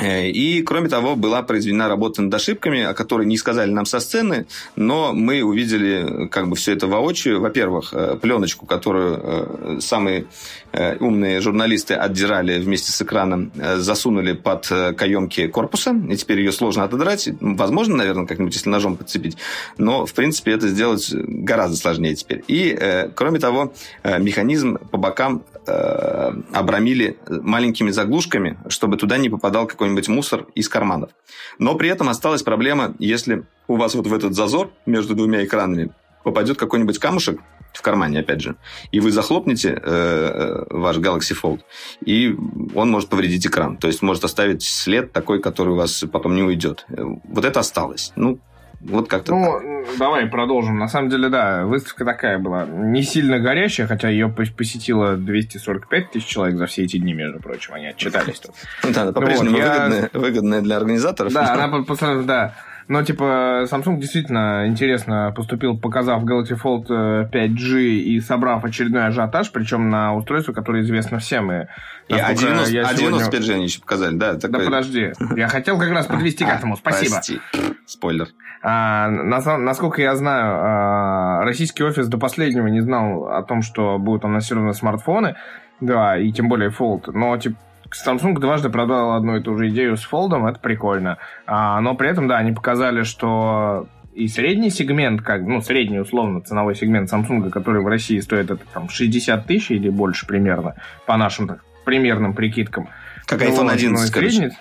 Э, И, кроме того, была произведена работа над ошибками, о которой не сказали нам со сцены, но мы увидели как бы все это воочию. Во-первых, э, пленочку, которую э, самые э, умные журналисты отдирали вместе с экраном, э, засунули под э, каемки корпуса, и теперь ее сложно отодрать. Возможно, наверное, как-нибудь, если ножом подцепить, но, в принципе, это сделать гораздо сложнее теперь. И, э, кроме того, э, механизм по бокам э, обрамили маленькими заглушками, чтобы туда не попадал какой-нибудь мусор из карманов. Но при этом осталась проблема, если у вас вот в этот зазор между двумя экранами попадет какой-нибудь камушек в кармане, опять же, и вы захлопнете э, э, ваш Galaxy Fold, и он может повредить экран. То есть может оставить след такой, который у вас потом не уйдет. Э, Вот это осталось. Ну, вот как-то так. Ну, давай продолжим. На самом деле, да, выставка такая была. Не сильно горящая, хотя ее пос- посетило 245 тысяч человек за все эти дни, между прочим. Они отчитались тут. *laughs* Да, она по-прежнему выгодная, для организаторов. Да, *laughs* она по- да. Но, типа, Samsung действительно интересно поступил, показав Galaxy Fold э, 5G и собрав очередной ажиотаж, причем на устройство, которое известно всем. И, И а насколько 90, я а сегодня- 95 же они еще показали, да? Да такой- подожди, *laughs* я хотел как раз подвести к А, этому, спасибо. Прости. Спойлер. А, насколько я знаю, а, российский офис до последнего не знал о том, что будут анонсированы смартфоны, да, и тем более Fold. Но типа Samsung дважды продал одну и ту же идею с Fold, это прикольно. А, но при этом, да, они показали, что и средний сегмент, как, ну, средний, условно, ценовой сегмент Samsung, который в России стоит это там 60 тысяч или больше примерно, по нашим так, примерным прикидкам. Как Ну, iPhone вот, 11, ну, средний-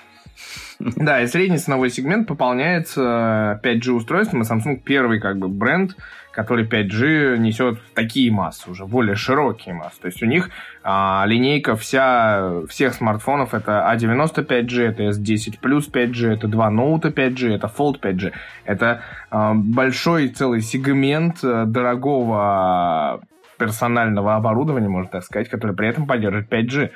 *laughs* Да, и средний ценовой сегмент пополняется 5G устройством, и Samsung первый как бы бренд, который 5G несет такие массы, уже более широкие массы. То есть у них а, линейка вся, всех смартфонов это A95G, это S10 Plus 5G, это два ноута 5G, это Fold 5G. Это а, большой целый сегмент э, дорогого персонального оборудования, можно так сказать, который при этом поддерживает 5G.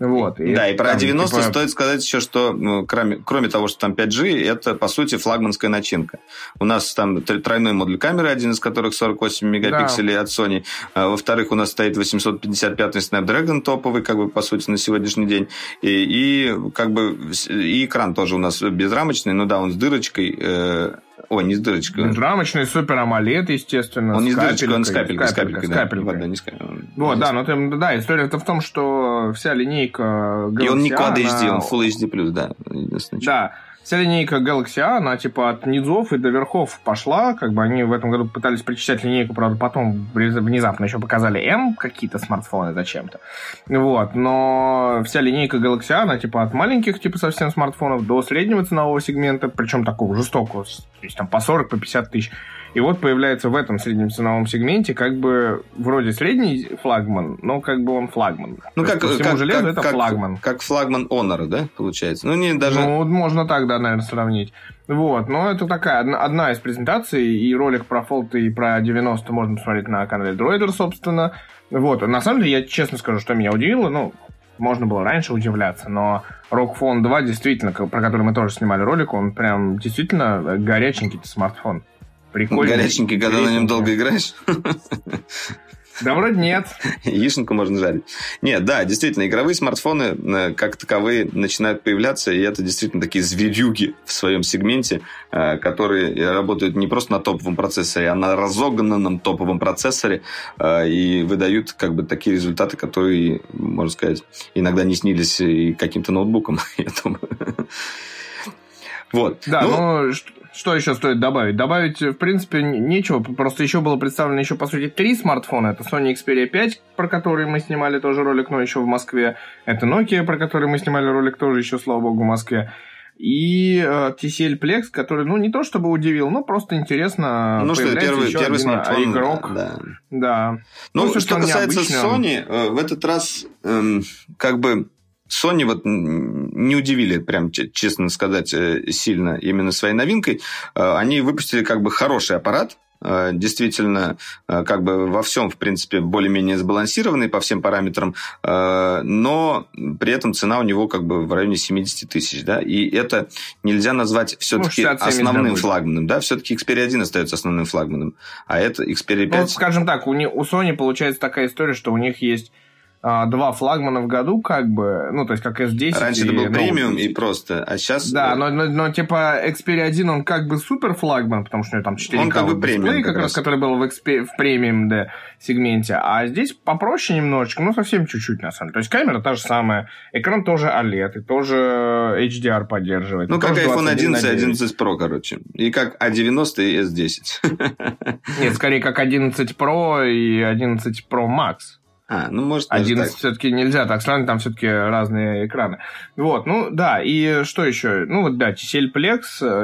Вот. Да, и про там, 90 типа, стоит сказать еще, что ну, кроме, кроме того, что там 5G, это, по сути, флагманская начинка. У нас там тр- тройной модуль камеры, один из которых 48 мегапикселей от Sony. А, во-вторых, у нас стоит 855 Snapdragon топовый, как бы, по сути, на сегодняшний день. И, и как бы и экран тоже у нас безрамочный, ну да, он с дырочкой. э, Ой, не с дырочкой. Безрамочный супер AMOLED, естественно. Он не с дырочкой, он с капелькой. С капелькой, с капелькой. Да, не с капелькой. Вот, да, но ты- да, история-то в том, что вся линейка Galaxy И он не Quad HD, он Full HD+, да. Да, вся линейка Galaxy она типа от низов и до верхов пошла, как бы они в этом году пытались причислять линейку, правда, потом внезапно еще показали M какие-то смартфоны зачем-то. Вот, но вся линейка Galaxy она типа от маленьких, типа совсем смартфонов, до среднего ценового сегмента, причем такого жестокого, то есть там по 40, по 50 тысяч. И вот появляется в этом среднем ценовом сегменте как бы вроде средний флагман, но как бы он флагман. Ну, как, как, железу как, это как, флагман. Как флагман Honor, да, получается? Ну, не даже... Ну, можно так, да, наверное, сравнить. Вот, но это такая одна, одна из презентаций, и ролик про Fold и про 90 можно посмотреть на канале Droider, собственно. Вот, на самом деле, я честно скажу, что меня удивило, ну, можно было раньше удивляться, но Rock Phone 2 действительно, про который мы тоже снимали ролик, он прям действительно горяченький смартфон. Прикольный. Горяченький, когда на нем долго играешь? Да вроде нет. Яишенку можно жарить. Нет, да, действительно, игровые смартфоны э, как таковые начинают появляться, и это действительно такие зверюги в своем сегменте, э, которые работают не просто на топовом процессоре, а на разогнанном топовом процессоре э, и выдают как бы такие результаты, которые, можно сказать, иногда не снились и каким-то ноутбуком, *laughs* я думаю. Вот. Да, ну, ну что еще стоит добавить? Добавить, в принципе, нечего. Просто еще было представлено еще, по сути, три смартфона. Это Sony Xperia 5, про который мы снимали тоже ролик, но еще в Москве. Это Nokia, про который мы снимали ролик тоже еще, слава богу, в Москве. И э, TCL Plex, который, ну, не то чтобы удивил, но просто интересно. Ну, что первый, первый смартфон. игрок. Да. да. Ну, ну что касается Sony, э, в этот раз, э, как бы, Sony вот не удивили, прям честно сказать, э, сильно именно своей новинкой. Э, они выпустили как бы хороший аппарат, э, действительно как бы во всем, в принципе, более-менее сбалансированный по всем параметрам, но при этом цена у него как бы в районе 70 тысяч, да, и это нельзя назвать все-таки ну, основным флагманом, да, все-таки Xperia 1 остается основным флагманом, а это Xperia 5... Ну, скажем так, у, не, у Sony получается такая история, что у них есть а, два флагмана в году, как бы, ну, то есть как S10. Раньше это был ну, премиум и просто, а сейчас... Да, но, но, но типа Xperia 1, он как бы супер флагман, потому что у него там 4 он как бы премиум, как, как раз, который был в, XP, в премиум да, сегменте, а здесь попроще немножечко, ну, совсем чуть-чуть, на самом деле. То есть камера та же самая, экран тоже OLED, и тоже HDR поддерживает. Ну, как iPhone 11 и 11 Pro, короче. И как A90 и S10. *laughs* Нет, скорее как 11 Pro и 11 Pro Max. А, ну, может, 11 все-таки нельзя так сравнить, там все-таки разные экраны. Вот, ну, да, и что еще? Ну, вот, да, TCL Plex,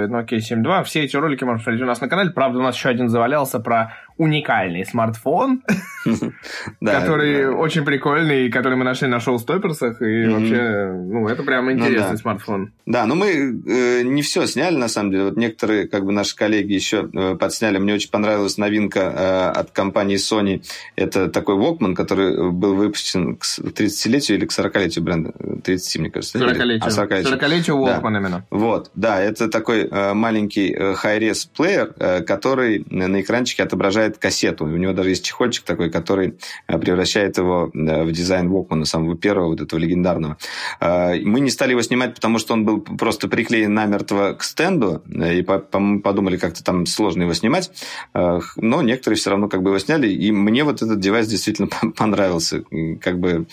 Nokia 7.2, все эти ролики можно посмотреть у нас на канале. Правда, у нас еще один завалялся про уникальный смартфон, *laughs* который очень прикольный, который мы нашли на шоу-стоперсах, и вообще, ну, это прям ну интересный смартфон. Да, но мы э, не все сняли, на самом деле. Вот некоторые, как бы, наши коллеги еще э, подсняли. Мне очень понравилась новинка э, от компании Sony. Это такой Walkman, который был выпущен к 30-летию или к 40-летию бренда? 30, мне кажется. 40-летию. А, 40-летию. 40-летию Walkman именно. Вот, да, это такой маленький high-res плеер, который на экранчике отображает собирает кассету. У него даже есть чехольчик такой, который э, превращает его э, в дизайн Walkman, самого первого, вот этого легендарного. Э, мы не стали его снимать, потому что он был просто приклеен намертво к стенду, и подумали, как-то там сложно его снимать. Но некоторые все равно как бы его сняли, и мне вот этот девайс действительно *laughs* понравился. Как бы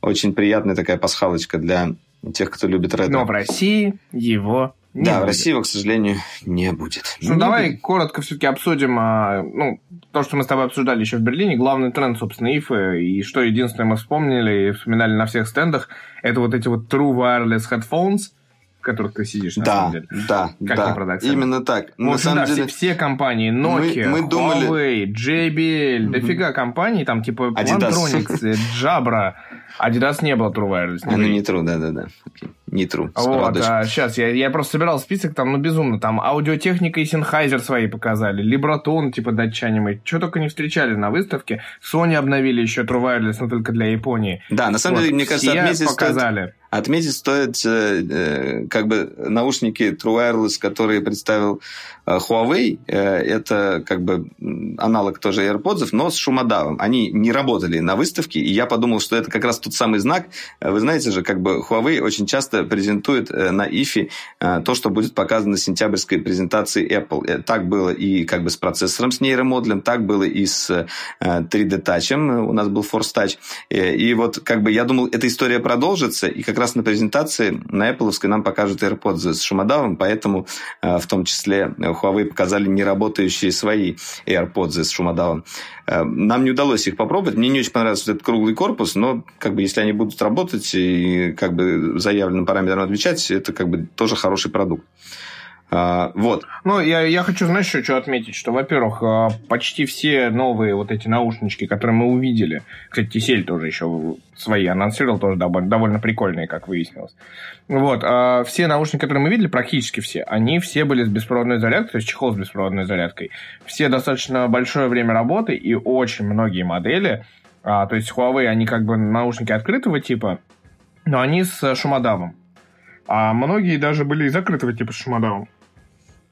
очень приятная такая пасхалочка для тех, кто любит ретро. Но в России его не да, будет. в России его, к сожалению, не будет. Ну, не давай будет. коротко все-таки обсудим а, ну, то, что мы с тобой обсуждали еще в Берлине. Главный тренд, собственно, ИФы. И что единственное мы вспомнили и вспоминали на всех стендах, это вот эти вот True Wireless Headphones, в которых ты сидишь, на да, самом деле. Да, как да, продать именно так. В общем, на самом да, деле... все, все компании, Nokia, мы, мы думали... Huawei, JBL, mm-hmm. дофига компаний, там типа Adidas. Plantronics, *laughs* Jabra, Adidas не было True Wireless. Не, а, ну не True, да-да-да. Не True. Вот, а, сейчас, я, я просто собирал список, там, ну, безумно. Там аудиотехника и Sennheiser свои показали. Либратон, типа, датчане мы. Что только не встречали на выставке. Sony обновили еще True Wireless, но только для Японии. Да, на самом вот, деле, мне кажется, отметить показали. Стоит Отметить стоит э, э, как бы наушники True Wireless, которые представил э, Huawei. Э, это как бы аналог тоже AirPods, но с шумодавом. Они не работали на выставке, и я подумал, что это как раз тот самый знак. Вы знаете же, как бы Huawei очень часто презентует э, на IFE э, то, что будет показано на сентябрьской презентации Apple. Э, так было и как бы с процессором, с нейромодулем, так было и с э, 3D Touch. У нас был Force Touch. Э, и вот как бы я думал, эта история продолжится, и как раз на презентации на Apple нам покажут AirPods с шумодавом, поэтому э, в том числе Huawei показали неработающие свои AirPods с шумодавом. Э, нам не удалось их попробовать. Мне не очень понравился этот круглый корпус, но как бы если они будут работать и как бы заявленным параметрам отвечать, это как бы тоже хороший продукт. А, вот. Ну, я, я хочу, знаешь, еще что отметить, что, во-первых, а, почти все новые вот эти наушнички, которые мы увидели, кстати, Тисель тоже еще свои анонсировал, тоже довольно прикольные, как выяснилось. Вот, а все наушники, которые мы видели, практически все, они все были с беспроводной зарядкой, то есть чехол с беспроводной зарядкой. Все достаточно большое время работы, и очень многие модели, а, то есть Huawei, они как бы наушники открытого типа, но они с шумодавом. А многие даже были и закрытого типа с шумодавом.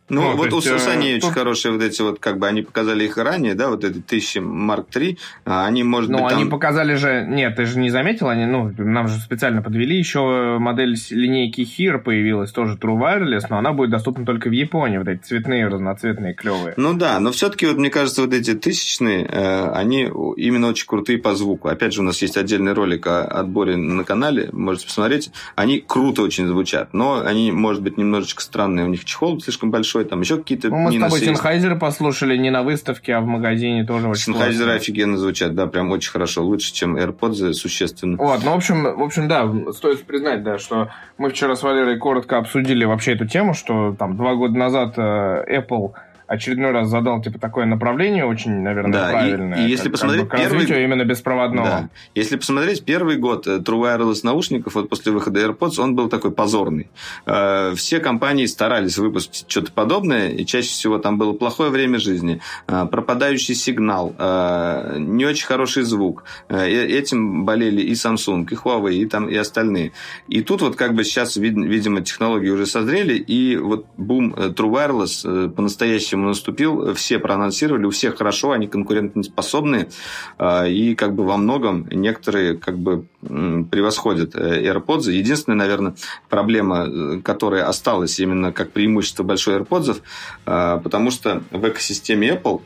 Ну, ну вот у Сани очень хорошие вот эти вот, как бы, они показали их ранее, да, вот эти 1000 Mark III, а они, может ну, быть, они показали же, нет, ты же не заметил, они, ну, нам же специально подвели, еще модель линейки Hir появилась, тоже True Wireless, но она будет доступна только в Японии, вот эти цветные, разноцветные, клевые. Ну да, но все-таки вот мне кажется, вот эти тысячные, э, они именно очень крутые по звуку. Опять же, у нас есть отдельный ролик о отборе на канале, можете посмотреть. Они круто очень звучат, но они, может быть, немножечко странные, у них чехол слишком большой, большой, там еще какие-то ну, Мы с тобой Сенхайзеры послушали не на выставке, а в магазине тоже очень Сенхайзеры офигенно звучат, да, прям очень хорошо, лучше, чем AirPods существенно. Вот, ну, в общем, в общем, да, стоит признать, да, что мы вчера с Валерой коротко обсудили вообще эту тему, что там два года назад э, Apple очередной раз задал типа такое направление очень, наверное, да, правильное. И, и если как, посмотреть как бы, первый именно беспроводного. Да. Если посмотреть первый год э, True Wireless наушников вот после выхода AirPods, он был такой позорный. Э, все компании старались выпустить что-то подобное, и чаще всего там было плохое время жизни, э, пропадающий сигнал, не очень хороший звук. Этим болели и Samsung, и Huawei, и там и остальные. И тут вот как бы сейчас, видимо, технологии уже созрели, и вот бум True Wireless по-настоящему ему наступил, все проанонсировали, у всех хорошо, они конкурентоспособны, а, и как бы во многом некоторые как бы превосходят э, AirPods. Единственная, наверное, проблема, э, которая осталась именно как преимущество большой AirPods, а, потому что в экосистеме Apple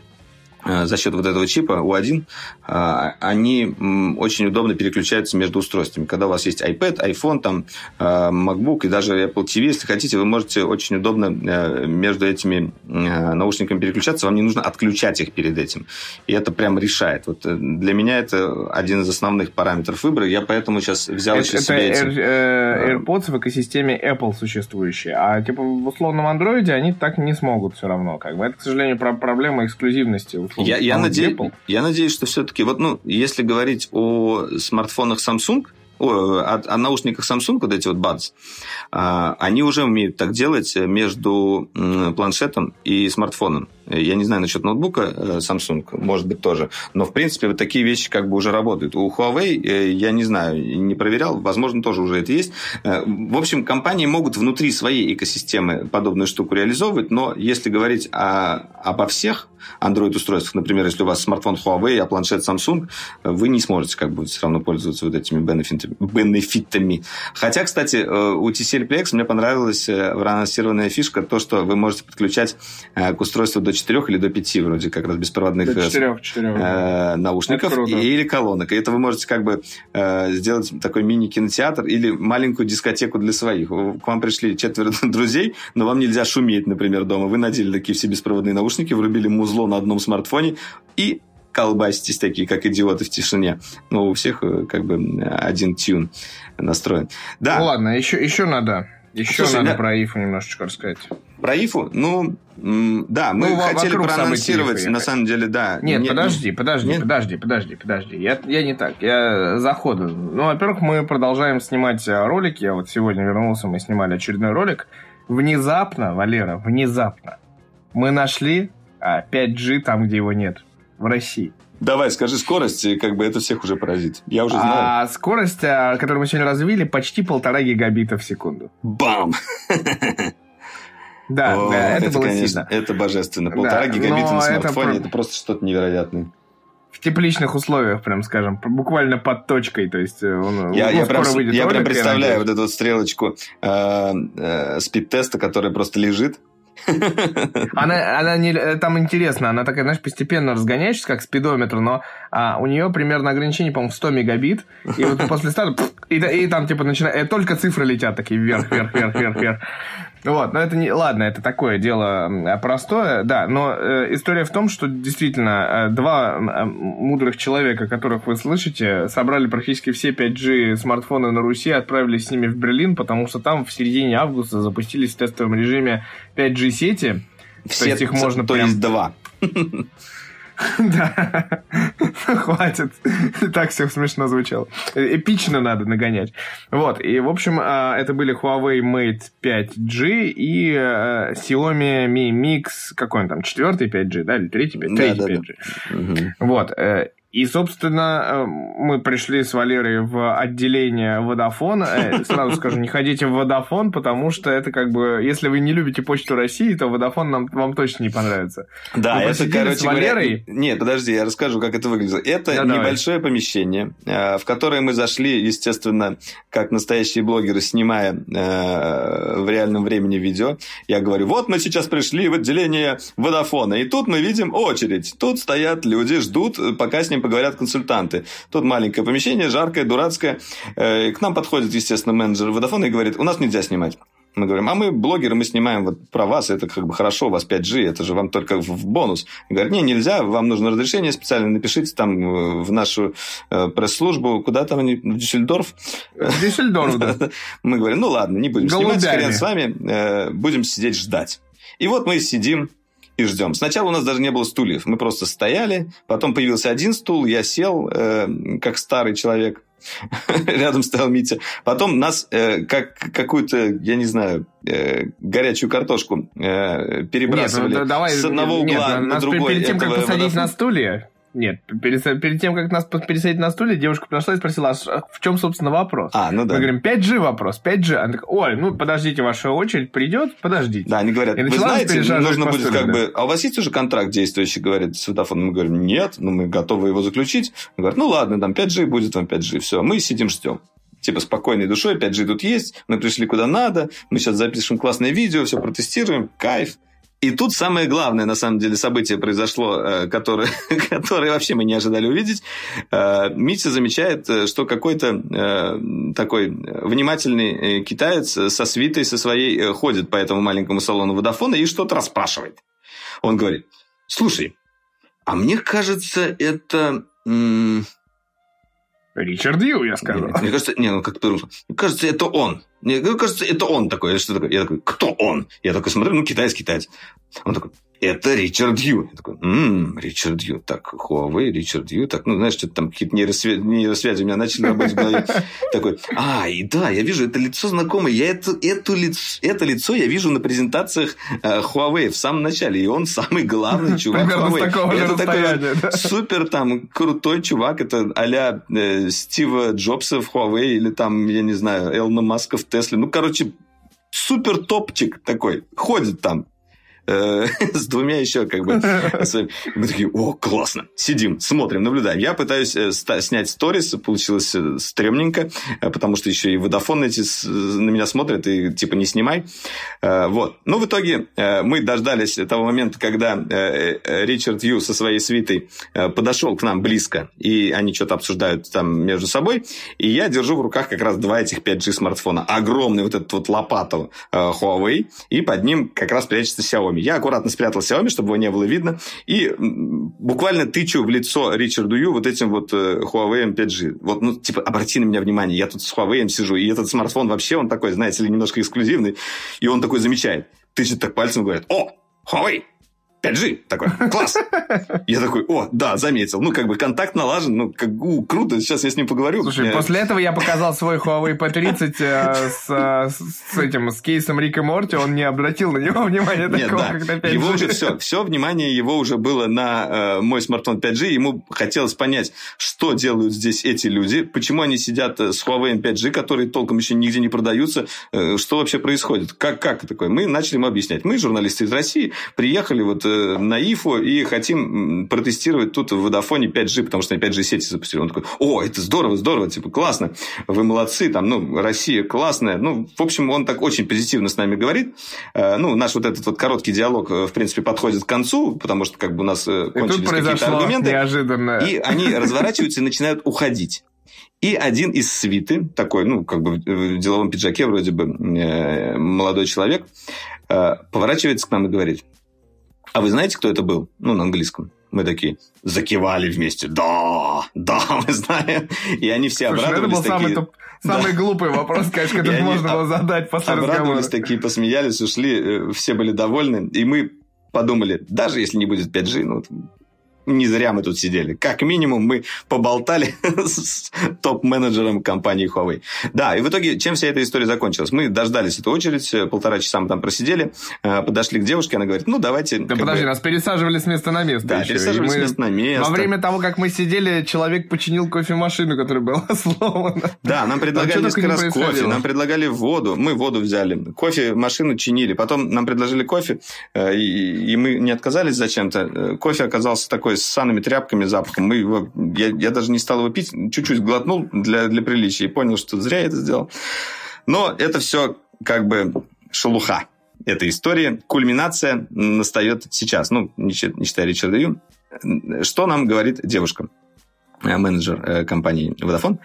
за счет вот этого чипа U1, э, они очень удобно переключаются между устройствами. Когда у вас есть iPad, iPhone, там, э, MacBook и даже Apple TV, если хотите, вы можете очень удобно между этими наушниками переключаться. Вам не нужно отключать их перед этим. И это прям решает. Вот для меня это один из основных параметров выбора. Я поэтому сейчас взял это, еще это себе эти... AirPods в экосистеме Apple существующие. А типа в условном Android они так не смогут все равно. Как бы. Это, к сожалению, проблема эксклюзивности я, я, наде... я надеюсь, что все-таки, вот, ну, если говорить о смартфонах Samsung, о, о, о наушниках Samsung, вот эти вот Buds, а, они уже умеют так делать между планшетом и смартфоном. Я не знаю насчет ноутбука э, Samsung, может быть, тоже. Но, в принципе, вот такие вещи как бы уже работают. У Huawei, э, я не знаю, не проверял, возможно, тоже уже это есть. Э, в общем, компании могут внутри своей экосистемы подобную штуку реализовывать, но если говорить о, обо всех Android-устройствах, например, если у вас смартфон Huawei, а планшет Samsung, вы не сможете как бы все равно пользоваться вот этими бенефитами. Хотя, кстати, у TCL Plex мне понравилась анонсированная фишка, то, что вы можете подключать к устройству до 4 или до 5 вроде как раз беспроводных до 4, 4, э, наушников или колонок. И это вы можете как бы э, сделать такой мини-кинотеатр или маленькую дискотеку для своих. К вам пришли четверо *laughs* друзей, но вам нельзя шуметь, например, дома. Вы надели такие все беспроводные наушники, врубили музло на одном смартфоне и колбаситесь такие, как идиоты в тишине. Но у всех э, как бы один тюн настроен. Да. Ну ладно, еще, еще надо еще Слушай, надо да... про ИФУ немножечко рассказать. Про ИФУ? Ну, да, мы ну, хотели проанонсировать, на самом деле, да. Нет, не, подожди, подожди, Нет? подожди, подожди, подожди. Я, я не так, я заходу. Ну, во-первых, мы продолжаем снимать э, ролики. Я вот сегодня вернулся, мы снимали очередной ролик. Внезапно, Валера, внезапно мы нашли 5G а, там, где его нет, в России. Давай, скажи скорость, как бы это всех уже поразит. Я уже знаю. А скорость, а, которую мы сегодня развили, почти полтора гигабита в секунду. Бам! *laughs* Да, О, да это, это было конечно, сильно. Это божественно. Полтора да, гигабита на смартфоне это, это просто что-то невероятное. В тепличных условиях, прям скажем, буквально под точкой, то есть э, он я, ну, я прям, я прям представляю вот эту вот стрелочку э, э, спид-теста, которая просто лежит, *laughs* она, она не, там интересно, она такая, знаешь, постепенно разгоняешься, как спидометр, но а, у нее примерно ограничение, по-моему, в 100 мегабит, и вот после старта, *laughs* и, и там, типа, начинает, только цифры летят такие вверх, вверх, вверх, вверх, вверх. Вот, но это не... Ладно, это такое дело простое, да, но э, история в том, что действительно э, два э, мудрых человека, которых вы слышите, собрали практически все 5G смартфоны на Руси, отправились с ними в Берлин, потому что там в середине августа запустились в тестовом режиме 5G сети. Все, то есть их можно то прям... есть два. *laughs* Да, *laughs* хватит. *laughs* Так все смешно звучало. Эпично надо нагонять. Вот, и, в общем, а, это были Huawei Mate 5G и э, Xiaomi Mi Mix, какой он там, четвертый 5G, да, или третий 5G? Третий 5G. Вот, э, и, собственно, э, мы пришли с Валерой в отделение Водофон. Э, сразу скажу, не ходите в Водофон, потому что это как бы, если вы не любите Почту России, то Водофон нам, вам точно не понравится. Да, мы это, короче с Валерой... говоря... Нет, подожди, я расскажу, как это выглядело. Это да, небольшое давай. помещение, э, в которое мы зашли, естественно, как настоящие блогеры, снимая в реальном времени видео. Я говорю, вот мы сейчас пришли в отделение Водофона, и тут мы видим очередь. Тут стоят люди, ждут, пока с ним поговорят консультанты. Тут маленькое помещение, жаркое, дурацкое. Э, к нам подходит, естественно, менеджер Водофона и говорит, у нас нельзя снимать. Мы говорим, а мы блогеры, мы снимаем вот про вас, это как бы хорошо, у вас 5G, это же вам только в бонус. И говорят, не, нельзя, вам нужно разрешение специально, напишите там э, в нашу э, пресс-службу, куда там они, в Дюссельдорф? Дюссельдорф, да. *laughs* Мы говорим, ну ладно, не будем снимать, хрен с вами, будем сидеть ждать. И вот мы сидим, и ждем. Сначала у нас даже не было стульев. Мы просто стояли. Потом появился один стул. Я сел, э, как старый человек. *laughs* Рядом стоял Митя. Потом нас, э, как какую-то, я не знаю, э, горячую картошку э, перебрасывали нет, ну, давай, с одного угла нет, на другой. Перед тем, как посадить на стулья, нет, перед, перед тем, как нас пересадить на стуле, девушка подошла и спросила, а в чем, собственно, вопрос? А, ну да. Мы говорим, 5G вопрос, 5G. Она такая, ой, ну, подождите, ваша очередь придет, подождите. Да, они говорят, вы знаете, нужно будет стуле, как да. бы... А у вас есть уже контракт действующий, говорит светофон? Мы говорим, нет, ну, мы готовы его заключить. Они говорят, ну, ладно, там 5G будет вам 5G, все, мы сидим, ждем типа спокойной душой, 5G тут есть, мы пришли куда надо, мы сейчас запишем классное видео, все протестируем, кайф. И тут самое главное, на самом деле, событие произошло, э, которое, *laughs* которое вообще мы не ожидали увидеть. Э, Митя замечает, э, что какой-то такой внимательный китаец со свитой со своей ходит по этому маленькому салону водофона и что-то расспрашивает. Он говорит, слушай, а мне кажется, это... Ричард Ю, я сказал. Нет, мне кажется, не, ну как-то... Мне кажется, это он. Мне кажется, это он такой. Что такое? Я такой, кто он? Я такой смотрю, ну, китаец, китаец. Он такой, это Ричард Ю. Я такой, ммм, Ричард Ю. Так, Huawei, Ричард Ю. Так, ну, знаешь, что-то там какие-то нейросвязи, нейросвязи у меня начали работать в голове. Такой, а, и да, я вижу, это лицо знакомое. Я это, эту лицо, это лицо я вижу на презентациях э, Huawei в самом начале. И он самый главный чувак Huawei. Это такой супер там крутой чувак. Это а-ля э, Стива Джобса в Huawei или там, я не знаю, Элна Маска в Тесле. Ну, короче, супер топчик такой. Ходит там. Э, *laughs* с двумя еще как бы. *laughs* Мы такие, о, классно. Сидим, смотрим, наблюдаем. Я пытаюсь э, снять сторис, получилось э, стрёмненько, потому что еще и водофон эти на меня смотрят и типа не снимай. Вот. Но в итоге мы дождались того момента, когда Ричард Ю со своей свитой подошел к нам близко, и они что-то обсуждают там между собой, и я держу в руках как раз два этих 5G смартфона. Огромный вот этот вот лопату Huawei, и под ним как раз прячется Xiaomi. Xiaomi. Я аккуратно спрятал Xiaomi, чтобы его не было видно, и буквально тычу в лицо Ричарду Ю вот этим вот э, Huawei 5G. Вот, ну, типа, обрати на меня внимание, я тут с Huawei сижу, и этот смартфон вообще, он такой, знаете ли, немножко эксклюзивный, и он такой замечает, тычет так пальцем говорит, о, Huawei, 5G такой, класс. Я такой, о, да, заметил. Ну, как бы контакт налажен, ну, как у, круто, сейчас я с ним поговорю. Слушай, я... после этого я показал свой Huawei P30 э, с, с, с этим, с кейсом Рика Морти, он не обратил на него внимания Нет, такого, да. как на 5G. Его уже все, все внимание его уже было на э, мой смартфон 5G, ему хотелось понять, что делают здесь эти люди, почему они сидят э, с Huawei 5G, которые толком еще нигде не продаются, э, что вообще происходит, как, как такое. Мы начали ему объяснять. Мы, журналисты из России, приехали вот Э, на ИФО и хотим протестировать тут в Водофоне 5G, потому что они 5G сети запустили. Он такой, о, это здорово, здорово, типа, классно, вы молодцы, там, ну, Россия классная. Ну, в общем, он так очень позитивно с нами говорит. Э, ну, наш вот этот вот короткий диалог, э, в принципе, подходит к концу, потому что как бы у нас кончились какие-то аргументы. Неожиданно. И они *laughs* разворачиваются и начинают уходить. И один из свиты, такой, ну, как бы в деловом пиджаке вроде бы э, молодой человек, э, поворачивается к нам и говорит, а вы знаете, кто это был? Ну, на английском. Мы такие закивали вместе. Да, да, мы знаем. И они все Слушай, ну, обрадовались. Это был такие... самый, самый да. глупый вопрос, конечно, который можно было задать после Обрадовались такие, посмеялись, ушли. Э, все были довольны. И мы подумали, даже если не будет 5G, ну, не зря мы тут сидели. Как минимум мы поболтали *laughs* с топ-менеджером компании Huawei. Да, и в итоге чем вся эта история закончилась? Мы дождались эту очередь, э, полтора часа мы там просидели, э, подошли к девушке, она говорит, ну давайте... Да подожди, бы... нас пересаживали с места на место Да, еще. пересаживали мы... с места на место. Во время того, как мы сидели, человек починил кофемашину, которая была *laughs* сломана. Да, нам предлагали несколько раз кофе, нам предлагали воду, мы воду взяли, кофе, машину чинили, потом нам предложили кофе, э, и мы не отказались зачем-то. Кофе оказался такой такой с санными тряпками запахом. Мы его, я, я даже не стал его пить, чуть-чуть глотнул для, для приличия и понял, что зря я это сделал. Но это все как бы шелуха этой истории. Кульминация настает сейчас. Ну, не, не считая Ричарда Ю. Что нам говорит девушка, э, менеджер э, компании Vodafone?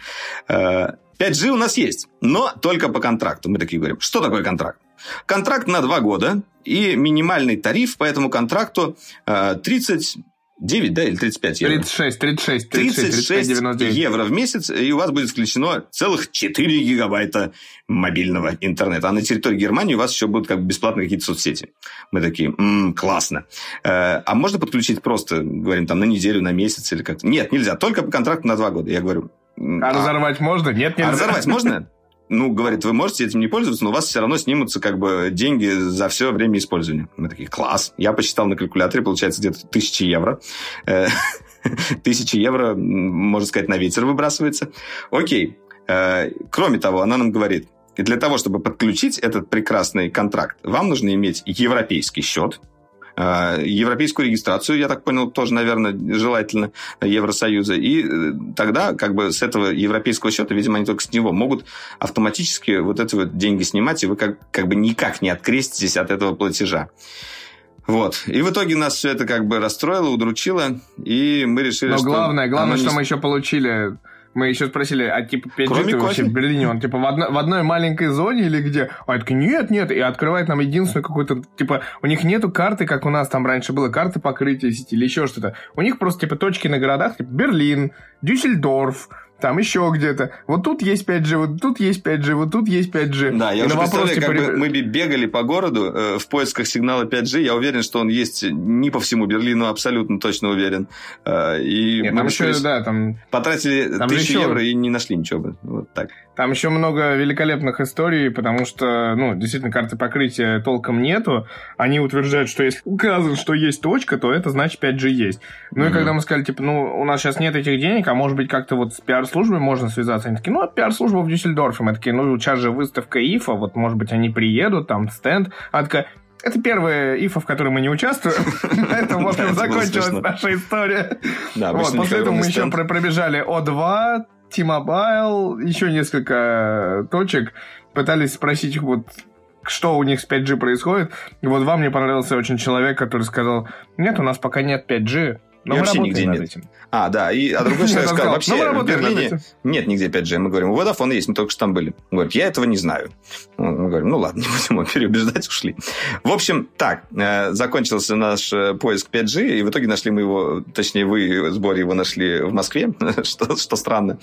5G э, у нас есть, но только по контракту. Мы такие говорим, что такое контракт? Контракт на два года, и минимальный тариф по этому контракту 30 9, да, или 35 евро? 36, 36, 36, 36 99. евро в месяц, и у вас будет включено целых 4 гигабайта мобильного интернета. А на территории Германии у вас еще будут как бы бесплатные какие-то соцсети. Мы такие, м-м, классно. Э, а можно подключить просто, говорим, там, на неделю, на месяц или как-то? Нет, нельзя, только по контракту на 2 года. Я говорю... А, а разорвать можно? Нет, нельзя. А разорвать можно? *laughs* ну, говорит, вы можете этим не пользоваться, но у вас все равно снимутся как бы деньги за все время использования. Мы такие, класс. Я посчитал на калькуляторе, получается где-то тысячи евро. Э, *laughs* тысячи евро, можно сказать, на ветер выбрасывается. Окей. Э, кроме того, она нам говорит, для того, чтобы подключить этот прекрасный контракт, вам нужно иметь европейский счет, европейскую регистрацию, я так понял, тоже, наверное, желательно Евросоюза. И э, тогда как бы с этого европейского счета, видимо, они только с него могут автоматически вот эти вот деньги снимать, и вы как, как бы никак не откреститесь от этого платежа. Вот. И в итоге нас все это как бы расстроило, удручило, и мы решили, Но что... главное, главное, что не... мы еще получили мы еще спросили, а типа 5G ты вообще в Берлине, он типа в, одно, в одной маленькой зоне или где? А я такой, нет, нет, и открывает нам единственную какую-то, типа, у них нету карты, как у нас там раньше было, карты покрытия сети или еще что-то. У них просто типа точки на городах, типа Берлин, Дюссельдорф, там еще где-то. Вот тут есть 5G, вот тут есть 5G, вот тут есть 5G. Да, я и уже представляю, типа... как бы мы бегали по городу э, в поисках сигнала 5G. Я уверен, что он есть не по всему Берлину, абсолютно точно уверен. Э, и Нет, там еще, да, там... Потратили там тысячу еще... евро и не нашли ничего бы. Вот так. Там еще много великолепных историй, потому что, ну, действительно, карты покрытия толком нету. Они утверждают, что если указано, что есть точка, то это значит 5G есть. Ну mm-hmm. и когда мы сказали, типа, ну, у нас сейчас нет этих денег, а может быть как-то вот с пиар-службой можно связаться. Они такие, ну, а пиар-служба в Дюссельдорфе. Мы такие, ну, сейчас же выставка ИФА, вот, может быть, они приедут, там, стенд. А такая, это первая ИФА, в которой мы не участвуем. *laughs* На этом, в общем, закончилась наша история. После этого мы еще пробежали О2, T-Mobile, еще несколько точек, пытались спросить вот что у них с 5G происходит. И вот вам мне понравился очень человек, который сказал, нет, у нас пока нет 5G, но и вообще нигде нет. Этим. А, да, и а другой *laughs* человек сказал, вообще в Берлине нет нигде 5G. Мы говорим, у Vodafone есть, мы только что там были. Он говорит, я этого не знаю. Мы говорим, ну ладно, *laughs* не будем его переубеждать, ушли. В общем, так, э, закончился наш э, поиск 5G, и в итоге нашли мы его, точнее, вы с Борей его нашли в Москве, *laughs* что, что странно.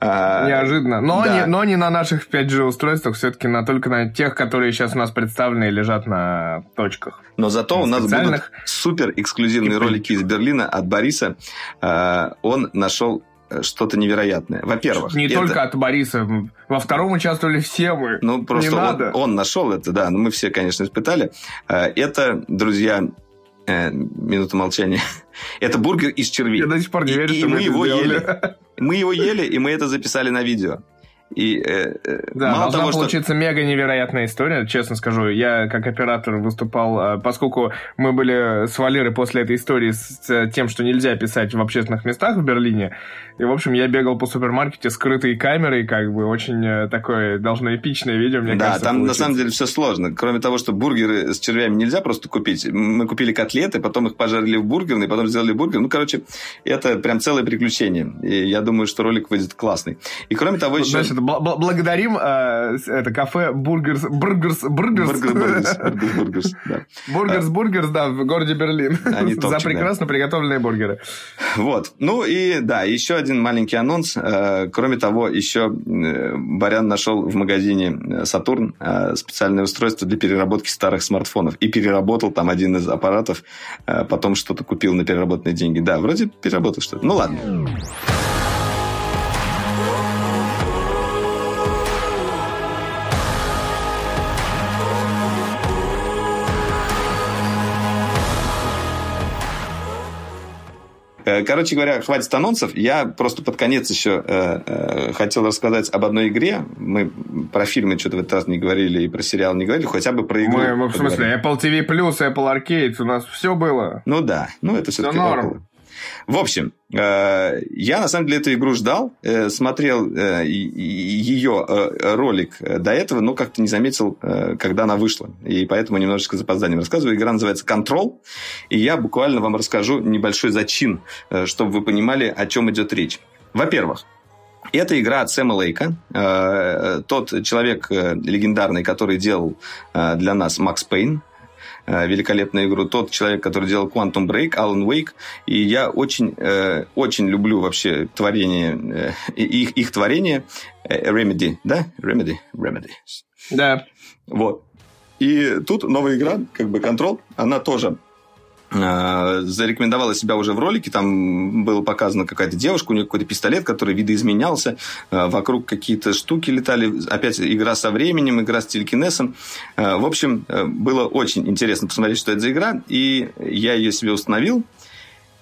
А, Неожиданно. Но, да. не, но не на наших 5G устройствах, все-таки на, только на тех, которые сейчас у нас представлены и лежат на точках. Но зато у нас будут супер эксклюзивные ролики из Берлина от Бориса. Э, он нашел э, что-то невероятное. Во-первых, не это... только от Бориса, во втором участвовали все мы. Ну просто не он, надо. он нашел это, да, но мы все, конечно, испытали. Э, это, друзья, минута молчания. *laughs* это бургер из червей. Я до сих пор не верю, и, что и мы, мы его ели. Мы его *laughs* ели, и мы это записали на видео. И, э, э, да, мало должна того, получиться что... мега невероятная история, честно скажу. Я как оператор выступал, поскольку мы были с Валерой после этой истории с тем, что нельзя писать в общественных местах в Берлине. И, в общем, я бегал по супермаркете скрытой камерой, как бы очень такое должно эпичное видео, мне да, кажется. Да, там получится. на самом деле все сложно. Кроме того, что бургеры с червями нельзя просто купить. Мы купили котлеты, потом их пожарили в бургерной, потом сделали бургер. Ну, короче, это прям целое приключение. И я думаю, что ролик выйдет классный. И кроме того, еще... Значит, благодарим э, это кафе Burgers... Burgers... Burgers... Burgers... Burgers, да. Burgers, Burgers, да, в городе Берлин. Они *laughs* За прекрасно приготовленные бургеры. Вот. Ну и, да, еще один маленький анонс. Э, кроме того, еще э, Барян нашел в магазине Сатурн специальное устройство для переработки старых смартфонов. И переработал там один из аппаратов, потом что-то купил на переработанные деньги. Да, вроде переработал что-то. Ну ладно. Короче говоря, хватит анонсов. Я просто под конец еще э, э, хотел рассказать об одной игре. Мы про фильмы что-то в этот раз не говорили и про сериал не говорили, хотя бы про игру. Мы, мы в смысле, Apple TV+, Apple Arcade, у нас все было. Ну да, ну это все-таки. Apple. В общем, э, я на самом деле эту игру ждал, э, смотрел э, ее ролик до этого, но как-то не заметил, когда она вышла. И поэтому немножечко запозданием рассказываю. Игра называется Control, и я буквально вам расскажу небольшой зачин, чтобы вы понимали, о чем идет речь. Во-первых, это игра от Сэма Лейка, тот человек легендарный, который делал для нас Макс Пейн, великолепную игру. Тот человек, который делал Quantum Break, Alan Wake. И я очень, э, очень люблю вообще творение, э, их, их творение. Remedy, да? Remedy? Remedy. Да. Вот. И тут новая игра, как бы Control, она тоже Э, зарекомендовала себя уже в ролике. Там было показано какая-то девушка, у нее какой-то пистолет, который видоизменялся. Э, вокруг какие-то штуки летали. Опять игра со временем, игра с телекинесом. Э, в общем, было очень интересно посмотреть, что это за игра. И я ее себе установил.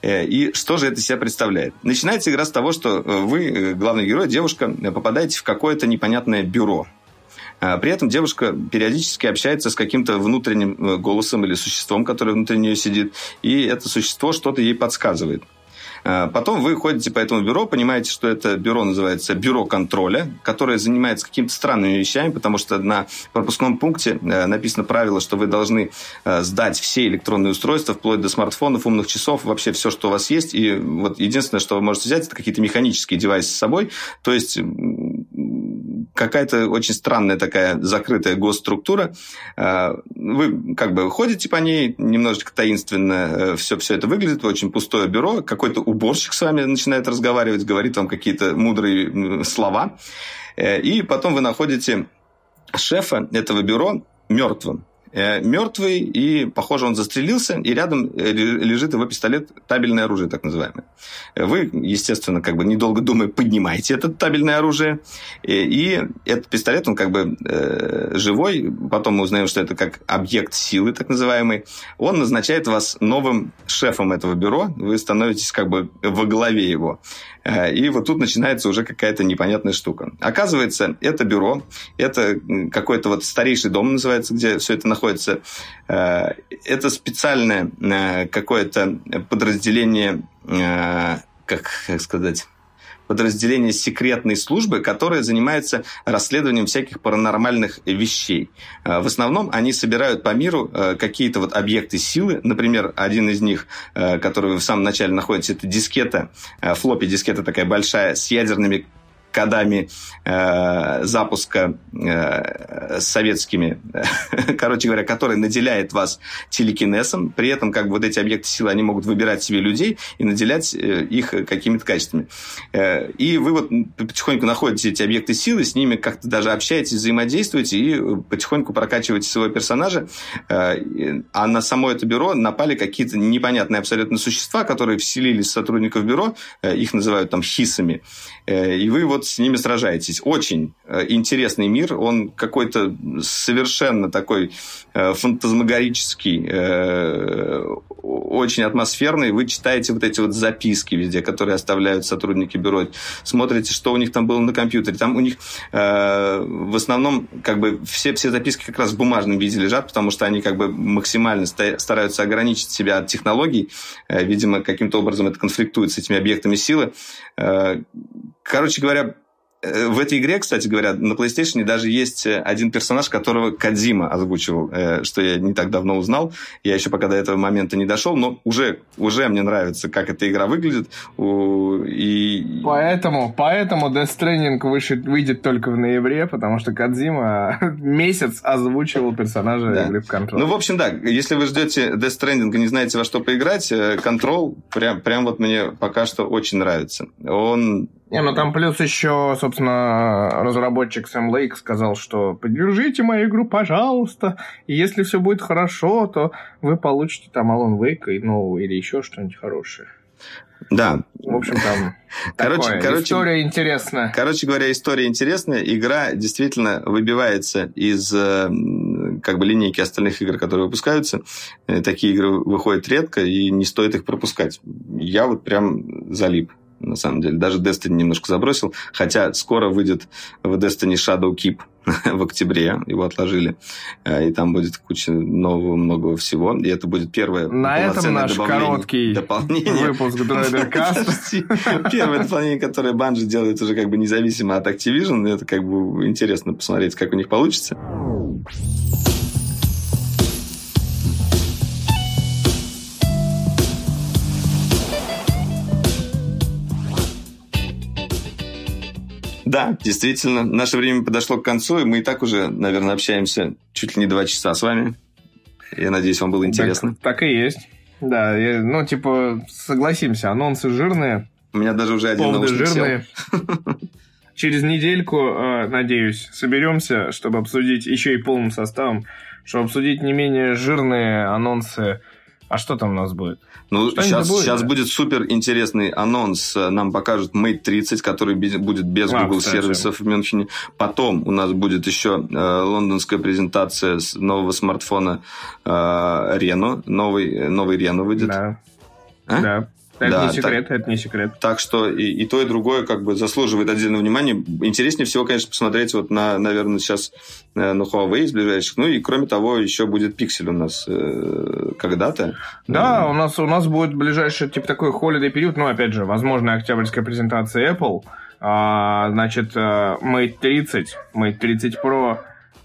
И что же это себя представляет? Начинается игра с того, что вы, главный герой, девушка, попадаете в какое-то непонятное бюро. А при этом девушка периодически общается с каким-то внутренним э, голосом или существом, которое внутри нее сидит, и это существо что-то ей подсказывает. А потом вы ходите по этому бюро, понимаете, что это бюро называется бюро контроля, которое занимается какими-то странными вещами, потому что на пропускном пункте э, написано правило, что вы должны э, сдать все электронные устройства, вплоть до смартфонов, умных часов, вообще все, что у вас есть. И вот единственное, что вы можете взять, это какие-то механические девайсы с собой. То есть какая-то очень странная такая закрытая госструктура. Э, вы как бы ходите по ней, немножечко таинственно все, э, все это выглядит, очень пустое бюро, какой-то уборщик с вами начинает разговаривать, говорит вам какие-то мудрые слова. Э, и потом вы находите шефа этого бюро мертвым. Э, мертвый, и, похоже, он застрелился, и рядом э, лежит его пистолет, табельное оружие, так называемое. Э, вы, естественно, как бы недолго думая, поднимаете это табельное оружие, и этот пистолет, он как бы э, живой, потом мы узнаем, что это как объект силы, так называемый, он назначает вас новым шефом этого бюро, вы становитесь как бы во главе его. Э, и вот тут начинается уже какая-то непонятная штука. Оказывается, это бюро, это какой-то вот старейший дом называется, где все это находится. Э, это специальное э, какое-то подразделение, как сказать подразделение секретной службы, которое занимается расследованием всяких паранормальных вещей. Э, в основном они собирают по миру э, какие-то вот объекты силы. Например, один из них, э, который в самом начале находите, это дискета, флоппи дискета такая большая, с ядерными кодами э, запуска э, советскими, *laughs* короче говоря, который наделяет вас телекинесом, при этом как бы вот эти объекты силы, они могут выбирать себе людей и наделять э, их какими-то качествами. Э, и вы вот потихоньку находите эти объекты силы, с ними как-то даже общаетесь, взаимодействуете и потихоньку прокачиваете своего персонажа, э, а на само это бюро напали какие-то непонятные абсолютно существа, которые вселились сотрудников бюро, э, их называют там хисами, э, и вы вот вот с ними сражаетесь. Очень э, интересный мир, он какой-то совершенно такой э, фантазмагорический, э, очень атмосферный. Вы читаете вот эти вот записки везде, которые оставляют сотрудники бюро, смотрите, что у них там было на компьютере. Там у них в основном как бы все, все записки как раз в бумажном виде лежат, потому что они как бы максимально стараются ограничить себя от технологий. Видимо, каким-то образом это конфликтует с этими объектами силы. Короче говоря, э, в этой игре, кстати говоря, на PlayStation даже есть э, один персонаж, которого Кадзима озвучивал, э, что я не так давно узнал. Я еще пока до этого момента не дошел, но уже, уже мне нравится, как эта игра выглядит. И... Поэтому, поэтому Death Stranding выйдет только в ноябре, потому что Кадзима *laughs* месяц озвучивал персонажа да. игры в Control. Ну, в общем, да, если вы ждете Death Stranding и не знаете, во что поиграть, Control прям, прям вот мне пока что очень нравится. Он не, ну там плюс еще, собственно, разработчик Сэм Лейк сказал, что поддержите мою игру, пожалуйста, и если все будет хорошо, то вы получите там Alan Wake ну, или еще что-нибудь хорошее. Да. В общем, там *laughs* короче, такое. короче, история интересная. Короче говоря, история интересная. Игра действительно выбивается из э, как бы линейки остальных игр, которые выпускаются. Э, такие игры выходят редко, и не стоит их пропускать. Я вот прям залип на самом деле. Даже Destiny немножко забросил, хотя скоро выйдет в Destiny Shadow Keep *laughs* в октябре, его отложили, э, и там будет куча нового многого всего, и это будет первое На этом наш короткий *laughs* дополнение. выпуск Драйдеркаст. *laughs* Первое дополнение, которое Bungie делает уже как бы независимо от Activision, это как бы интересно посмотреть, как у них получится. Да, действительно, наше время подошло к концу, и мы и так уже, наверное, общаемся чуть ли не два часа с вами. Я надеюсь, вам было интересно. Так, так и есть. Да, я, ну, типа, согласимся, анонсы жирные. У меня даже уже один наушник жирные. *laughs* Через недельку, э, надеюсь, соберемся, чтобы обсудить еще и полным составом, чтобы обсудить не менее жирные анонсы. А что там у нас будет? Ну, сейчас, будет, сейчас да? будет супер интересный анонс. Нам покажут Mate 30, который будет без а, Google кстати. сервисов в Мюнхене. Потом у нас будет еще э, лондонская презентация нового смартфона э, Reno. Новый, новый Reno выйдет. Да. А? Да. Это да, не секрет, так, это не секрет. Так что и, и то, и другое как бы заслуживает отдельного внимания. Интереснее всего, конечно, посмотреть вот на, наверное, сейчас э, на Huawei из ближайших. Ну и кроме того, еще будет пиксель у нас э, когда-то. Да, у нас у нас будет ближайший типа такой холидей период. Ну, опять же, возможно, октябрьская презентация Apple. А, значит, э, Mate 30, Mate 30 Pro,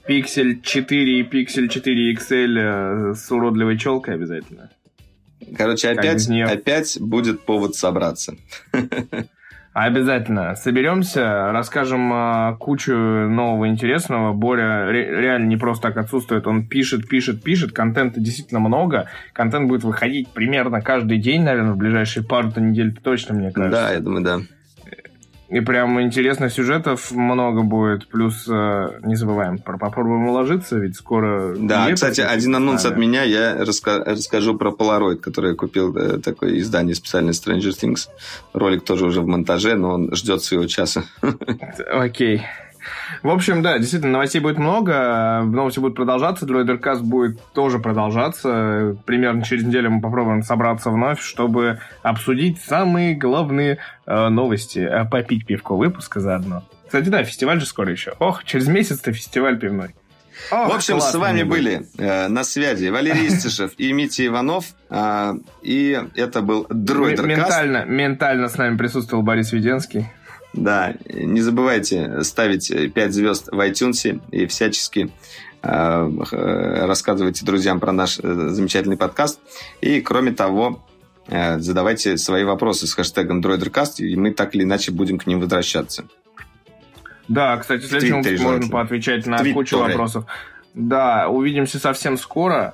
Pixel 4 и Pixel 4 XL э, с уродливой челкой обязательно. Короче, опять, опять будет повод собраться. Обязательно. Соберемся, расскажем а, кучу нового интересного. Боря ре- реально не просто так отсутствует. Он пишет, пишет, пишет. Контента действительно много. Контент будет выходить примерно каждый день, наверное, в ближайшие пару-то недель точно, мне кажется. Да, я думаю, да. И прям интересных сюжетов много будет. Плюс э, не забываем про попробуем уложиться, ведь скоро... Да, кстати, один анонс от меня. Я раска- расскажу про Polaroid, который я купил, э, такое издание специальное Stranger Things. Ролик тоже уже в монтаже, но он ждет своего часа. Окей. В общем, да, действительно, новостей будет много, новости будут продолжаться, Дроидеркаст будет тоже продолжаться. Примерно через неделю мы попробуем собраться вновь, чтобы обсудить самые главные э, новости, э, попить пивко выпуска заодно. Кстати, да, фестиваль же скоро еще. Ох, через месяц-то фестиваль пивной. Ох, в общем, с вами были э, на связи Валерий *laughs* Истишев и Митя Иванов. Э, и это был Дроидеркаст. Ментально, ментально с нами присутствовал Борис Веденский. Да, не забывайте ставить 5 звезд в iTunes и всячески э, рассказывайте друзьям про наш э, замечательный подкаст. И, кроме того, э, задавайте свои вопросы с хэштегом DroiderCast, и мы так или иначе будем к ним возвращаться. Да, кстати, в следующем можно поотвечать на кучу вопросов. Да, увидимся совсем скоро.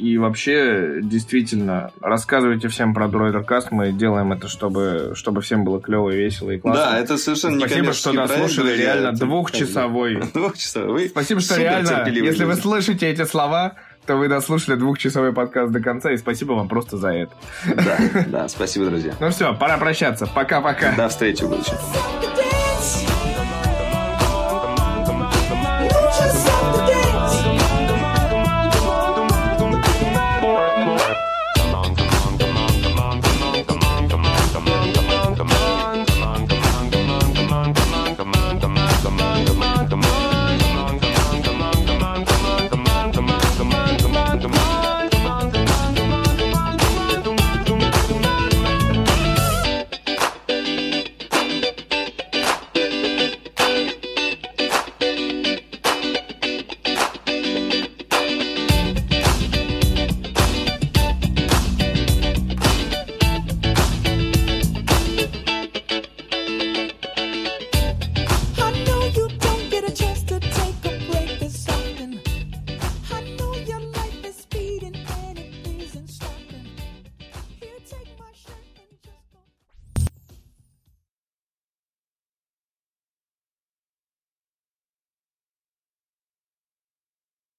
И вообще, действительно, рассказывайте всем про Дроидеркаст. Мы делаем это, чтобы, чтобы всем было клево и весело и классно. Да, это совершенно не Спасибо, что дослушали. Реально, двухчасовой. *laughs* Двухчасовой. Спасибо, что реально, если вы слышите эти слова, то вы дослушали двухчасовой подкаст до конца, и спасибо вам просто за это. Да, да, спасибо, друзья. Ну все, пора прощаться. Пока-пока. До встречи в будущем.